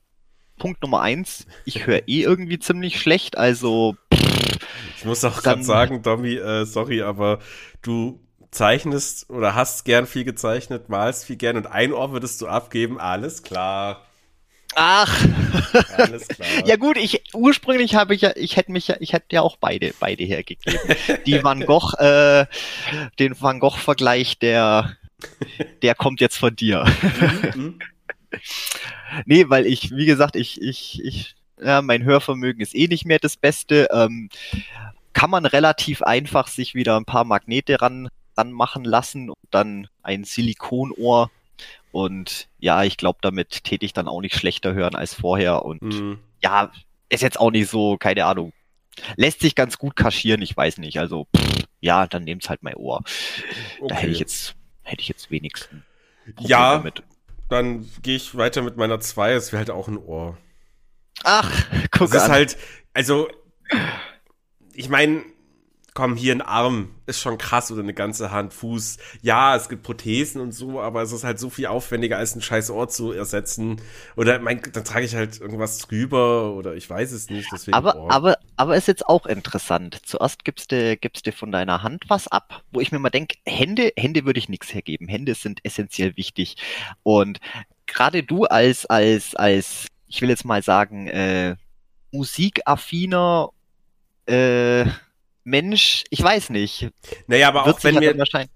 Punkt Nummer eins, ich höre eh irgendwie ziemlich schlecht, also. ich muss auch gerade sagen, Domi, äh, sorry, aber du zeichnest oder hast gern viel gezeichnet, malst viel gern und ein Ohr würdest du abgeben, alles klar. Ach. Alles klar. ja gut, ich ursprünglich habe ich ja, ich hätte mich ja, ich hätte ja auch beide, beide hergegeben. Die Van Gogh, äh, den Van Gogh Vergleich, der, der kommt jetzt von dir. Mhm, mhm. Nee, weil ich, wie gesagt, ich, ich, ich, ja, mein Hörvermögen ist eh nicht mehr das Beste. Ähm, kann man relativ einfach sich wieder ein paar Magnete ran machen lassen und dann ein Silikonohr Und ja, ich glaube, damit täte ich dann auch nicht schlechter hören als vorher. Und Mhm. ja, ist jetzt auch nicht so, keine Ahnung. Lässt sich ganz gut kaschieren, ich weiß nicht. Also, pff, ja, dann nehmt's halt mein Ohr. Da Okay. hätte ich jetzt, hätte ich jetzt wenigstens. Problem Ja. damit. Dann gehe ich weiter mit meiner 2. Es wäre halt auch ein Ohr. Ach, guck ist an. halt, also, ich meine, komm, hier ein Arm ist schon krass oder eine ganze Hand, Fuß. Ja, es gibt Prothesen und so, aber es ist halt so viel aufwendiger, als ein scheiß Ohr zu ersetzen. Oder mein, dann trage ich halt irgendwas drüber oder ich weiß es nicht. Deswegen aber, Ohr. aber, aber ist jetzt auch interessant. Zuerst gibst du, gibst du von deiner Hand was ab, wo ich mir mal denke, Hände, Hände würde ich nichts hergeben. Hände sind essentiell wichtig. Und gerade du als, als, als, ich will jetzt mal sagen, äh, musikaffiner äh, Mensch, ich weiß nicht. naja, aber auch wenn mir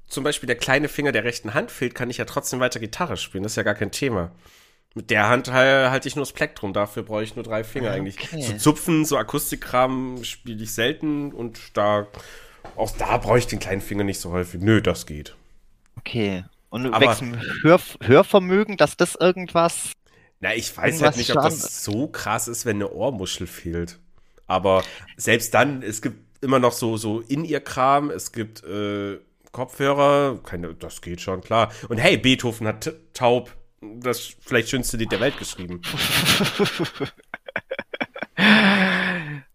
zum Beispiel der kleine Finger der rechten Hand fehlt, kann ich ja trotzdem weiter Gitarre spielen. Das ist ja gar kein Thema. Mit der Hand ha- halte ich nur das Plektrum, dafür brauche ich nur drei Finger Ah, eigentlich. okay. So Zupfen, so Akustikkram spiele ich selten und da, auch da brauche ich den kleinen Finger nicht so häufig. Nö, das geht. Okay. Und Aber- wechseln Hör, Hörvermögen, dass das irgendwas. Na, ich weiß halt nicht, ob das so krass ist, wenn eine Ohrmuschel fehlt. Aber selbst dann, es gibt immer noch so, so In-Ear-Kram, es gibt äh, Kopfhörer, keine, das geht schon, klar. Und hey, Beethoven hat taub das vielleicht schönste Lied der Welt geschrieben.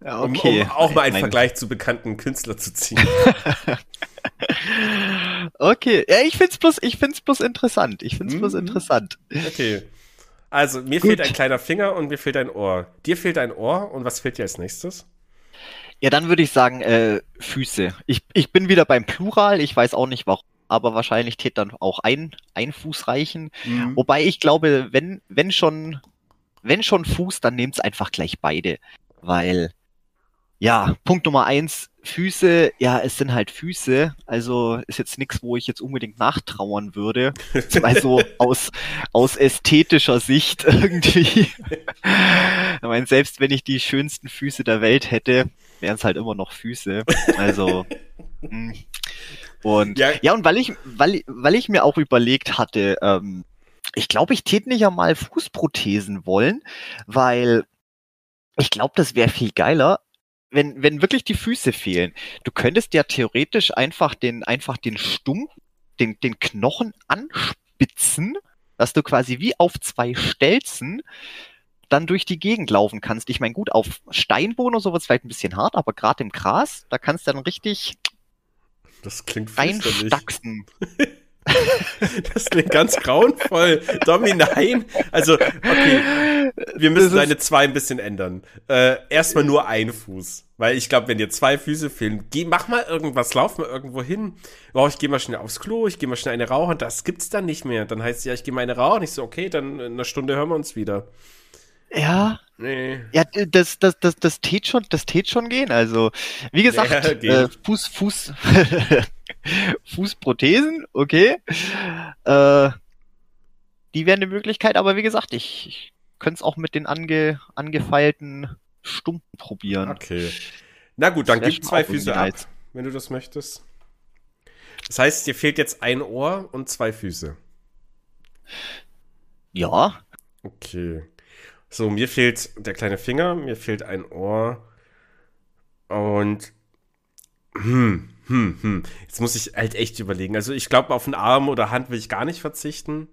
Ja, Um, okay. um auch mal einen Mein- Vergleich zu bekannten Künstlern zu ziehen. Okay, ja, ich find's bloß, ich find's bloß interessant. Ich find's bloß Mhm. interessant. Okay. Also, mir Gut. fehlt ein kleiner Finger und mir fehlt ein Ohr. Dir fehlt ein Ohr und was fehlt dir als nächstes? Ja, dann würde ich sagen, äh, Füße. Ich, ich bin wieder beim Plural, ich weiß auch nicht warum, aber wahrscheinlich tät dann auch ein, ein Fuß reichen. Mhm. Wobei ich glaube, wenn, wenn schon, wenn schon Fuß, dann nehmt's einfach gleich beide. Weil, ja, Punkt Nummer eins, Füße, ja, es sind halt Füße, also ist jetzt nichts, wo ich jetzt unbedingt nachtrauern würde. Also aus, aus ästhetischer Sicht irgendwie. Ich meine, selbst wenn ich die schönsten Füße der Welt hätte, wären es halt immer noch Füße. Also. mh. Und Ja. ja, und weil ich, weil, weil ich mir auch überlegt hatte, ähm, ich glaube, ich tät nicht ja mal Fußprothesen wollen, weil ich glaube, das wäre viel geiler, wenn, wenn wirklich die Füße fehlen. Du könntest ja theoretisch einfach den, einfach den Stumpf, den, den Knochen anspitzen, dass du quasi wie auf zwei Stelzen dann durch die Gegend laufen kannst. Ich meine, gut, auf Steinboden oder so wird's vielleicht ein bisschen hart, aber gerade im Gras, da kannst du dann richtig Das klingt reinstaxen. Das klingt ganz grauenvoll. Domi, nein. Also, okay, wir müssen deine zwei ein bisschen ändern. Äh, erstmal nur ein Fuß. Weil ich glaube, wenn dir zwei Füße fehlen, geh, mach mal irgendwas, lauf mal irgendwo hin. Oh, ich gehe mal schnell aufs Klo, ich gehe mal schnell eine rauchen. Das gibt's dann nicht mehr. Dann heißt es ja, ich gehe mal eine rauchen. Ich so, okay, dann in einer Stunde hören wir uns wieder. Ja, Nee. ja, das, das, das, das tät schon, das tät schon gehen. Also, wie gesagt, Ja, äh, Fuß, Fuß, Fußprothesen, okay. Äh, die wären eine Möglichkeit, aber wie gesagt, ich, ich könnte es auch mit den ange, angefeilten Stumpen probieren. Okay. Na gut, dann gib zwei Füße ab, wenn du das möchtest. Das heißt, dir fehlt jetzt ein Ohr und zwei Füße. Ja, Okay. So, mir fehlt der kleine Finger, mir fehlt ein Ohr und hm, hm, hm. Jetzt muss ich halt echt überlegen. Also ich glaube, auf einen Arm oder Hand will ich gar nicht verzichten.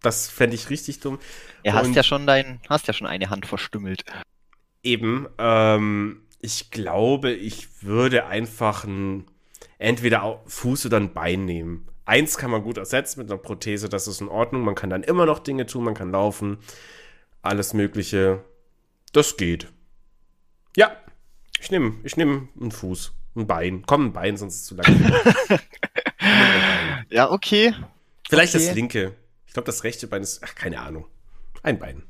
Das fände ich richtig dumm. er hast Und- ja schon dein, hast ja schon eine Hand verstümmelt. Eben, ähm, ich glaube, ich würde einfach ein, entweder Fuß oder ein Bein nehmen. Eins kann man gut ersetzen mit einer Prothese, das ist in Ordnung. Man kann dann immer noch Dinge tun, man kann laufen, alles Mögliche. Das geht. Ja, ich nehme ich nehm einen Fuß, ein Bein. Komm, ein Bein, sonst ist es zu lang. Ja, okay. Vielleicht Okay. das linke. Ich glaube, das rechte Bein ist, ach, keine Ahnung. Ein Bein.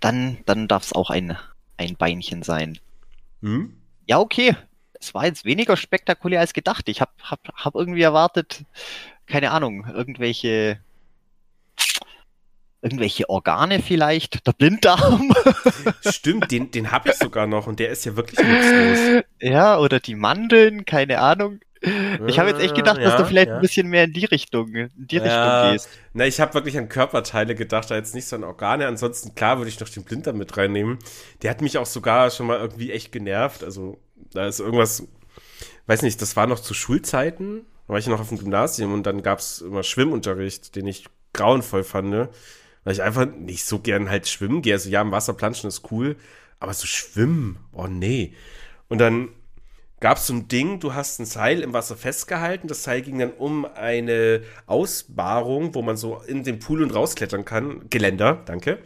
Dann, dann darf es auch ein, ein Beinchen sein. Hm? Ja, okay. Es war jetzt weniger spektakulär als gedacht. Ich hab, hab, hab irgendwie erwartet, keine Ahnung, irgendwelche, irgendwelche Organe vielleicht, der Blinddarm, Stimmt, den, den habe ich sogar noch und der ist ja wirklich nutzlos. ja, oder die Mandeln, keine Ahnung. Ich habe jetzt echt gedacht, Ja, dass du vielleicht ja. ein bisschen mehr in die Richtung, in die Ja. Richtung gehst. Na, ich habe wirklich an Körperteile gedacht, da jetzt nicht so an Organe. Ansonsten, klar, würde ich noch den Blinddarm mit reinnehmen. Der hat mich auch sogar schon mal irgendwie echt genervt. Also, da ist irgendwas, weiß nicht, das war noch zu Schulzeiten. Da war ich noch auf dem Gymnasium und dann gab es immer Schwimmunterricht, den ich grauenvoll fand. Weil ich einfach nicht so gern halt schwimmen gehe. Also, ja, im Wasser planschen ist cool, aber so schwimmen, oh nee. Und dann gab es so ein Ding, du hast ein Seil im Wasser festgehalten, das Seil ging dann um eine Ausbahrung, wo man so in den Pool und rausklettern kann. Geländer, danke.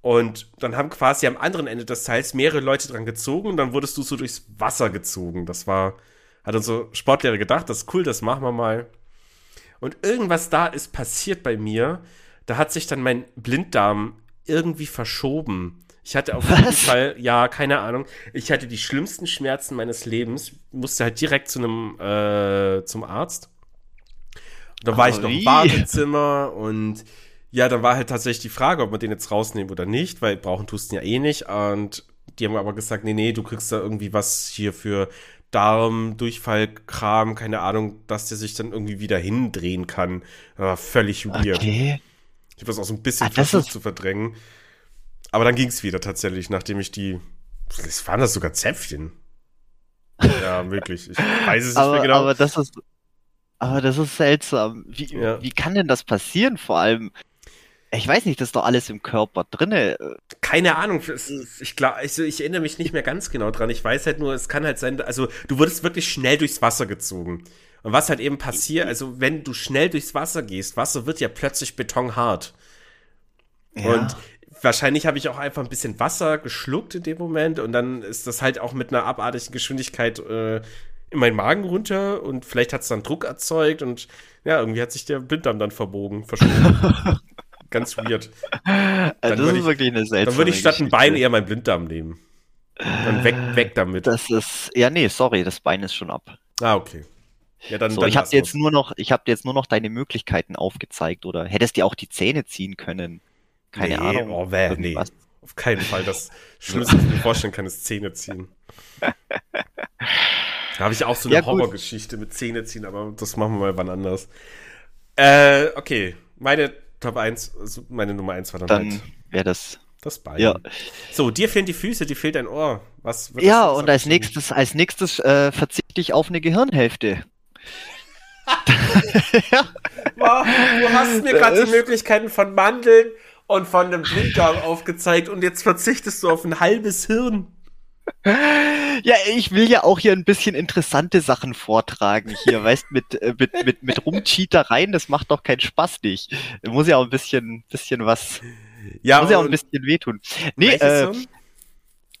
Und dann haben quasi am anderen Ende des Seils mehrere Leute dran gezogen und dann wurdest du so durchs Wasser gezogen. Das war, hat unser Sportlehrer gedacht, das ist cool, das machen wir mal. Und irgendwas da ist passiert bei mir. Da hat sich dann mein Blinddarm irgendwie verschoben. Ich hatte auf jeden? Fall, ja, keine Ahnung. Ich hatte die schlimmsten Schmerzen meines Lebens. Musste halt direkt zu einem, äh, zum Arzt. Und da war ich noch im. Badezimmer und ja, dann war halt tatsächlich die Frage, ob man den jetzt rausnehmen oder nicht, weil brauchen tust du ja eh nicht. Und die haben aber gesagt, nee, nee, du kriegst da irgendwie was hier für Darm, Durchfall, Kram, keine Ahnung, dass der sich dann irgendwie wieder hindrehen kann. Das war völlig weird. Okay. Ich habe das auch so ein bisschen das versucht ist- zu verdrängen. Aber dann ging es wieder tatsächlich, nachdem ich die. Was waren das sogar Zäpfchen? Ja, wirklich. Ich weiß es nicht Aber, mehr genau. aber das ist, aber das ist seltsam. Wie, Ja. wie kann denn das passieren? Vor allem, ich weiß nicht, das ist doch alles im Körper drinne. Keine Ahnung. Ich, glaub, also ich erinnere mich nicht mehr ganz genau dran. Ich weiß halt nur, es kann halt sein, also du wurdest wirklich schnell durchs Wasser gezogen. Und was halt eben passiert, also wenn du schnell durchs Wasser gehst, Wasser wird ja plötzlich betonhart. Und wahrscheinlich habe ich auch einfach ein bisschen Wasser geschluckt in dem Moment und dann ist das halt auch mit einer abartigen Geschwindigkeit äh, in meinen Magen runter und vielleicht hat es dann Druck erzeugt und ja, irgendwie hat sich der Blinddarm dann verbogen, verschoben. Ganz weird. Also das ist ich- wirklich eine seltsame Dann würde ich statt ein. Bein eher mein Blinddarm nehmen. Dann weg, weg damit. Das ist, ja, nee, sorry, das Bein ist schon ab. ah, okay. Ja, dann, So, dann ich habe dir jetzt nur noch, ich habe dir jetzt nur noch deine Möglichkeiten aufgezeigt oder hättest dir auch die Zähne ziehen können. Keine nee, Ahnung. Oh, weh, nee. Auf keinen Fall. Das Schlimmste, was ich mir vorstellen kann, ist Zähne ziehen. Da habe ich auch so eine Ja. Horrorgeschichte mit Zähne ziehen, aber das machen wir mal wann anders. Äh, okay. Meine Top 1, also meine Nummer 1 war dann, Dann halt wäre das. das Bein. Ja. So, dir fehlen die Füße, dir fehlt ein Ohr. Was Ja, und als nächstes, als nächstes äh, verzichte ich auf eine Gehirnhälfte. Wow, du hast mir gerade die Möglichkeiten von Mandeln und von einem Blinddarm aufgezeigt und jetzt verzichtest du auf ein halbes Hirn. Ja, ich will ja auch hier ein bisschen interessante Sachen vortragen hier, weißt, mit, äh, mit, mit, mit Rumcheatereien, das macht doch keinen Spaß nicht. Muss ja auch ein bisschen, bisschen was, Ja, muss ja auch ein bisschen wehtun. Nee, äh?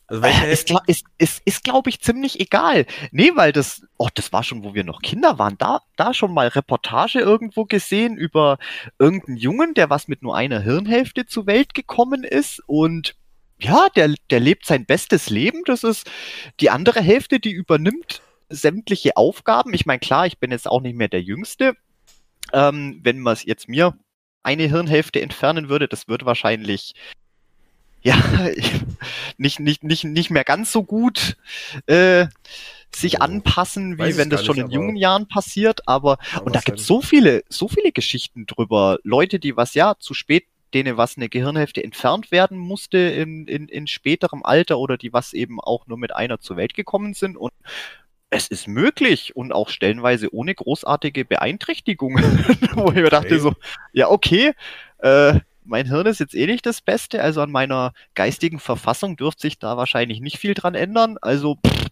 Also welche Äh, ist, ist, ist, ist glaube ich, ziemlich egal. Nee, weil das, oh, das war schon, wo wir noch Kinder waren, da, da schon mal Reportage irgendwo gesehen über irgendeinen Jungen, der was mit nur einer Hirnhälfte zur Welt gekommen ist und ja, der, der lebt sein bestes Leben. Das ist die andere Hälfte, die übernimmt sämtliche Aufgaben. Ich meine, klar, ich bin jetzt auch nicht mehr der Jüngste. Ähm, wenn man es jetzt mir eine Hirnhälfte entfernen würde, das wird wahrscheinlich ja nicht, nicht, nicht, nicht mehr ganz so gut äh, sich Also, anpassen, wie wenn das schon nicht, in jungen Jahren passiert. Aber Aber und da gibt's so viele, so viele Geschichten drüber. Leute, die was ja zu spät, denen was eine Gehirnhälfte entfernt werden musste in, in, in späterem Alter oder die was eben auch nur mit einer zur Welt gekommen sind. Und es ist möglich und auch stellenweise ohne großartige Beeinträchtigung, wo ich mir dachte Okay. so, ja, okay, äh, mein Hirn ist jetzt eh nicht das Beste, also an meiner geistigen Verfassung dürfte sich da wahrscheinlich nicht viel dran ändern. Also, pff,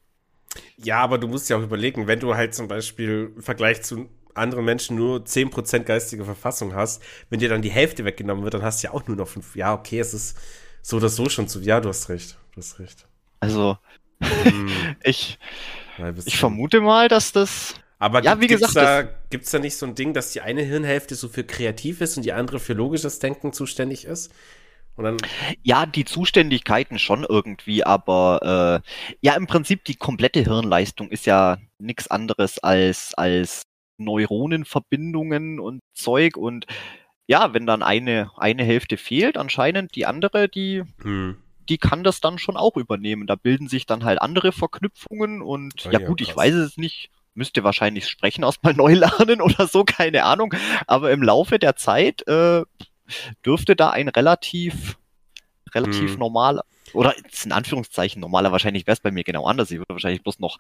Ja, aber du musst ja auch überlegen, wenn du halt zum Beispiel im Vergleich zu anderen Menschen nur 10% geistige Verfassung hast, wenn dir dann die Hälfte weggenommen wird, dann hast du ja auch nur noch fünf. Ja, okay, es ist so oder so schon zu. Ja, du hast recht. Du hast recht. also Hm, ich, ich vermute mal, dass das Aber Ja, gibt's gesagt, da, gibt's da nicht so ein Ding, dass die eine Hirnhälfte so für kreativ ist und die andere für logisches Denken zuständig ist? Und dann, Ja, die Zuständigkeiten schon irgendwie, aber äh, ja, im Prinzip die komplette Hirnleistung ist ja nichts anderes als, als Neuronenverbindungen und Zeug und ja, wenn dann eine, eine Hälfte fehlt, anscheinend die andere, die, hm, die kann das dann schon auch übernehmen. Da bilden sich dann halt andere Verknüpfungen und Ah ja gut, ich krass. weiß es nicht, müsste wahrscheinlich Sprechen erstmal neu lernen oder so, keine Ahnung. Aber im Laufe der Zeit äh, dürfte da ein relativ, relativ Hm. normaler, oder in Anführungszeichen normaler, wahrscheinlich wäre es bei mir genau anders. Ich würde wahrscheinlich bloß noch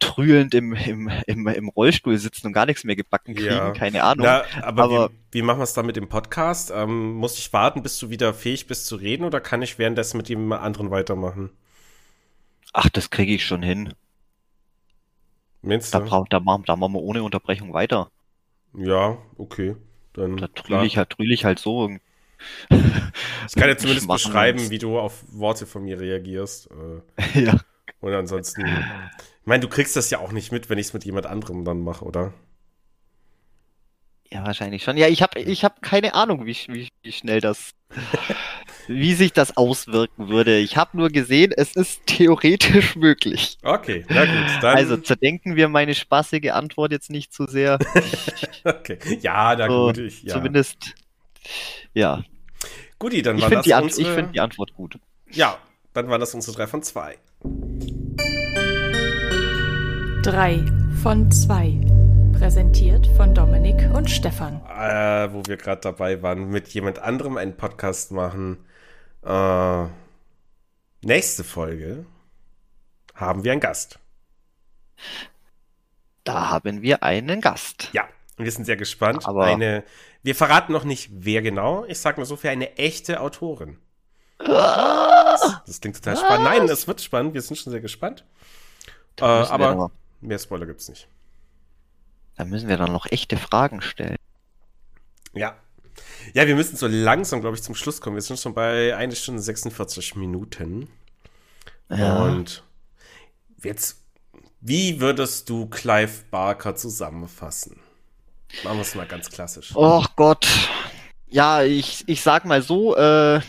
trühlend im, im, im, im Rollstuhl sitzen und gar nichts mehr gebacken kriegen, Ja. keine Ahnung. Na, aber, aber- wie, wie machen wir es da mit dem Podcast? Ähm, muss ich warten, bis du wieder fähig bist zu reden oder kann ich währenddessen mit dem anderen weitermachen? Ach, das kriege ich schon hin. Meinst Da, du? brauch, da, machen, da machen wir ohne Unterbrechung weiter. Ja, okay. Dann Da trühle ich halt, trühl ich halt so. Ich kann ja zumindest beschreiben, wie du auf Worte von mir reagierst. Äh, ja. und ansonsten, ich meine, du kriegst das ja auch nicht mit, wenn ich es mit jemand anderem dann mache, oder? ja, wahrscheinlich schon. Ja, ich habe ich hab keine Ahnung, wie, wie, wie schnell das, wie sich das auswirken würde. Ich habe nur gesehen, es ist theoretisch möglich. Okay, na gut. Dann, Also zerdenken wir meine spaßige Antwort jetzt nicht zu sehr. okay. Ja, na So, gut. Ich, ja. Zumindest, ja. Guti, dann Ich war finde das die, Ant- unsere... ich find die Antwort gut. ja, dann war das unsere drei von zwei. Drei von zwei. Präsentiert von Dominik und Stefan. äh, wo wir gerade dabei waren, mit jemand anderem einen Podcast machen. Äh, nächste Folge haben wir einen Gast. Da haben wir einen Gast. Ja, und wir sind sehr gespannt. Aber- eine, wir verraten noch nicht, wer genau. Ich sage nur so für eine echte Autorin. Das klingt total spannend. Nein, es wird spannend. Wir sind schon sehr gespannt. Äh, aber mehr Spoiler gibt's nicht. Da müssen wir dann noch echte Fragen stellen. Ja. Ja, wir müssen so langsam, glaube ich, zum Schluss kommen. Wir sind schon bei 1 Stunde 46 Minuten. Ja. Und jetzt, wie würdest du Clive Barker zusammenfassen? Machen wir es mal ganz klassisch. Oh Gott. Ja, ich, ich sag mal so, äh,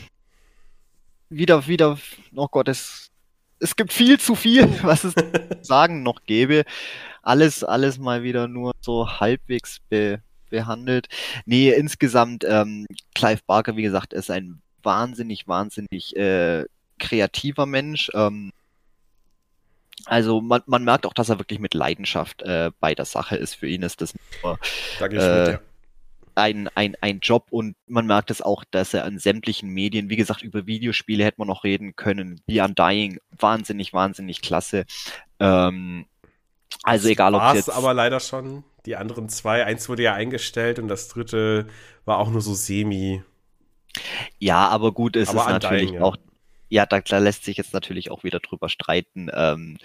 wieder, wieder, oh Gott, es, es gibt viel zu viel, was es sagen noch gäbe. Alles, alles mal wieder nur so halbwegs be, behandelt. Nee, insgesamt, ähm, Clive Barker, wie gesagt, ist ein wahnsinnig, wahnsinnig äh, kreativer Mensch. Ähm, also man, man merkt auch, dass er wirklich mit Leidenschaft äh, bei der Sache ist. Für ihn ist das nur Da äh, mit ein, ein, ein Job und man merkt es auch, dass er an sämtlichen Medien, wie gesagt, über Videospiele hätte man noch reden können, wie Undying, wahnsinnig, wahnsinnig klasse. Ähm, also egal, ob jetzt... aber leider schon. Die anderen zwei, eins wurde ja eingestellt und das dritte war auch nur so semi. Ja, aber gut, es Aber ist natürlich ja. auch, ja, da, da lässt sich jetzt natürlich auch wieder drüber streiten. Ähm,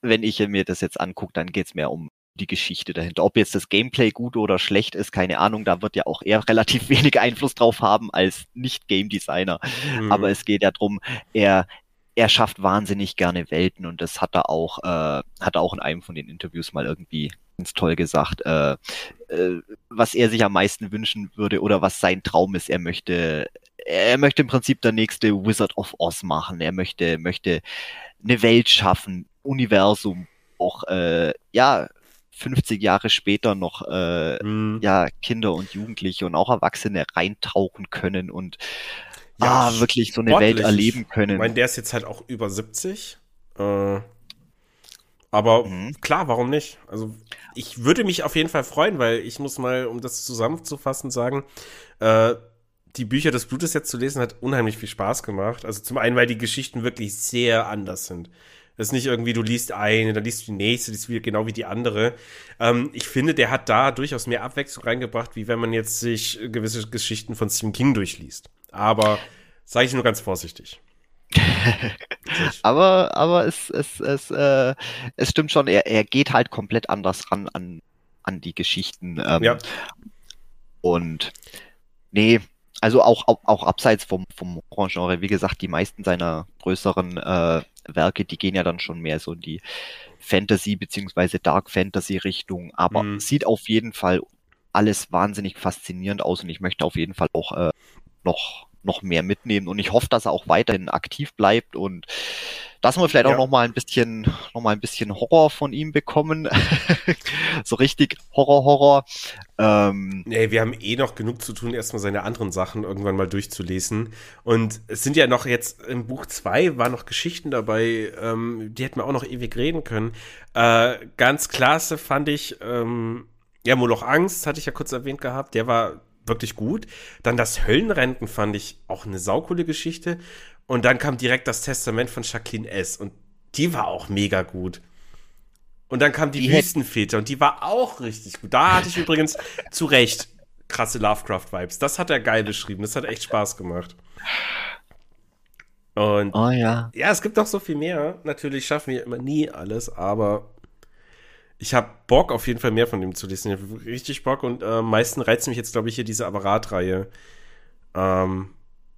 wenn ich mir das jetzt angucke, dann geht's mehr um die Geschichte dahinter. Ob jetzt das Gameplay gut oder schlecht ist, keine Ahnung, da wird ja auch er relativ wenig Einfluss drauf haben als Nicht-Game Designer. Hm. Aber es geht ja drum, er, er schafft wahnsinnig gerne Welten und das hat er auch, äh, hat er auch in einem von den Interviews mal irgendwie ganz toll gesagt, äh, äh, was er sich am meisten wünschen würde oder was sein Traum ist. Er möchte, er möchte im Prinzip der nächste Wizard of Oz machen. Er möchte, möchte eine Welt schaffen, Universum, auch, äh, ja, 50 Jahre später noch, äh, Hm. ja, Kinder und Jugendliche und auch Erwachsene reintauchen können und Ja, ah, wirklich so eine Welt erleben Ich können. meine, der ist jetzt halt auch über 70. Äh, aber Mhm. klar, warum nicht? Also ich würde mich auf jeden Fall freuen, weil ich muss mal, um das zusammenzufassen, sagen, äh, die Bücher des Blutes jetzt zu lesen hat unheimlich viel Spaß gemacht. Also zum einen, weil die Geschichten wirklich sehr anders sind. Es ist nicht irgendwie, du liest eine, dann liest du die nächste, die ist wieder genau wie die andere. Ähm, ich finde, der hat da durchaus mehr Abwechslung reingebracht, wie wenn man jetzt sich gewisse Geschichten von Stephen King durchliest. Aber sage ich nur ganz vorsichtig. aber aber es, es, es, äh, es stimmt schon, er, er geht halt komplett anders ran an, an die Geschichten. Ähm, Ja. Und nee, also auch, auch, auch abseits vom, vom Horrorgenre, wie gesagt, die meisten seiner größeren äh, Werke, die gehen ja dann schon mehr so in die Fantasy- beziehungsweise Dark Fantasy-Richtung, aber Mhm. sieht auf jeden Fall alles wahnsinnig faszinierend aus und ich möchte auf jeden Fall auch äh, noch, noch mehr mitnehmen und ich hoffe, dass er auch weiterhin aktiv bleibt und dass wir vielleicht ja. auch noch mal ein bisschen, noch mal ein bisschen Horror von ihm bekommen. so richtig Horror, Horror. Ähm, nee, wir haben eh noch genug zu tun, erstmal seine anderen Sachen irgendwann mal durchzulesen. Und es sind ja noch jetzt im Buch 2 waren noch Geschichten dabei, ähm, die hätten wir auch noch ewig reden können. Äh, ganz klasse fand ich, ähm, ja, Moloch Angst, hatte ich ja kurz erwähnt gehabt, der war wirklich gut. Dann das Höllenrenten fand ich auch eine saukoole Geschichte. Und dann kam direkt das Testament von Jacqueline S. Und die war auch mega gut. Und dann kam die, die Wüstenväter und die war auch richtig gut. Da hatte ich übrigens zu Recht krasse Lovecraft-Vibes. Das hat er geil beschrieben. Das hat echt Spaß gemacht. Und oh ja. Ja, es gibt noch so viel mehr. Natürlich schaffen wir immer nie alles, aber ich habe Bock auf jeden Fall mehr von dem zu lesen. Ich habe richtig Bock und äh, am meisten reizt mich jetzt, glaube ich, hier diese Apparat-Reihe. Ähm,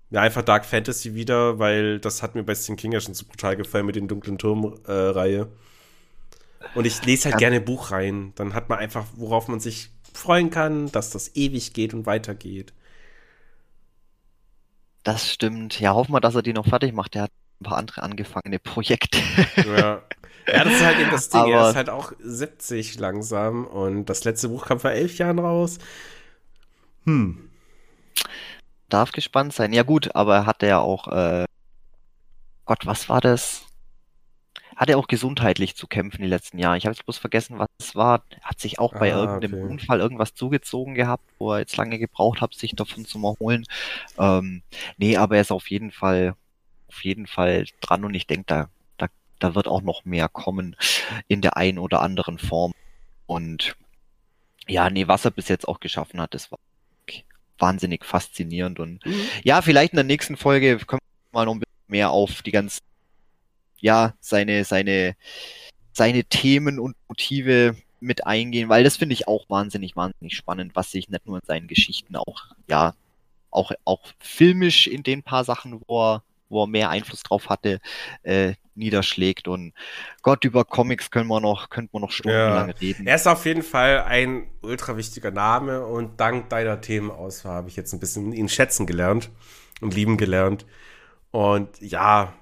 ja, einfach Dark Fantasy wieder, weil das hat mir bei Stephen King ja schon so brutal gefallen mit den dunklen Turm-Reihe. Äh, und ich lese halt ja. gerne Buchreihen. Dann hat man einfach, worauf man sich freuen kann, dass das ewig geht und weitergeht. Das stimmt. Ja, hoffen wir, dass er die noch fertig macht. Der hat ein paar andere angefangene Projekte. Ja. Ja, das ist halt eben das Ding. Aber er ist halt auch 70 langsam und das letzte Buch kam vor elf Jahren raus. Hm darf gespannt sein. Ja gut, aber er hatte ja auch, äh, Gott, was war das? Hat er auch gesundheitlich zu kämpfen die letzten Jahre. Ich habe jetzt bloß vergessen, was es war. Hat sich auch bei ah, irgendeinem okay. Unfall irgendwas zugezogen gehabt, wo er jetzt lange gebraucht hat, sich davon zu erholen. Ähm, nee, aber er ist auf jeden Fall, auf jeden Fall dran und ich denke, da, da, wird auch noch mehr kommen in der einen oder anderen Form. Und ja, nee, was er bis jetzt auch geschaffen hat, das war wahnsinnig faszinierend. Und mhm. ja, vielleicht in der nächsten Folge kommen wir mal noch ein bisschen mehr auf die ganzen, ja, seine, seine, seine Themen und Motive mit eingehen, weil das finde ich auch wahnsinnig, wahnsinnig spannend, was sich nicht nur in seinen Geschichten auch, ja, auch, auch filmisch in den paar Sachen, wo er, wo er mehr Einfluss drauf hatte, äh, niederschlägt. Und Gott, über Comics können wir noch, könnten wir noch stundenlang ja. reden. Er ist auf jeden Fall ein ultra wichtiger Name und dank deiner Themenauswahl habe ich jetzt ein bisschen ihn schätzen gelernt und lieben gelernt. Und ja,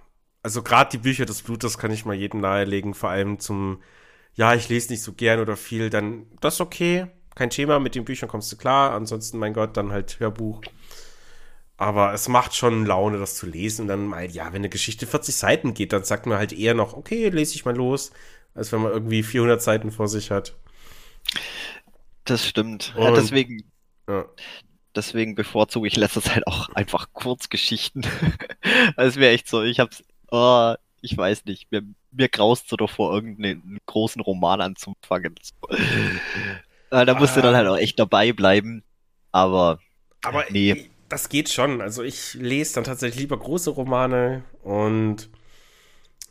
also gerade die Bücher des Blutes kann ich mal jedem nahelegen, vor allem zum, ja, ich lese nicht so gern oder viel, dann das ist okay. Kein Thema, mit den Büchern kommst du klar. Ansonsten, mein Gott, dann halt Hörbuch. Aber es macht schon Laune, das zu lesen. Und dann mal, ja, wenn eine Geschichte 40 Seiten geht, dann sagt man halt eher noch, okay, lese ich mal los, als wenn man irgendwie 400 Seiten vor sich hat. Das stimmt. Und, ja, deswegen, ja. deswegen bevorzuge ich letzter Zeit auch einfach Kurzgeschichten. Es wäre echt so, ich hab's, oh, ich weiß nicht, mir, mir graust so davor, irgendeinen großen Roman anzufangen. da musst ah. du dann halt auch echt dabei bleiben. Aber, aber nee das geht schon. Also ich lese dann tatsächlich lieber große Romane und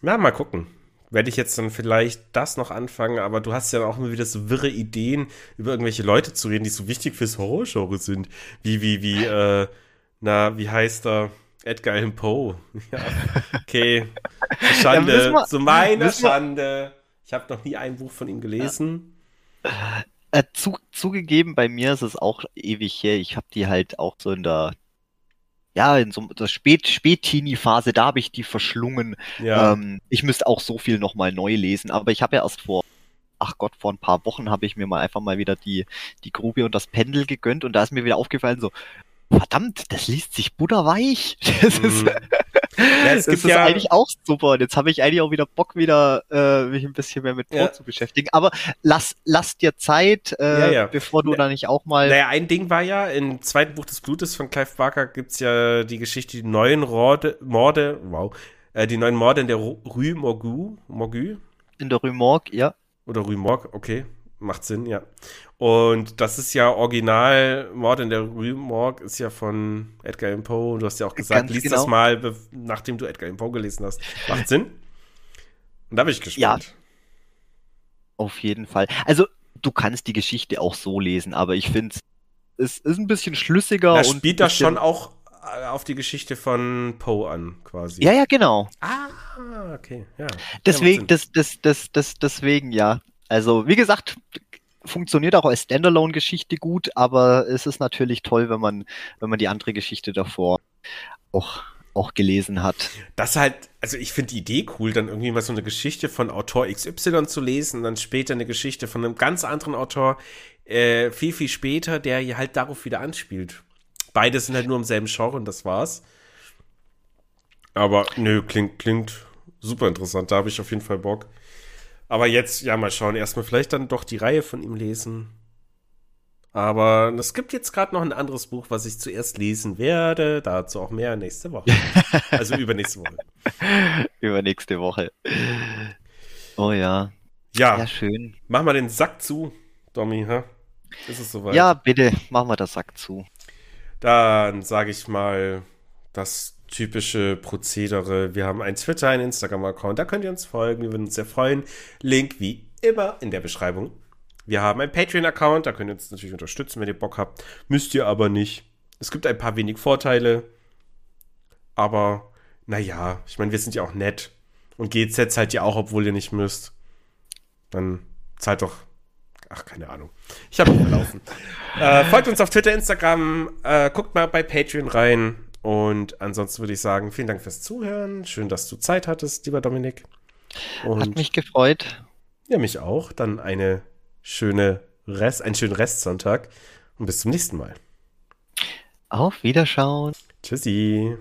ja, mal gucken. Werde ich jetzt dann vielleicht das noch anfangen, aber du hast ja auch immer wieder so wirre Ideen, über irgendwelche Leute zu reden, die so wichtig fürs Horrorgenre sind. Wie, wie, wie, äh, na, wie heißt er? Edgar Allan Poe. Ja, okay. Schande. Ja, zu meiner Schande. Ich habe noch nie ein Buch von ihm gelesen. Ja. Äh, zu, zugegeben, bei mir ist es auch ewig her. Ich habe die halt auch so in der, ja, in so der Spät, Spät-Teenie-Phase, da habe ich die verschlungen. Ja. Ähm, ich müsste auch so viel nochmal neu lesen, aber ich habe ja erst vor, ach Gott, vor ein paar Wochen habe ich mir mal einfach mal wieder die, die Grube und das Pendel gegönnt und da ist mir wieder aufgefallen, so, verdammt, das liest sich butterweich. Das mm. ist, ja, das ist ja eigentlich auch super. Und jetzt habe ich eigentlich auch wieder Bock, wieder äh, mich ein bisschen mehr mit Brot ja. zu beschäftigen. Aber lass, lass dir Zeit, äh, ja, bevor du da nicht auch mal. Naja, ein Ding war ja, im zweiten Buch des Blutes von Clive Barker gibt's ja die Geschichte, die neuen Rorde, Morde, wow, äh, die neuen Morde in der Rue Morgue. Morgue? In der Rue Morgue, ja. Oder Rue Morgue, okay. Macht Sinn, ja. Und das ist ja original, Mord in der Rue Morgue ist ja von Edgar Allan Poe. Du hast ja auch gesagt, Ganz lies genau. das mal, nachdem du Edgar Allan Poe gelesen hast. Macht Sinn? Und da bin ich gespannt. Ja. Auf jeden Fall. Also, du kannst die Geschichte auch so lesen, aber ich finde es ist ein bisschen schlüssiger. Da spielt das schon auch äh, auf die Geschichte von Poe an, quasi. Ja, ja, genau. Ah, okay, ja. Deswegen, ja, das, das, das, das, deswegen, ja. Also, wie gesagt, funktioniert auch als Standalone-Geschichte gut, aber es ist natürlich toll, wenn man, wenn man die andere Geschichte davor auch auch gelesen hat. Das halt, also ich finde die Idee cool, dann irgendwie mal so eine Geschichte von Autor XY zu lesen und dann später eine Geschichte von einem ganz anderen Autor, äh, viel, viel später, der halt darauf wieder anspielt. Beide sind halt nur im selben Genre und das war's. Aber nö, klingt, klingt super interessant. Da habe ich auf jeden Fall Bock. Aber jetzt, ja, mal schauen. Erstmal vielleicht dann doch die Reihe von ihm lesen. Aber es gibt jetzt gerade noch ein anderes Buch, was ich zuerst lesen werde. Dazu auch mehr nächste Woche. also übernächste Woche. Übernächste Woche. Oh ja. Ja. Ja, schön. Mach mal den Sack zu, Domi, ha? Ist es soweit? Ja, bitte, mach mal den Sack zu. Dann sage ich mal das typische Prozedere. Wir haben ein Twitter, einen Instagram-Account, da könnt ihr uns folgen. Wir würden uns sehr freuen. Link wie immer in der Beschreibung. Wir haben einen Patreon-Account, da könnt ihr uns natürlich unterstützen, wenn ihr Bock habt. Müsst ihr aber nicht. Es gibt ein paar wenig Vorteile. Aber, naja, ich meine, wir sind ja auch nett. Und GZ zahlt ihr auch, obwohl ihr nicht müsst. Dann zahlt doch. Ach, keine Ahnung. Ich habe verlaufen. äh, folgt uns auf Twitter, Instagram. Äh, guckt mal bei Patreon rein. Und ansonsten würde ich sagen, vielen Dank fürs Zuhören. Schön, dass du Zeit hattest, lieber Dominik. Und Hat mich gefreut. Ja, mich auch. Dann eine schöne Rest, einen schönen Restsonntag und bis zum nächsten Mal. Auf Wiederschauen. Tschüssi.